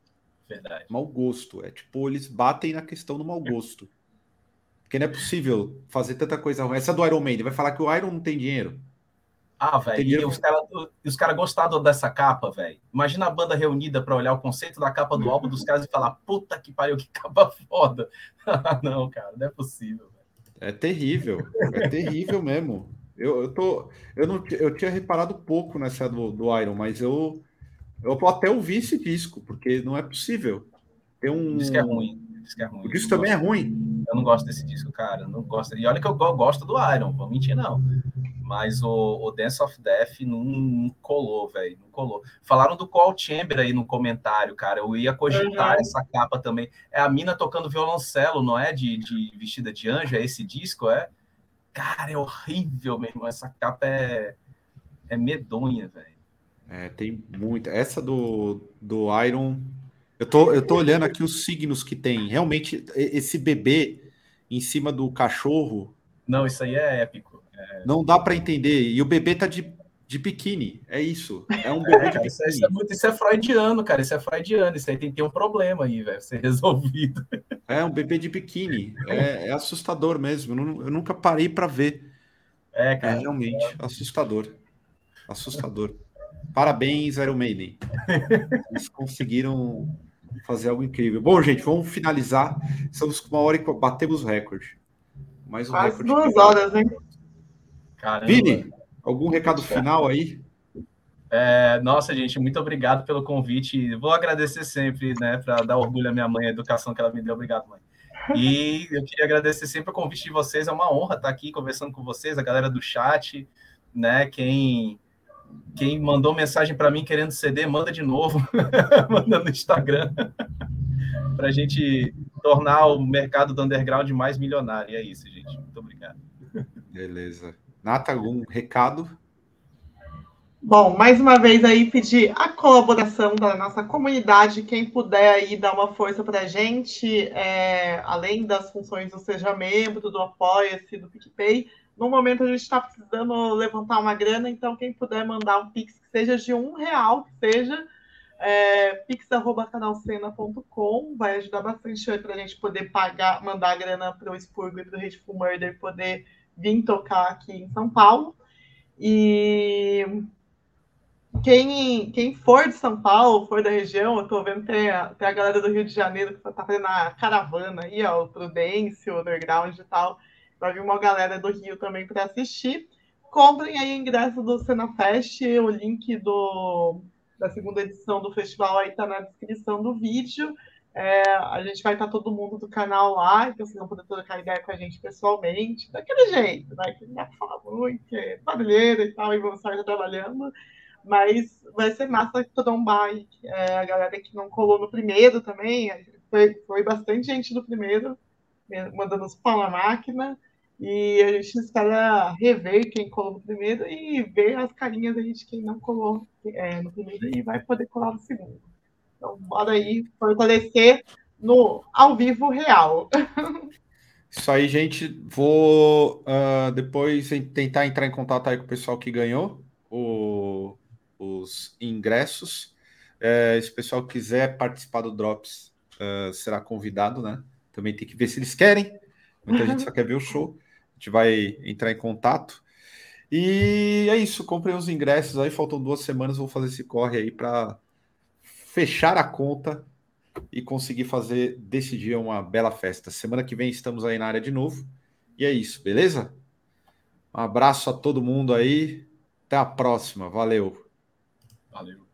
Verdade. Mau gosto. É tipo, eles batem na questão do mau gosto. Porque não é possível fazer tanta coisa ruim. Essa do Iron Maiden vai falar que o Iron não tem dinheiro. Ah, velho, e os caras cara gostaram dessa capa, velho. Imagina a banda reunida pra olhar o conceito da capa do álbum dos caras e falar: puta que pariu, que capa foda. não, cara, não é possível. velho. É terrível. É terrível mesmo. Eu, eu, tô, eu, não, eu tinha reparado pouco nessa do, do Iron, mas eu, eu vou até ouvir esse disco, porque não é possível. Tem um. Diz que é ruim. Diz que é ruim. O disco também é gosto- ruim. Eu não gosto desse disco, cara. eu Não gosto. E olha que eu go- gosto do Iron, vou mentir, não. Mas o, o Dance of Death não, não colou, velho. Não colou. Falaram do Call Chamber aí no comentário, cara. Eu ia cogitar Uhum. essa capa também. É a mina tocando violoncelo, não é? De, de vestida de anjo, é esse disco, é? Cara, é horrível mesmo. Essa capa é, é medonha, velho. É, tem muita. Essa do, do Iron. Eu tô, eu tô olhando aqui os signos que tem. Realmente, esse bebê em cima do cachorro Não, isso aí é épico. não dá para entender. E o bebê tá de, de biquíni. É isso. É um bebê É, de cara, isso, é, isso é biquíni. muito- isso é freudiano, cara. Isso é freudiano. Isso aí tem que ter um problema aí, velho. Ser resolvido. É um bebê de biquíni. É, é assustador mesmo. Eu, nu- eu nunca parei para ver. É, É cara. realmente assustador. Assustador. Parabéns, Iron Maiden. Eles conseguiram fazer algo incrível. Bom, gente, vamos finalizar. Estamos com uma hora e batemos o recorde. Mais um Quase recorde. duas horas, hein? Caramba. Vini, algum recado final aí? É, nossa, gente, muito obrigado pelo convite. Vou agradecer sempre, né, para dar orgulho à minha mãe, a educação que ela me deu. Obrigado, mãe. E eu queria agradecer sempre o convite de vocês. É uma honra estar aqui conversando com vocês, a galera do chat, né? Quem quem mandou mensagem para mim querendo CD, manda de novo, manda no Instagram, para a gente tornar o mercado do underground mais milionário. E é isso, gente. Muito obrigado. Beleza. Nata, algum recado? Bom, mais uma vez aí pedir a colaboração da nossa comunidade, quem puder aí dar uma força para a gente, é, além das funções do Seja Membro, do Apoia-se, do PicPay. No momento a gente está precisando levantar uma grana, então quem puder mandar um Pix que seja de um real, que seja, é, pix.canalcena.com vai ajudar bastante para a gente poder pagar, mandar a grana para o Expurgo e para o Hateful Murder poder vir tocar aqui em São Paulo. E quem, quem for de São Paulo, for da região, eu estou vendo tem a, tem a galera do Rio de Janeiro que está fazendo a caravana aí, ó, o Prudêncio, o Underground e tal. Vai vir uma galera do Rio também para assistir. Comprem aí ingresso do Cena Fest, o link do, da segunda edição do festival aí está na descrição do vídeo. É, a gente vai estar tá todo mundo do canal lá, então vocês vão poder trocar ideia com a gente pessoalmente, daquele jeito, né? Que não dá pra falar muito, que é barulheira e tal, e vamos estar trabalhando. Mas vai ser massa trombar é, a galera que não colou no primeiro também. Foi, foi bastante gente do primeiro, mandando os pau na máquina. E a gente espera rever quem colou primeiro e ver as carinhas aí de quem não colou é, no primeiro e vai poder colar no segundo. Então, bora aí fortalecer no ao vivo real. Isso aí, gente. Vou uh, depois tentar entrar em contato aí com o pessoal que ganhou o, os ingressos. É, se o pessoal quiser participar do Drops, uh, será convidado, né? Também tem que ver se eles querem. Muita gente só quer ver o show gente vai entrar em contato. E é isso, comprei os ingressos aí, faltam duas semanas, vou fazer esse corre aí para fechar a conta e conseguir fazer desse dia uma bela festa. Semana que vem estamos aí na área de novo. E é isso, beleza? Um abraço a todo mundo aí. Até a próxima. Valeu. Valeu.